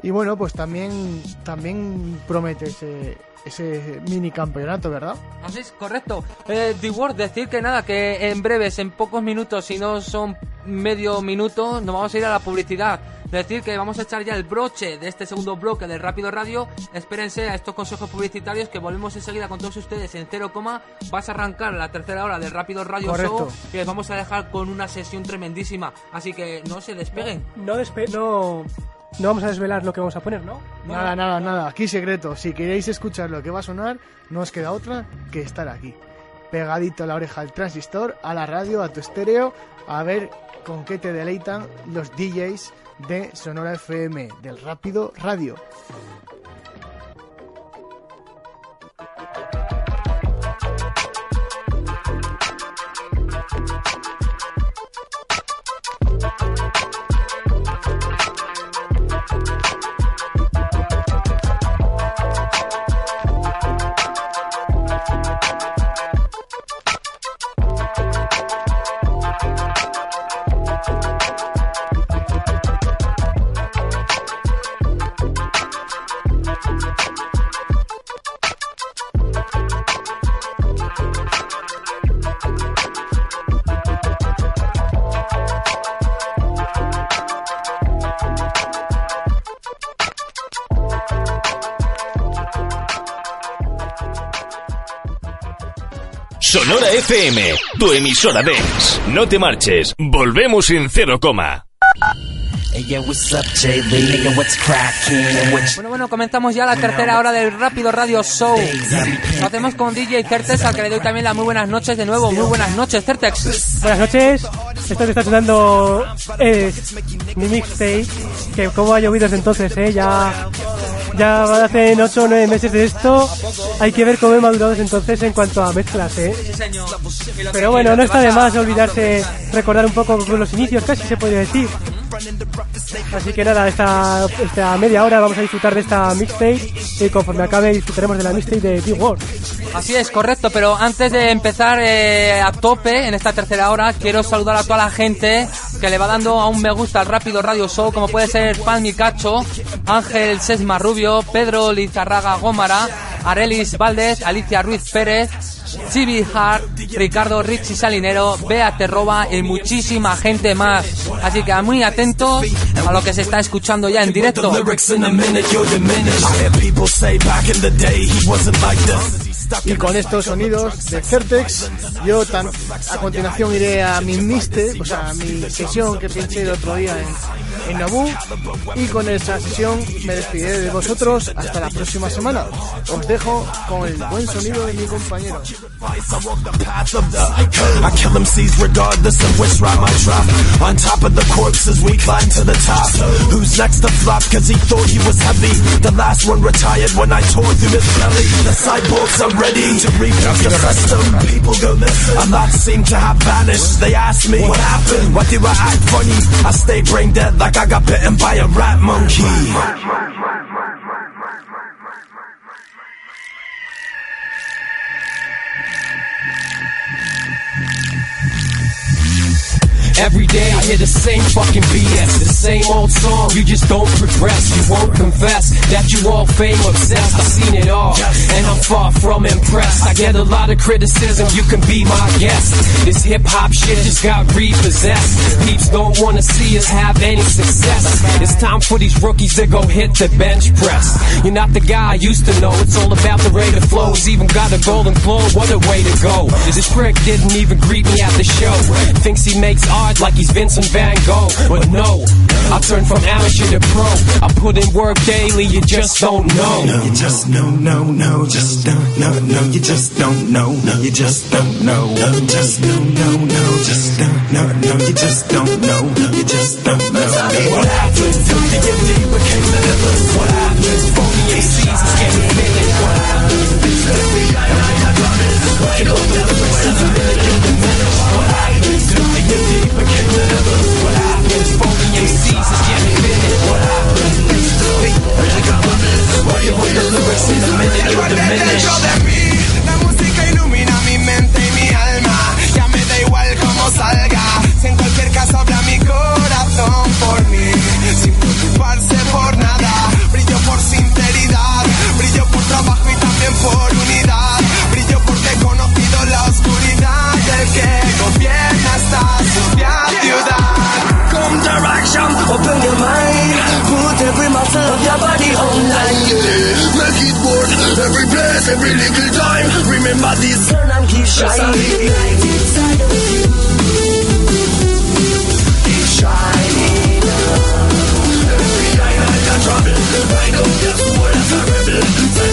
Y bueno, pues también, también promete ese, ese mini campeonato, ¿verdad? Así es, correcto. Eh, The Word, decir que nada, que en breves, en pocos minutos, si no son medio minuto, nos vamos a ir a la publicidad. Decir que vamos a echar ya el broche de este segundo bloque del Rápido Radio. Espérense a estos consejos publicitarios que volvemos enseguida con todos ustedes en cero coma. Vas a arrancar la tercera hora del Rápido Radio Correcto. Show y les vamos a dejar con una sesión tremendísima. Así que no se despeguen. No, despe no, no vamos a desvelar lo que vamos a poner, ¿no? Nada, nada, nada. Aquí secreto. Si queréis escuchar lo que va a sonar, no os queda otra que estar aquí. Pegadito a la oreja al transistor, a la radio, a tu estéreo, a ver con qué te deleitan los DJs de Sonora FM, del Rápido Radio. FM, tu emisora dance. No te marches, volvemos en cero coma. Bueno, bueno, comenzamos ya la tercera hora del Rápido Radio Show. Lo hacemos con DJ Certex, al que le doy también las muy buenas noches de nuevo. Muy buenas noches, Certex. Buenas noches. Esto que está sonando es mi mixtape. Que como ha llovido desde entonces, ¿eh? Ya, ya hacen 8 o 9 meses de esto. Hay que ver cómo he madurado entonces en cuanto a mezclas, ¿eh? Pero bueno, no está de más olvidarse, recordar un poco los inicios, casi se podría decir. Así que nada, esta, esta media hora vamos a disfrutar de esta mixtape y conforme acabe disfrutaremos de la mixtape de Big World. Así es, correcto, pero antes de empezar eh, a tope en esta tercera hora, quiero saludar a toda la gente que le va dando a un me gusta al Rápido Radio Show, como puede ser Pan Micacho, Ángel Sesma Rubio, Pedro Lizarraga Gómara, Arelis Valdés, Alicia Ruiz Pérez, Chibi Hart, Ricardo Richie Salinero, Bea Terroba y muchísima gente más. Así que muy atentos a lo que se está escuchando ya en directo. Y con estos sonidos de Certex, yo tan, a continuación iré a mi miste, o sea, a mi sesión que pinché el otro día en, en Naboo. Y con esa sesión me despediré de vosotros hasta la próxima semana. Os dejo con el buen sonido de mi compañero. I kill MCs regardless of which rhyme I drop. On top of the corpses, we climb to the top. Who's next to flop? Cause he thought he was heavy. The last one retired when I tore through his belly. The cyborgs are ready to repeat the system. People go missing. A lot seem to have vanished. They ask me, what happened? Why do I act funny? I stay brain dead like I got bitten by a rat monkey. Every day I hear the same fucking BS, the same old song. You just don't progress. You won't confess that you all fame obsessed. I've seen it all, and I'm far from impressed. I get a lot of criticism. You can be my guest. This hip hop shit just got repossessed. Peeps don't wanna see us have any success. It's time for these rookies to go hit the bench press. You're not the guy I used to know. It's all about the rate of flows. Even got a golden globe. What a way to go. This prick didn't even greet me at the show. Thinks he makes art, like he's Vincent Van Gogh. But no, I turned from amateur to pro. I put in work daily, you just don't know. No, you just no, no, no, just don't, no, no, you just don't know, no, you just don't know, no, you just no, no, no, just don't, no, no, you just don't know, no, you just don't know. What happened? DMD became the level. What happened? Phony ACs is getting fitted. What happened? Right on the lyrics in the minute in the middle. What happened? DMD became the level. What happened? Phony ACs is getting fitted. What happened? Right on the la música ilumina mi mente y mi alma. Ya me da igual cómo salga. Si en cualquier caso habla mi corazón por mí, sin preocuparse por nada. Brillo por sinceridad, brillo por trabajo y también por unidad. Brillo porque he conocido la oscuridad del que gobierna esta sucia ciudad. Come direction, open your mind. Put every muscle of your body online. Make it worth every place, every little time. Remember this. Turn and keep shining. Inside of. Keep shining. Every island I travel, right up your soul as a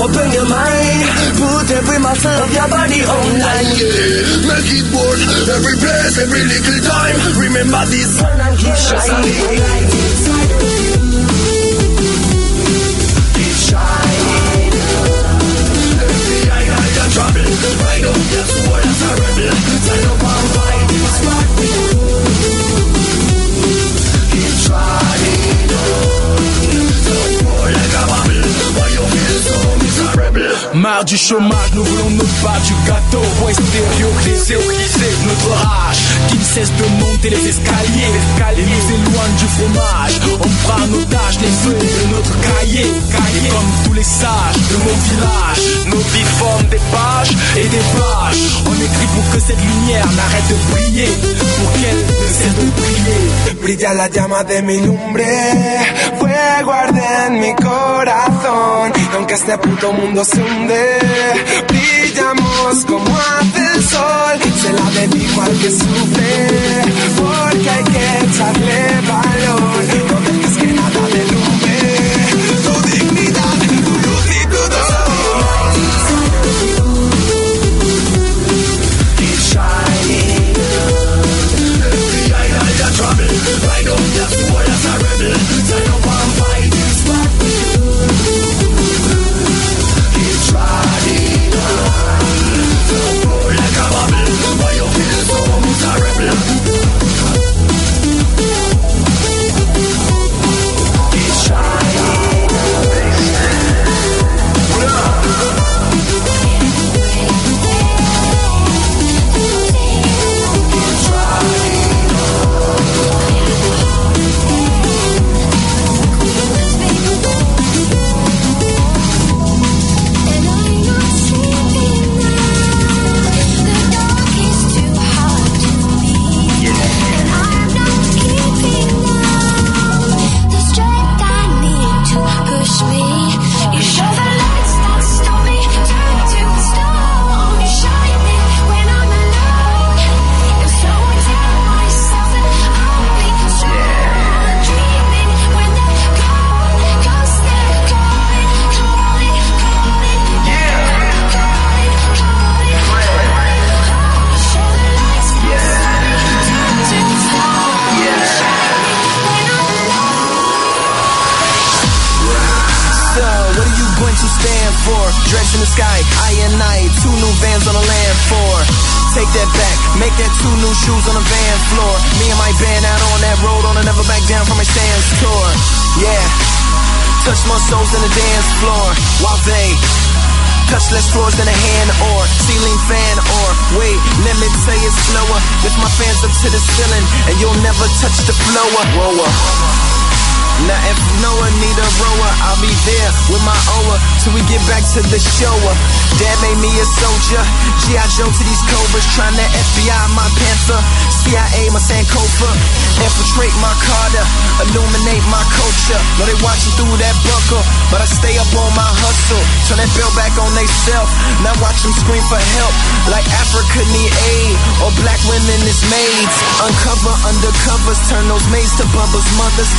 open your mind. Put every muscle of your body online. Yeah, make it work every place, every little time. Remember this. Turn and keep shining. Island right up your soul as a rebel. Marre du chômage, nous voulons notre part du gâteau. Voix extériorisée, notre rage qui ne cesse de monter les escaliers. Et nous du fromage. On prend en otage les feuilles de notre cahier. Et comme tous les sages de mon village, nos vies des pages et des pages. On écrit pour que cette lumière n'arrête de briller. Pour qu'elle ne cesse de briller. Brilla la llama de mi lumbre, fuego arde en mi corazón. Aunque este puto mundo se hunde, brillamos como hace el sol. Se la dedico al que sufre, porque hay que echarle valor.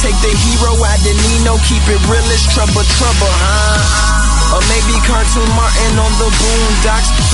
Take the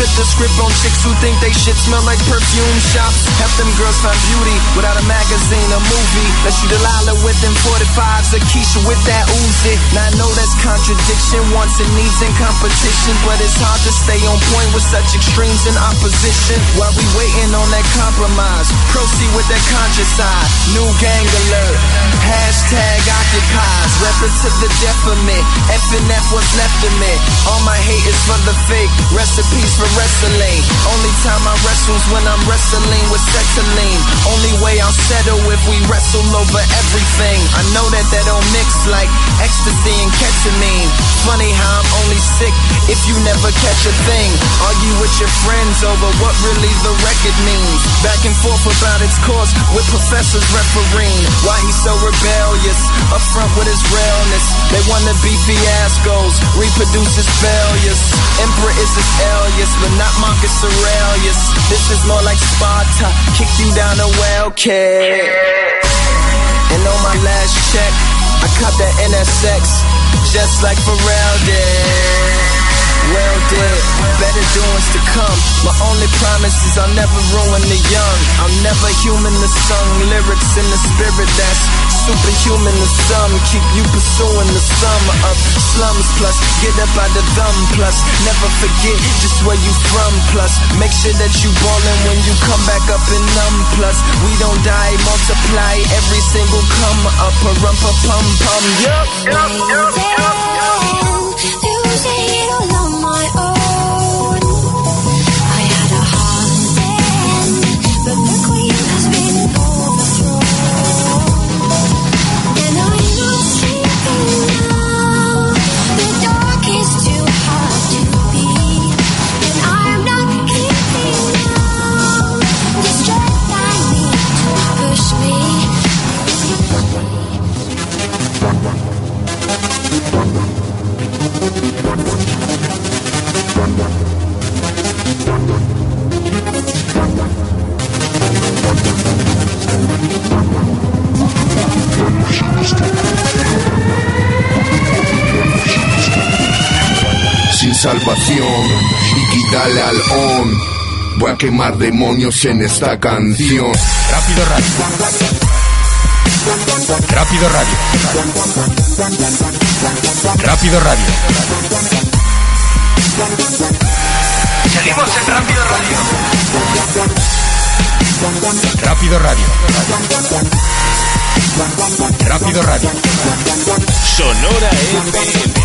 Flip the script on chicks who think they shit smell like perfume shops. Help them girls find beauty without a magazine or movie. Let's shoot Delilah with them 45s, Keisha with that Uzi. Now I know that's contradiction, wants and needs in competition, but it's hard to stay on point with such extremes in opposition. While we waiting on that compromise, proceed with that conscious side. New gang alert, hashtag occupies, reference to the death of me. F what's left of me. All my hate is for the fake, recipes for wrestling. Only time I wrestle's when I'm wrestling with settling. Only way I'll settle if we wrestle over everything. I know that that don't mix like ecstasy and ketamine. Funny how I'm only sick if you never catch a thing. Argue with your friends over what really the record means. Back and forth about its course with professors refereeing. Why he's so rebellious, upfront with his realness. They wanna be fiascos, reproduce his failures. Emperor is his alias, but not Marcus Aurelius. This is more like Sparta, kick you down a well kid. And on my last check, I cut the NSX, just like Pharrell did. Well did, better doings to come. My only promise is I'll never ruin the young. I'm never human to sung lyrics in the spirit that's superhuman to some. Keep you pursuing the sum of slums plus get up out the thumb plus never forget just where you from plus make sure that you ballin' when you come back up in numb plus we don't die multiply every single come up a rump a pum pum yup yup yup yup Lose salvación y quítale al on. Voy a quemar demonios en esta canción. Rápido Radio. Rápido Radio. Rápido Radio. Seguimos en Rápido Radio. Rápido Radio. Rápido Radio. Sonora FM.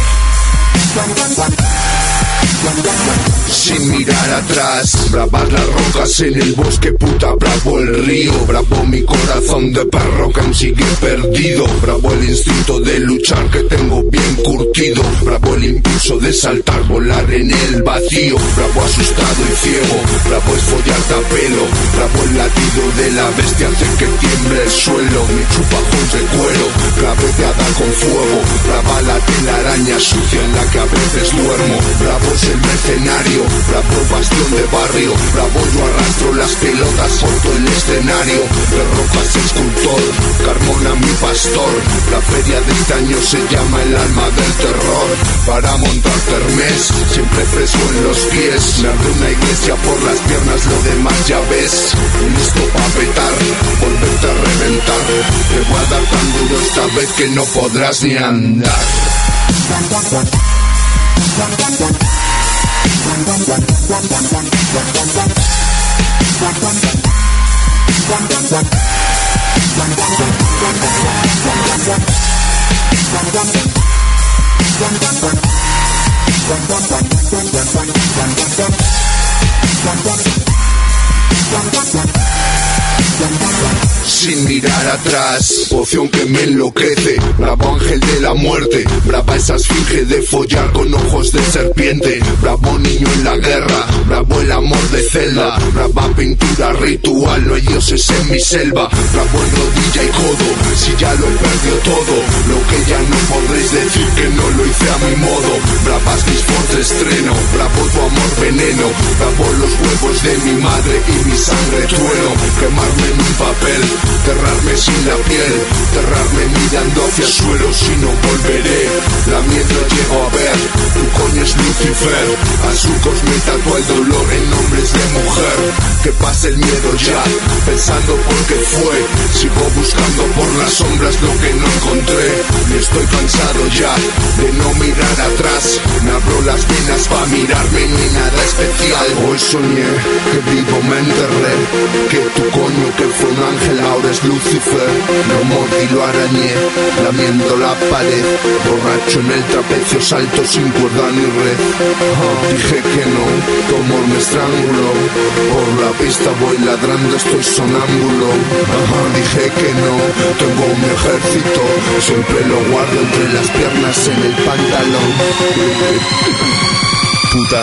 Sin mirar atrás, bravas las rocas en el bosque, puta, bravo el río, bravo mi corazón de perro que sigue perdido, bravo el instinto de luchar que tengo bien curtido, bravo el impulso de saltar, volar en el vacío, bravo asustado y ciego, bravo es follarte a pelo, bravo el latido de la bestia hace que tiemble el suelo, mi chupajón de cuero, claveteada con fuego, brava la telaraña sucia en la que a veces duermo, bravo es el mercenario, bravo bastión de barrio, bravo yo arrastro las pelotas por todo el escenario, de rojas escultor, Carmona mi pastor, la feria de este año se llama el alma del terror, para montar termes, siempre fresco en los pies, me arde una iglesia por las piernas, lo demás ya ves, listo pa' petar, volverte a reventar, te voy a dar tan duro esta vez que no podrás ni andar. Thank you. Sin mirar atrás. Poción que me enloquece, bravo ángel de la muerte, brava esa esfinge de follar con ojos de serpiente, bravo niño en la guerra, bravo el amor de celda, brava pintura ritual, no hay dioses en mi selva, bravo en rodilla y codo, si ya lo he perdido todo, lo que ya no podréis decir que no lo hice a mi modo, bravas mis de estreno, bravo tu amor veneno, bravo los huevos de mi madre y mi sangre trueno, quemarme en papel, cerrarme sin la piel, cerrarme mirando hacia el suelo si no volveré, la miedo llego a ver, tu coño es Lucifer, a sucos me tatúa el dolor en nombres de mujer, que pase el miedo ya, pensando por qué fue, sigo buscando por las sombras lo que no encontré, y estoy cansado ya de no mirar atrás, me abro las venas para mirarme ni nada especial, hoy soñé que vivo me enterré, que tu coño que fue un ángel ahora es Lucifer, lo mordí lo arañé, lamiendo la pared, borracho en el trapecio salto sin cuerda ni red, Ah, dije que no, tu amor me estranguló, por la pista voy ladrando estoy sonámbulo, Ajá, dije que no, tengo un ejército, siempre lo guardo entre las piernas en el pantalón, puta.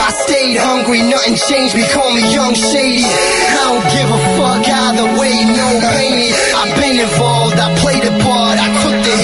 I stayed hungry, nothing changed me, call me Young Shady. I don't give a fuck either way, no pain. I've been involved, I played a part, I took the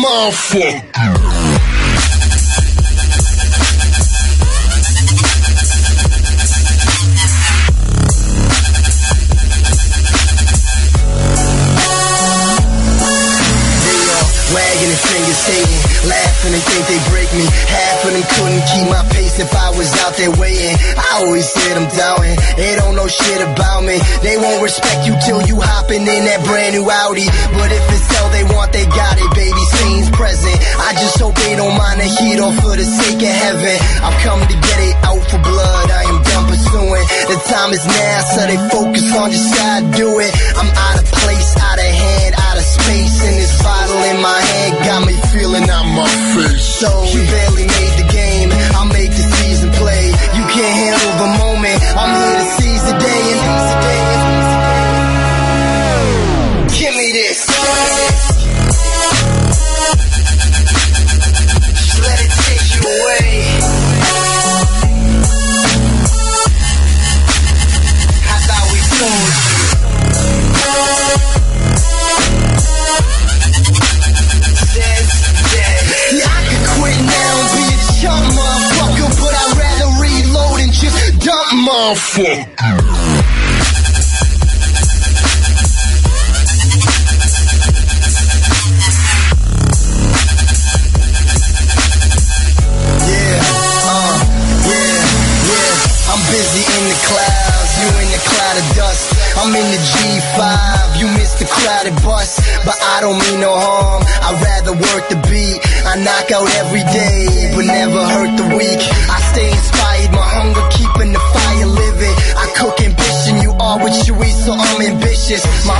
motherfucker. Wagging their fingers, hating, laughing and think they break me. Half of them couldn't keep my pace if I was out there waiting. I always said I'm doubting, they don't know shit about me. They won't respect you till you hopping in that brand new Audi. But if it's hell they want, they got it, baby. Scenes present. I just hope they don't mind the heat or for the sake of heaven. I'm coming to get it out for blood. I am done pursuing. The time is now, so they focus on just how I do it. I'm out of place, out of in my hand got me feeling out my face. So you barely made the game. I'll make the season play. You can't handle the moment. I'm here motherfucker. Uh, yeah. I'm busy in the clouds, you in the cloud of dust. I'm in the G5, you miss the crowded bus. But I don't mean no harm, I'd rather work the beat. I knock out every day, but never hurt the weak. I stay inspired, my hunger keeping bitches. My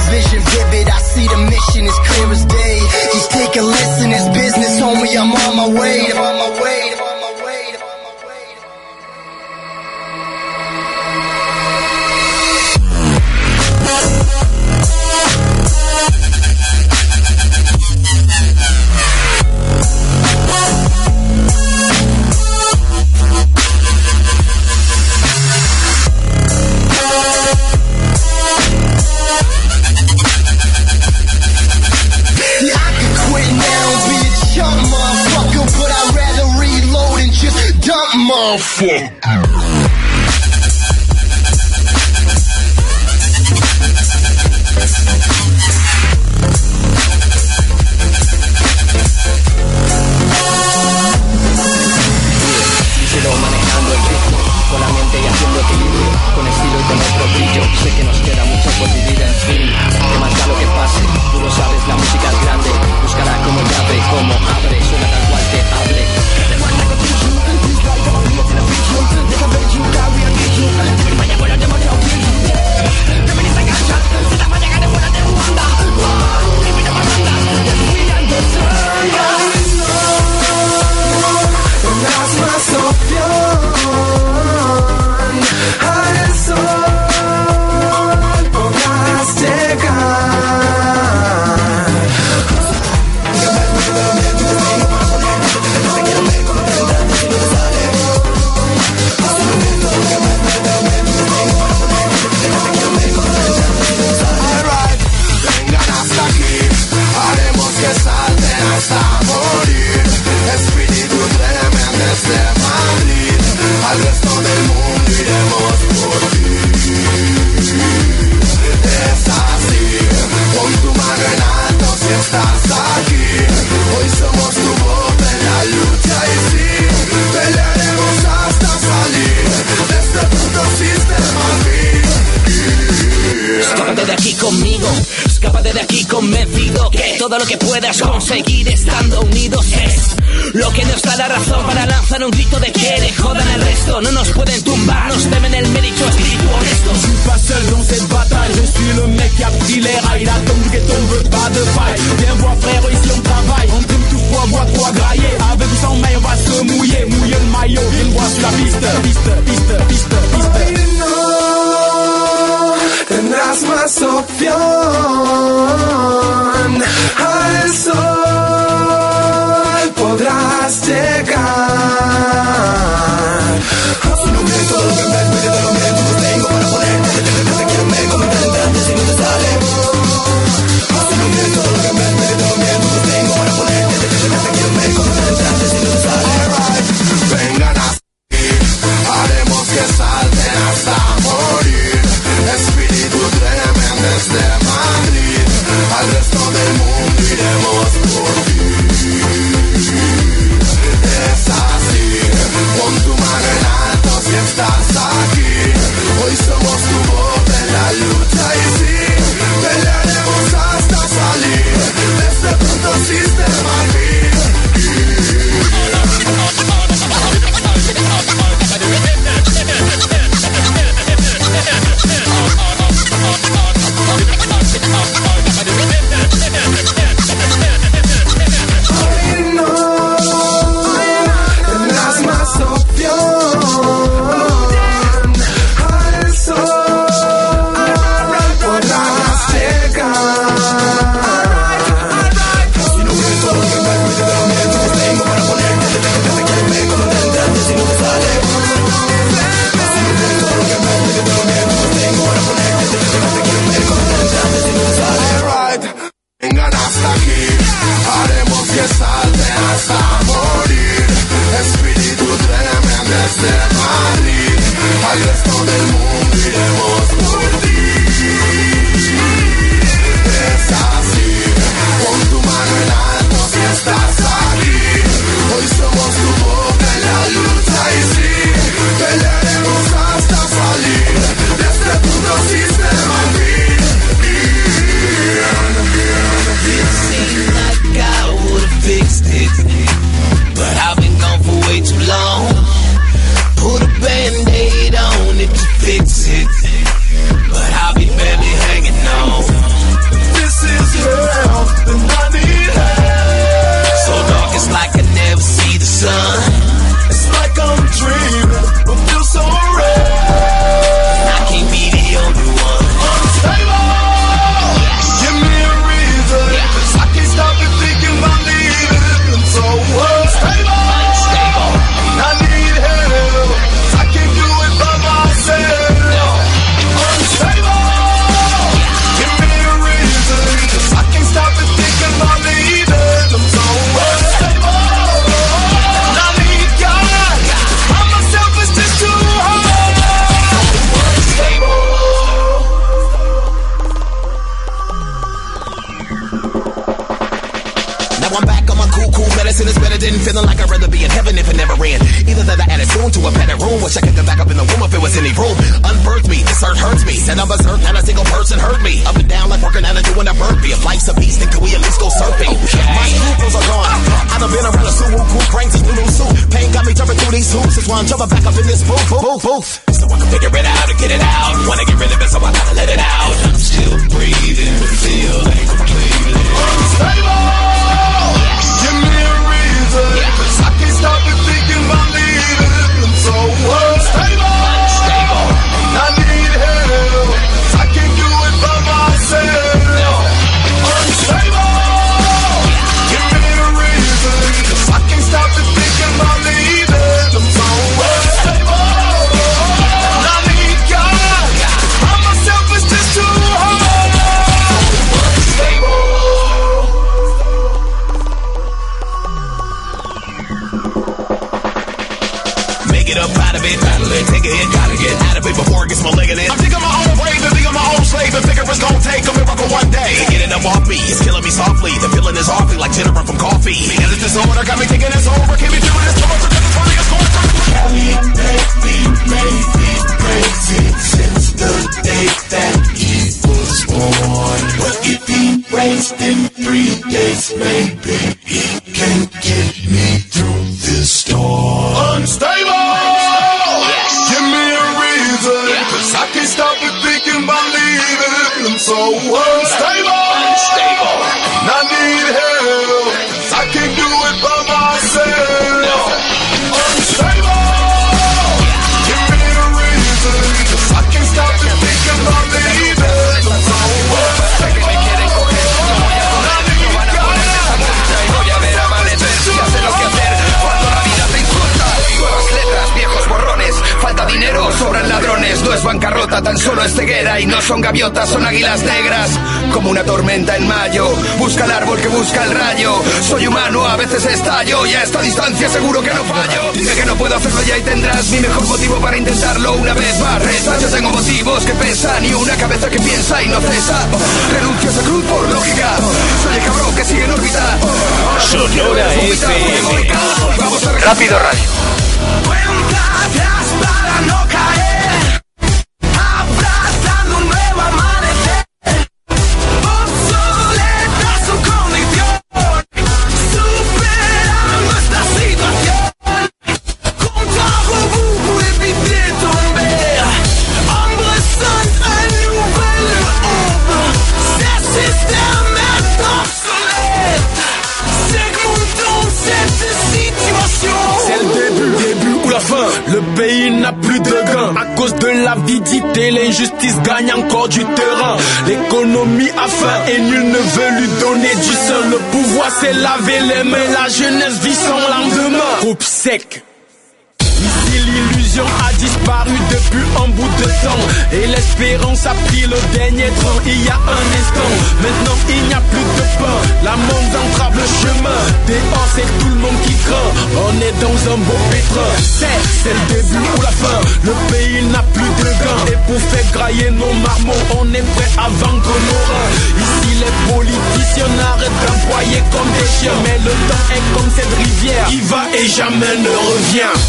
be in heaven if it never ran. Either that I added soon to a better room, wish I could get back up in the womb if it was any room. Unbirthed me, this hurt hurts me. Said I'm berserk, not a single person hurt me. Up and down like working out and doing a burpee. If life's a beast, then can we at least go surfing? My scruples are gone. I done been around a suwu cool cranks and blue suit. Pain got me jumping through these hoops. That's why I'm jumping back up in this booth, booth, booth. So I can figure it out and get it out. Wanna get rid of it, so I gotta let it out. I'm still breathing, feeling completely unstable. Get off me, it's killing me softly. The feeling is awfully like Jennifer from coffee. And this disorder got me thinking it's over, can't be doing this torture, cause it's only a score. Can he make me, make me crazy since the day that he was born? But if he raised in es bancarrota, tan solo es ceguera y no son gaviotas, son águilas negras. Como una tormenta en mayo, busca el árbol que busca el rayo. Soy humano, a veces estallo y a esta distancia seguro que no fallo. Dime que no puedo hacerlo ya y tendrás mi mejor motivo para intentarlo una vez más. Reza, yo tengo motivos que pesan y una cabeza que piensa y no cesa. Renuncio a esa cruz por lógica. Soy el cabrón que sigue en órbita. Sonora FM. Rápido Radio. Ici l'illusion a disparu depuis un bout de temps. Et l'espérance a pris le dernier train il y a un instant. Maintenant il n'y a plus de pain, la monde entrave le chemin. Dehors c'est tout le monde qui craint, on est dans un beau pétrin C'est, c'est le début ou la fin, le pays n'a plus de gain Et pour faire grailler nos marmots, on est prêt à vendre nos comme des chiens. Mais le temps est comme cette rivière. Qui va et jamais ne revient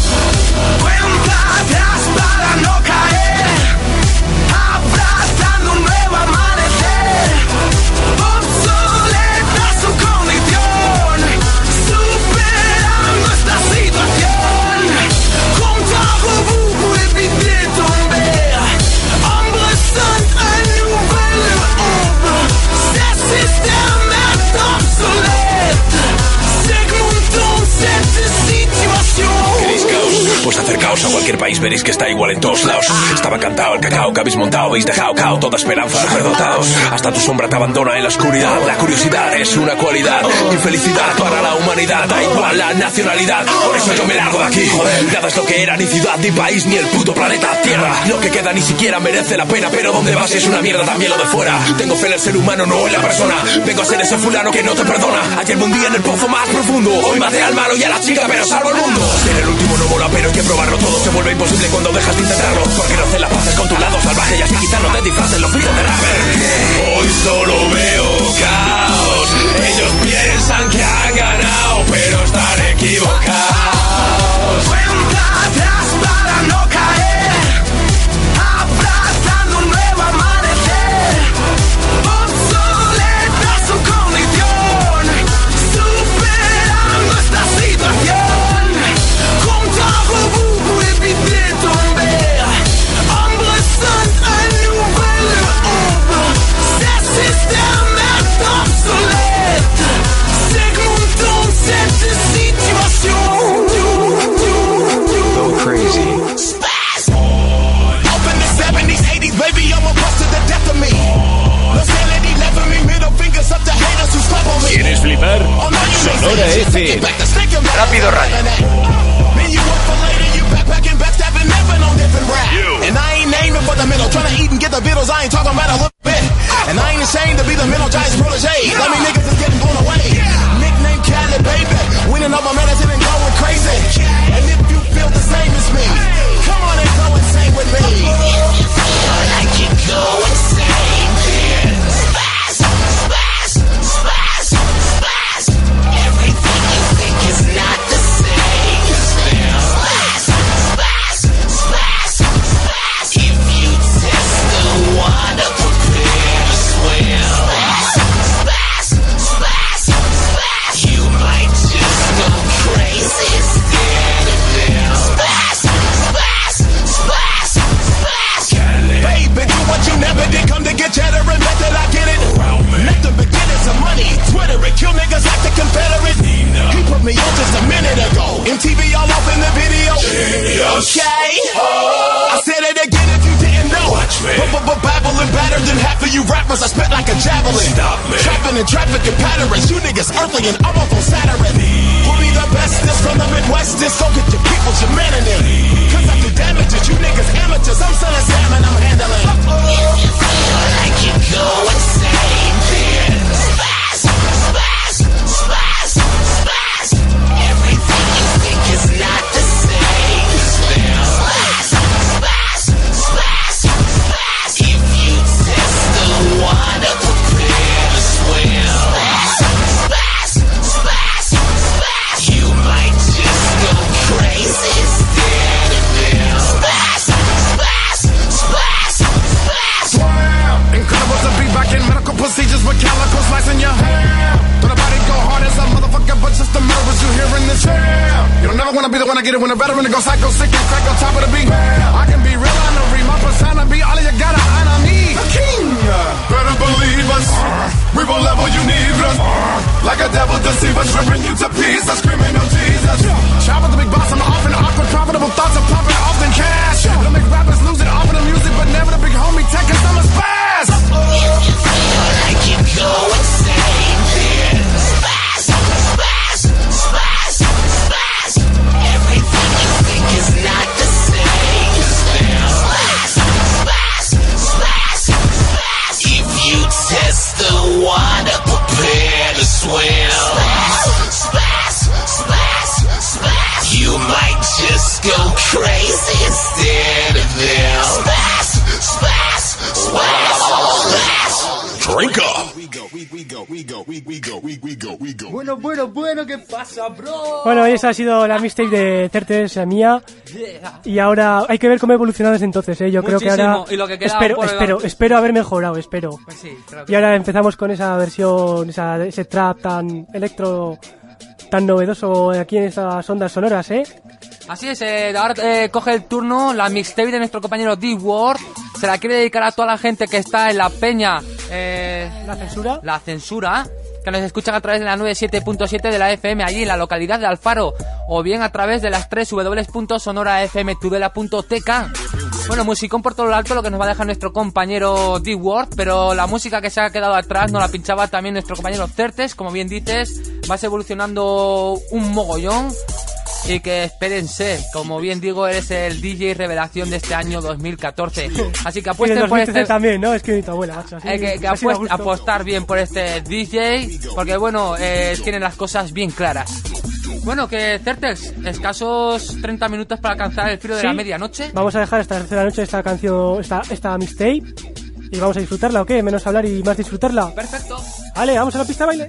a cualquier país, veréis que está igual en todos lados. Estaba cantado el cacao que habéis montado, habéis dejado cao toda esperanza, superdotados. Hasta tu sombra te abandona en la oscuridad. La curiosidad es una cualidad, infelicidad para la humanidad. Da igual la nacionalidad, por eso yo me largo de aquí. Nada es lo que era, ni ciudad, ni país, ni el puto planeta Tierra. Lo que queda ni siquiera merece la pena, pero donde vas es una mierda también lo de fuera. Tengo fe en el ser humano, no en la persona. Vengo a ser ese fulano que no te perdona. Ayer me hundí en el pozo más profundo. Hoy maté al malo y a la chica, pero salvo el mundo. Ser el último no mola, pero hay que probarlo todo. Se vuelve imposible cuando dejas de intentarlo. Porque no hace las paces con tu lado salvaje. Y así quizá no te disfraces los filtros de rapper Hoy solo veo caos. Ellos piensan que han ganado Pero están equivocados. Ha sido la mixtape de Certes, la mía. Y ahora hay que ver cómo ha evolucionado desde entonces, ¿eh? Yo creo que ahora... Muchísimo, y lo que queda espero, espero, delante. espero haber mejorado, espero. Pues sí, Y ahora empezamos con esa versión, esa, ese trap tan electro, tan novedoso aquí en estas ondas sonoras, ¿eh? Así es, eh, ahora eh, coge el turno la mixtape de nuestro compañero D-Word. Se la quiere dedicar a toda la gente que está en la peña. eh, ¿La censura? La censura. Que nos escuchan a través de la 97.7 de la FM allí en la localidad de Alfaro. O bien a través de las 3 www.sonorafmtudela.tk. Bueno, musicón por todo lo alto, lo que nos va a dejar nuestro compañero D-Word. Pero la música que se ha quedado atrás nos la pinchaba también nuestro compañero Certes. Como bien dices, vas evolucionando un mogollón. Y que espérense, como bien digo, eres el DJ revelación de este año 2014. Así que apuesten por 2013 este... también, ¿no? Es que ni tu abuela, macho. así- Eh, que, que así apuest- apostar bien por este DJ, porque bueno, eh, tiene las cosas bien claras. Bueno, que Certes, escasos 30 minutos para alcanzar el filo de la Sí. medianoche. Vamos a dejar esta tercera noche esta canción, esta, esta mixtape. Y vamos a disfrutarla, ¿o qué? Menos hablar y más disfrutarla. Perfecto. Vale, vamos a la pista de baile.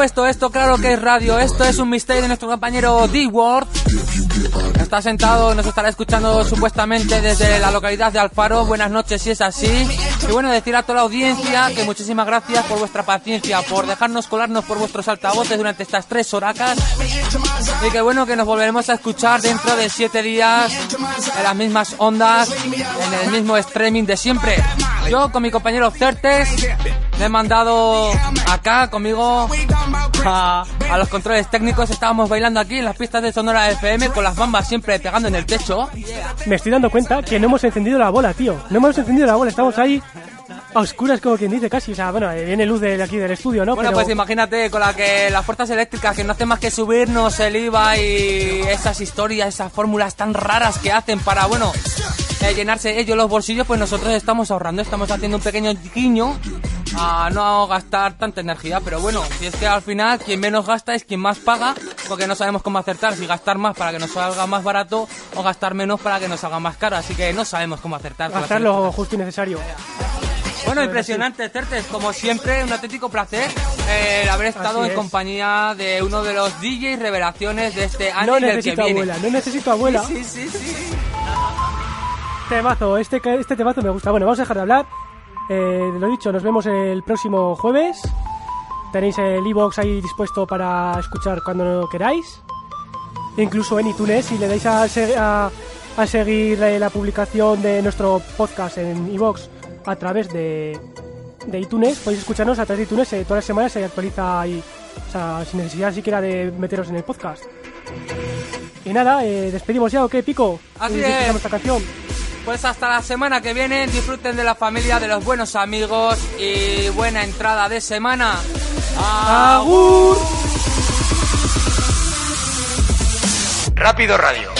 Supuesto, esto claro que es radio. Esto es un misterio de nuestro compañero D-Word. Está sentado, nos estará escuchando supuestamente desde la localidad de Alfaro. Buenas noches si es así. Y bueno, decir a toda la audiencia que muchísimas gracias por vuestra paciencia, por dejarnos colarnos por vuestros altavoces durante estas tres horacas. Y que bueno, que nos volveremos a escuchar dentro de siete días en las mismas ondas, en el mismo streaming de siempre. Yo con mi compañero Certes me he mandado acá conmigo a, a los controles técnicos. Estábamos bailando aquí en las pistas de Sonora FM con las bambas siempre pegando en el techo. Me estoy dando cuenta que no hemos encendido la bola, tío. No hemos encendido la bola, estamos ahí a oscuras como quien dice casi. O sea, bueno, eh, viene luz de aquí del estudio, ¿no? Bueno, Pero- pues imagínate con la que las fuerzas eléctricas que no hacen más que subirnos el IVA y esas historias, esas fórmulas tan raras que hacen para, bueno, eh, llenarse ellos los bolsillos, pues nosotros estamos ahorrando, estamos haciendo un pequeño guiño a no gastar tanta energía. Pero bueno, si es que al final quien menos gasta es quien más paga, porque no sabemos cómo acertar, si gastar más para que nos salga más barato o gastar menos para que nos salga más caro. Así que no sabemos cómo acertar. gastar lo justo y necesario. bueno, impresionante, Certes. Como siempre, un auténtico placer eh, haber estado Así en es. compañía de uno de los DJs revelaciones de este año No del que necesito viene. abuela, no necesito abuela. Sí, sí, sí. Temazo, este, este temazo me gusta. Bueno, vamos a dejar de hablar. Eh, lo dicho, nos vemos el próximo jueves. Tenéis el iBox ahí dispuesto para escuchar cuando queráis. Incluso en iTunes, si le dais a, a- a seguir eh, la publicación de nuestro podcast en iBox a través de, de iTunes, podéis escucharnos a través de iTunes. eh, todas las semanas se actualiza ahí, o sea, sin necesidad siquiera de meteros en el podcast. Y nada, eh, despedimos ya, ¿o qué, Pico? Así Y es. escuchamos esta canción. Pues hasta la semana que viene, disfruten de la familia, de los buenos amigos y buena entrada de semana. ¡Agur! Rápido Radio.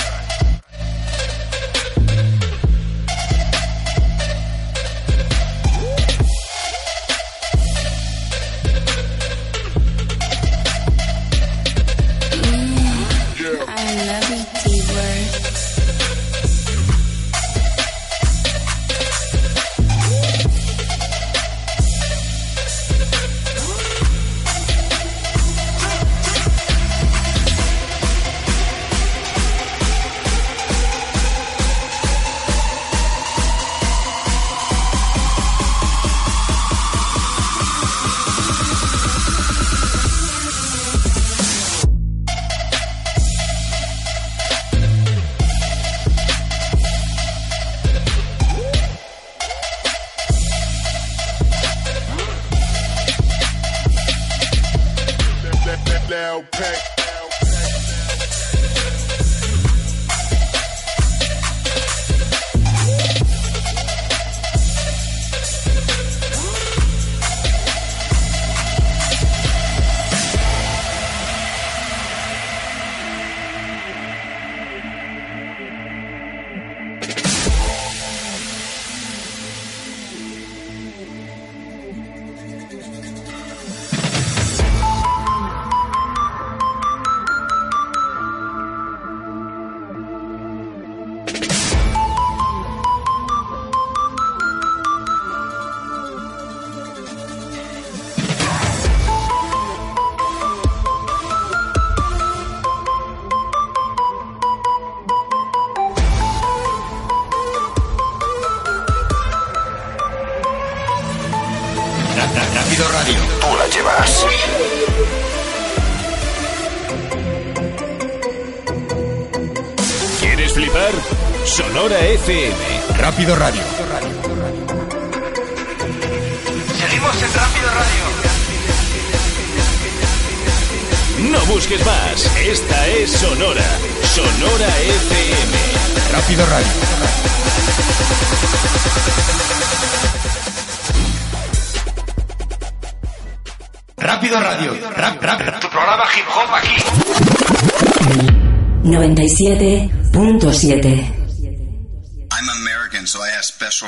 Rápido Radio.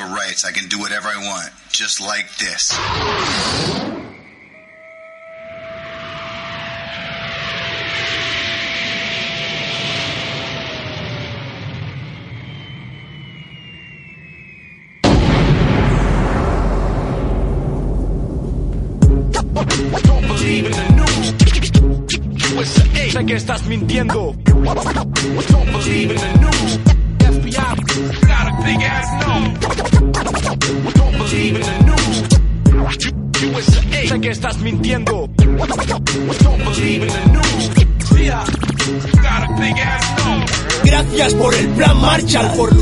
Rights. I can do whatever I want, just like this. lucha por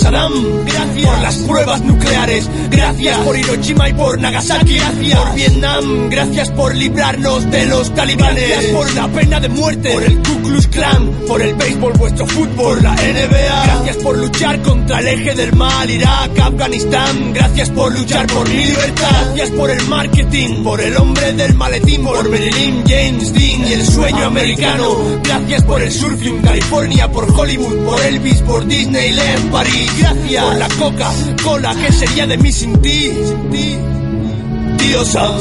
Gracias por las pruebas nucleares. Gracias por Hiroshima y por Nagasaki. Gracias por Vietnam. Gracias por librarnos de los talibanes. Gracias por la pena de muerte. Por el Ku Klux Klan. Por el béisbol, vuestro fútbol, la NBA. Gracias por luchar contra el eje del mal, Irak, Afganistán. Gracias por luchar por mi libertad. Gracias por el marketing. Por el hombre del maletín. Por Marilyn James Dean y el sueño americano. Gracias por el surfing, California. Por Hollywood, por Elvis, por Disneyland, París. Gracias por la Coca-Cola. ¿Qué sería de mí sin ti? Sí,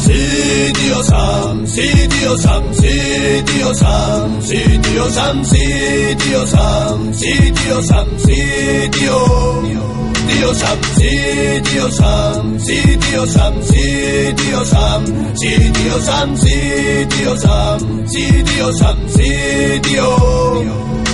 sí, sí, sí, sí, sí, sí, sí, sí, sí, sí, sí, sí, sí, tío.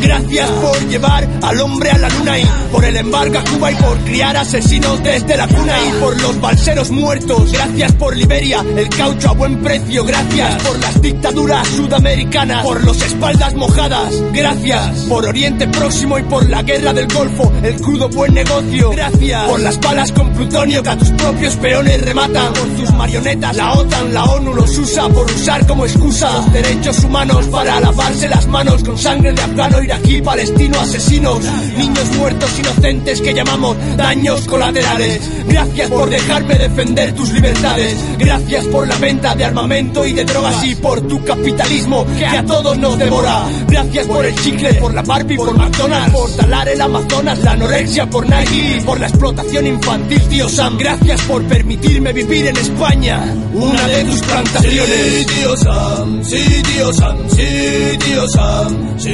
Gracias por llevar al hombre a la luna y por el embargo a Cuba y por criar asesinos desde la cuna y por los balseros muertos. Gracias por Liberia, el caucho a buen precio. Gracias por las dictaduras sudamericanas, por los espaldas mojadas. Gracias por Oriente Próximo y por la guerra del Golfo, el crudo buen negocio. Gracias por las balas con plutonio que a tus propios peones rematan. Por tus marionetas, la OTAN, la ONU los usa por usar como excusa los derechos humanos para lavarse las manos con sangre de afgano, iraquí, palestino, asesinos, niños muertos inocentes que llamamos daños colaterales. Gracias por dejarme defender tus libertades. Gracias por la venta de armamento y de drogas y por tu capitalismo que a todos nos devora. Gracias por el chicle, por la Barbie, por McDonald's, por talar el Amazonas, la anorexia, por Nike, por la explotación infantil, tío Sam. Gracias por permitirme vivir en España, una de tus plantaciones. Sí, tío Sam, sí, tío Sam, sí, tío Sam, sí,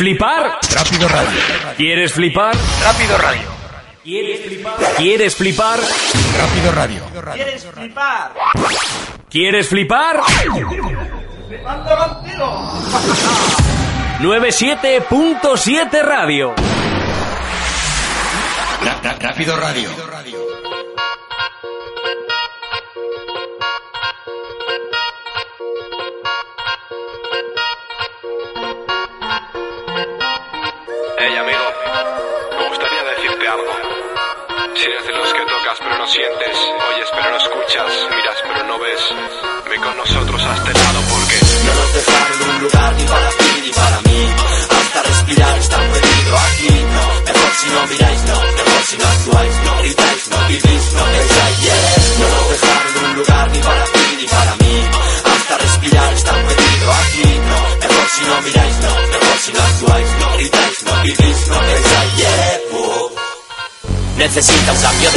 flipar? Rápido Radio. ¿Quieres flipar? Rápido Radio. ¿Quieres flipar? ¿Quieres flipar? Rápido Radio. ¿Quieres flipar? ¿Quieres flipar? ¡Flipando contigo! 97.7 Radio. Ra- ra- Rápido Radio. Sientes, oyes pero no escuchas, miras pero no ves, ven con nosotros a este lado porque No nos dejaron un lugar ni para ti ni para mí. Hasta respirar está prohibido aquí. No, mejor si no miráis, no, mejor si no actuáis, no gritáis, no vivís, no pensáis. Yeah. No nos dejaron un lugar ni para ti ni para mí. Hasta respirar está prohibido aquí. No, mejor si no miráis, no, mejor si no actuáis, no gritáis, no vivís, no pensáis. Yeah. Necesita un cambio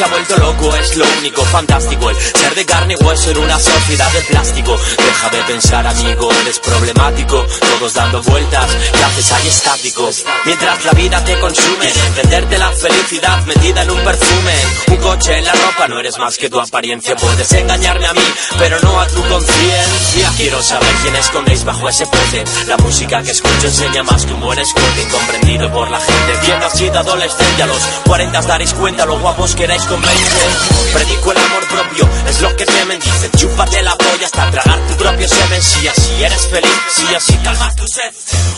se ha vuelto loco, es lo único fantástico, el ser de carne y hueso en una sociedad de plástico. Deja de pensar, amigo, eres problemático, todos dando vueltas, haces ahí estáticos. Mientras la vida te consume, venderte la felicidad metida en un perfume, un coche en la ropa, no eres más que tu apariencia. Puedes engañarme a mí, pero no a tu conciencia. Quiero saber quién escondéis bajo ese pote. La música que escucho enseña más que un buen escote, incomprendido por la gente. Viendo ha sido adolescente a los 40 os daréis cuenta lo guapos que erais con 20. Predico el amor propio, es lo que temen. Dicen, chúpate la polla hasta tragar tu propio semen. Si así eres feliz, si así calmas tu sed.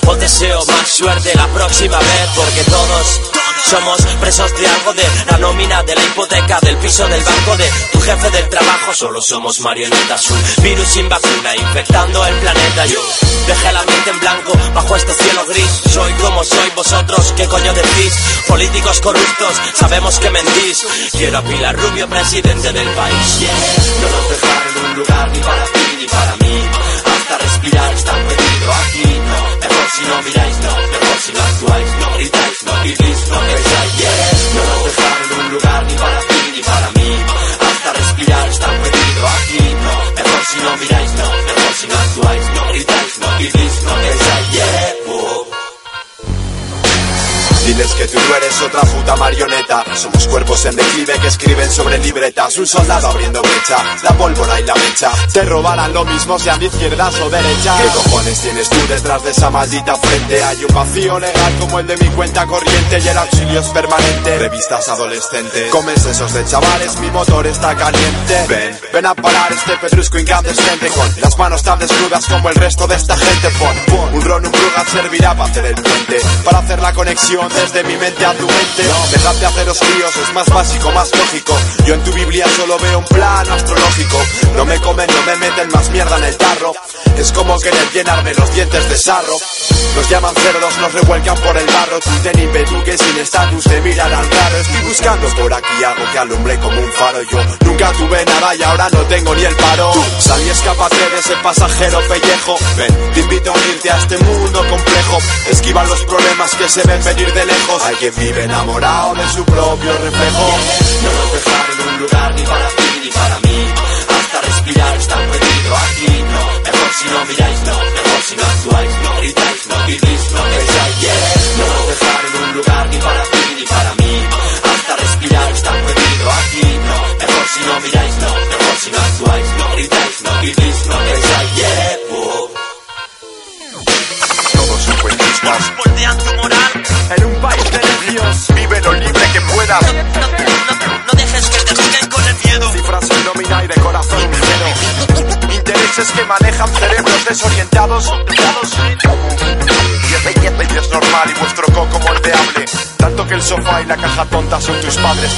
Os deseo más suerte la próxima vez, porque todos somos presos de algo de la nómina, de la hipoteca, del piso, del banco, de tu jefe del trabajo. Solo somos marionetas, un virus sin vacuna infectando el planeta. Yo dejé la mente en blanco bajo este cielo gris. Soy como soy vosotros, ¿qué coño decís? Políticos corruptos, sabemos que mentís. Quiero a Pilar Rubio, presidente del país. No nos dejaron un lugar ni para ti ni para mí. Hasta respirar está prohibido aquí. No, mejor si no miráis, no, mejor si no actuáis, no gritáis, no vivís, no pensáis. Yeah. No nos dejaron un lugar ni para ti ni para mí. Hasta respirar está prohibido aquí. No, mejor si no miráis, no, mejor si no actuáis, no gritáis, no vivís, no pensáis. Diles que tú no eres otra puta marioneta. Somos cuerpos en declive que escriben sobre libretas. Un soldado abriendo brecha, la pólvora y la mecha. Te robarán lo mismo sean de izquierdas o derechas. ¿Qué cojones tienes tú detrás de esa maldita frente? Hay un vacío legal como el de mi cuenta corriente y el auxilio es permanente. Revistas adolescentes, comen sesos de chavales, mi motor está caliente. Ven, ven a parar este pedrusco incandescente con las manos tan desnudas como el resto de esta gente. Pon, un ron, un servirá para hacer el puente, para hacer la conexión desde mi mente a tu mente. Dejarte hacer los tíos es más básico, más lógico. Yo en tu Biblia solo veo un plano astrológico. No me comen, no me meten más mierda en el tarro. Es como querer llenarme los dientes de sarro. Nos llaman cerdos, nos revuelcan por el barro. Tú ten impetu que sin estatus te mirarán raro. Estoy buscando por aquí algo que alumbre como un faro. Yo nunca tuve nada y ahora no tengo ni el paro. Salí, escápate de ese pasajero pellejo. Ven, te invito a unirte a este mundo complejo. Esquiva los problemas que se ven venir de lejos. Hay quien vive enamorado de su propio reflejo. No nos dejaron un lugar ni para ti ni para mí. Hasta respirar está prohibido aquí. No, mejor si no miráis, no, mejor si no actuáis, no gritáis, no vivís, no pensáis. Yeah. No nos dejaron un lugar ni para ti ni para mí. Hasta respirar está prohibido aquí. No, mejor si no miráis, no, mejor si no actuáis, no gritáis, no vivís, no pensáis. Yeah. Todos son cuentistas. Moldean tu moral. En un país de necios, vive lo libre que puedas. No dejes que te sigan con el miedo. Cifras sin nómina y de corazón un cero. Intereses que manejan cerebros desorientados. Y es, y es normal y vuestro coco moldeable. Tanto que el sofá y la caja tonta son tus padres.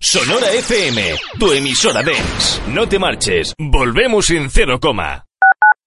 Sonora FM, tu emisora Dance. No te marches, volvemos en cero coma.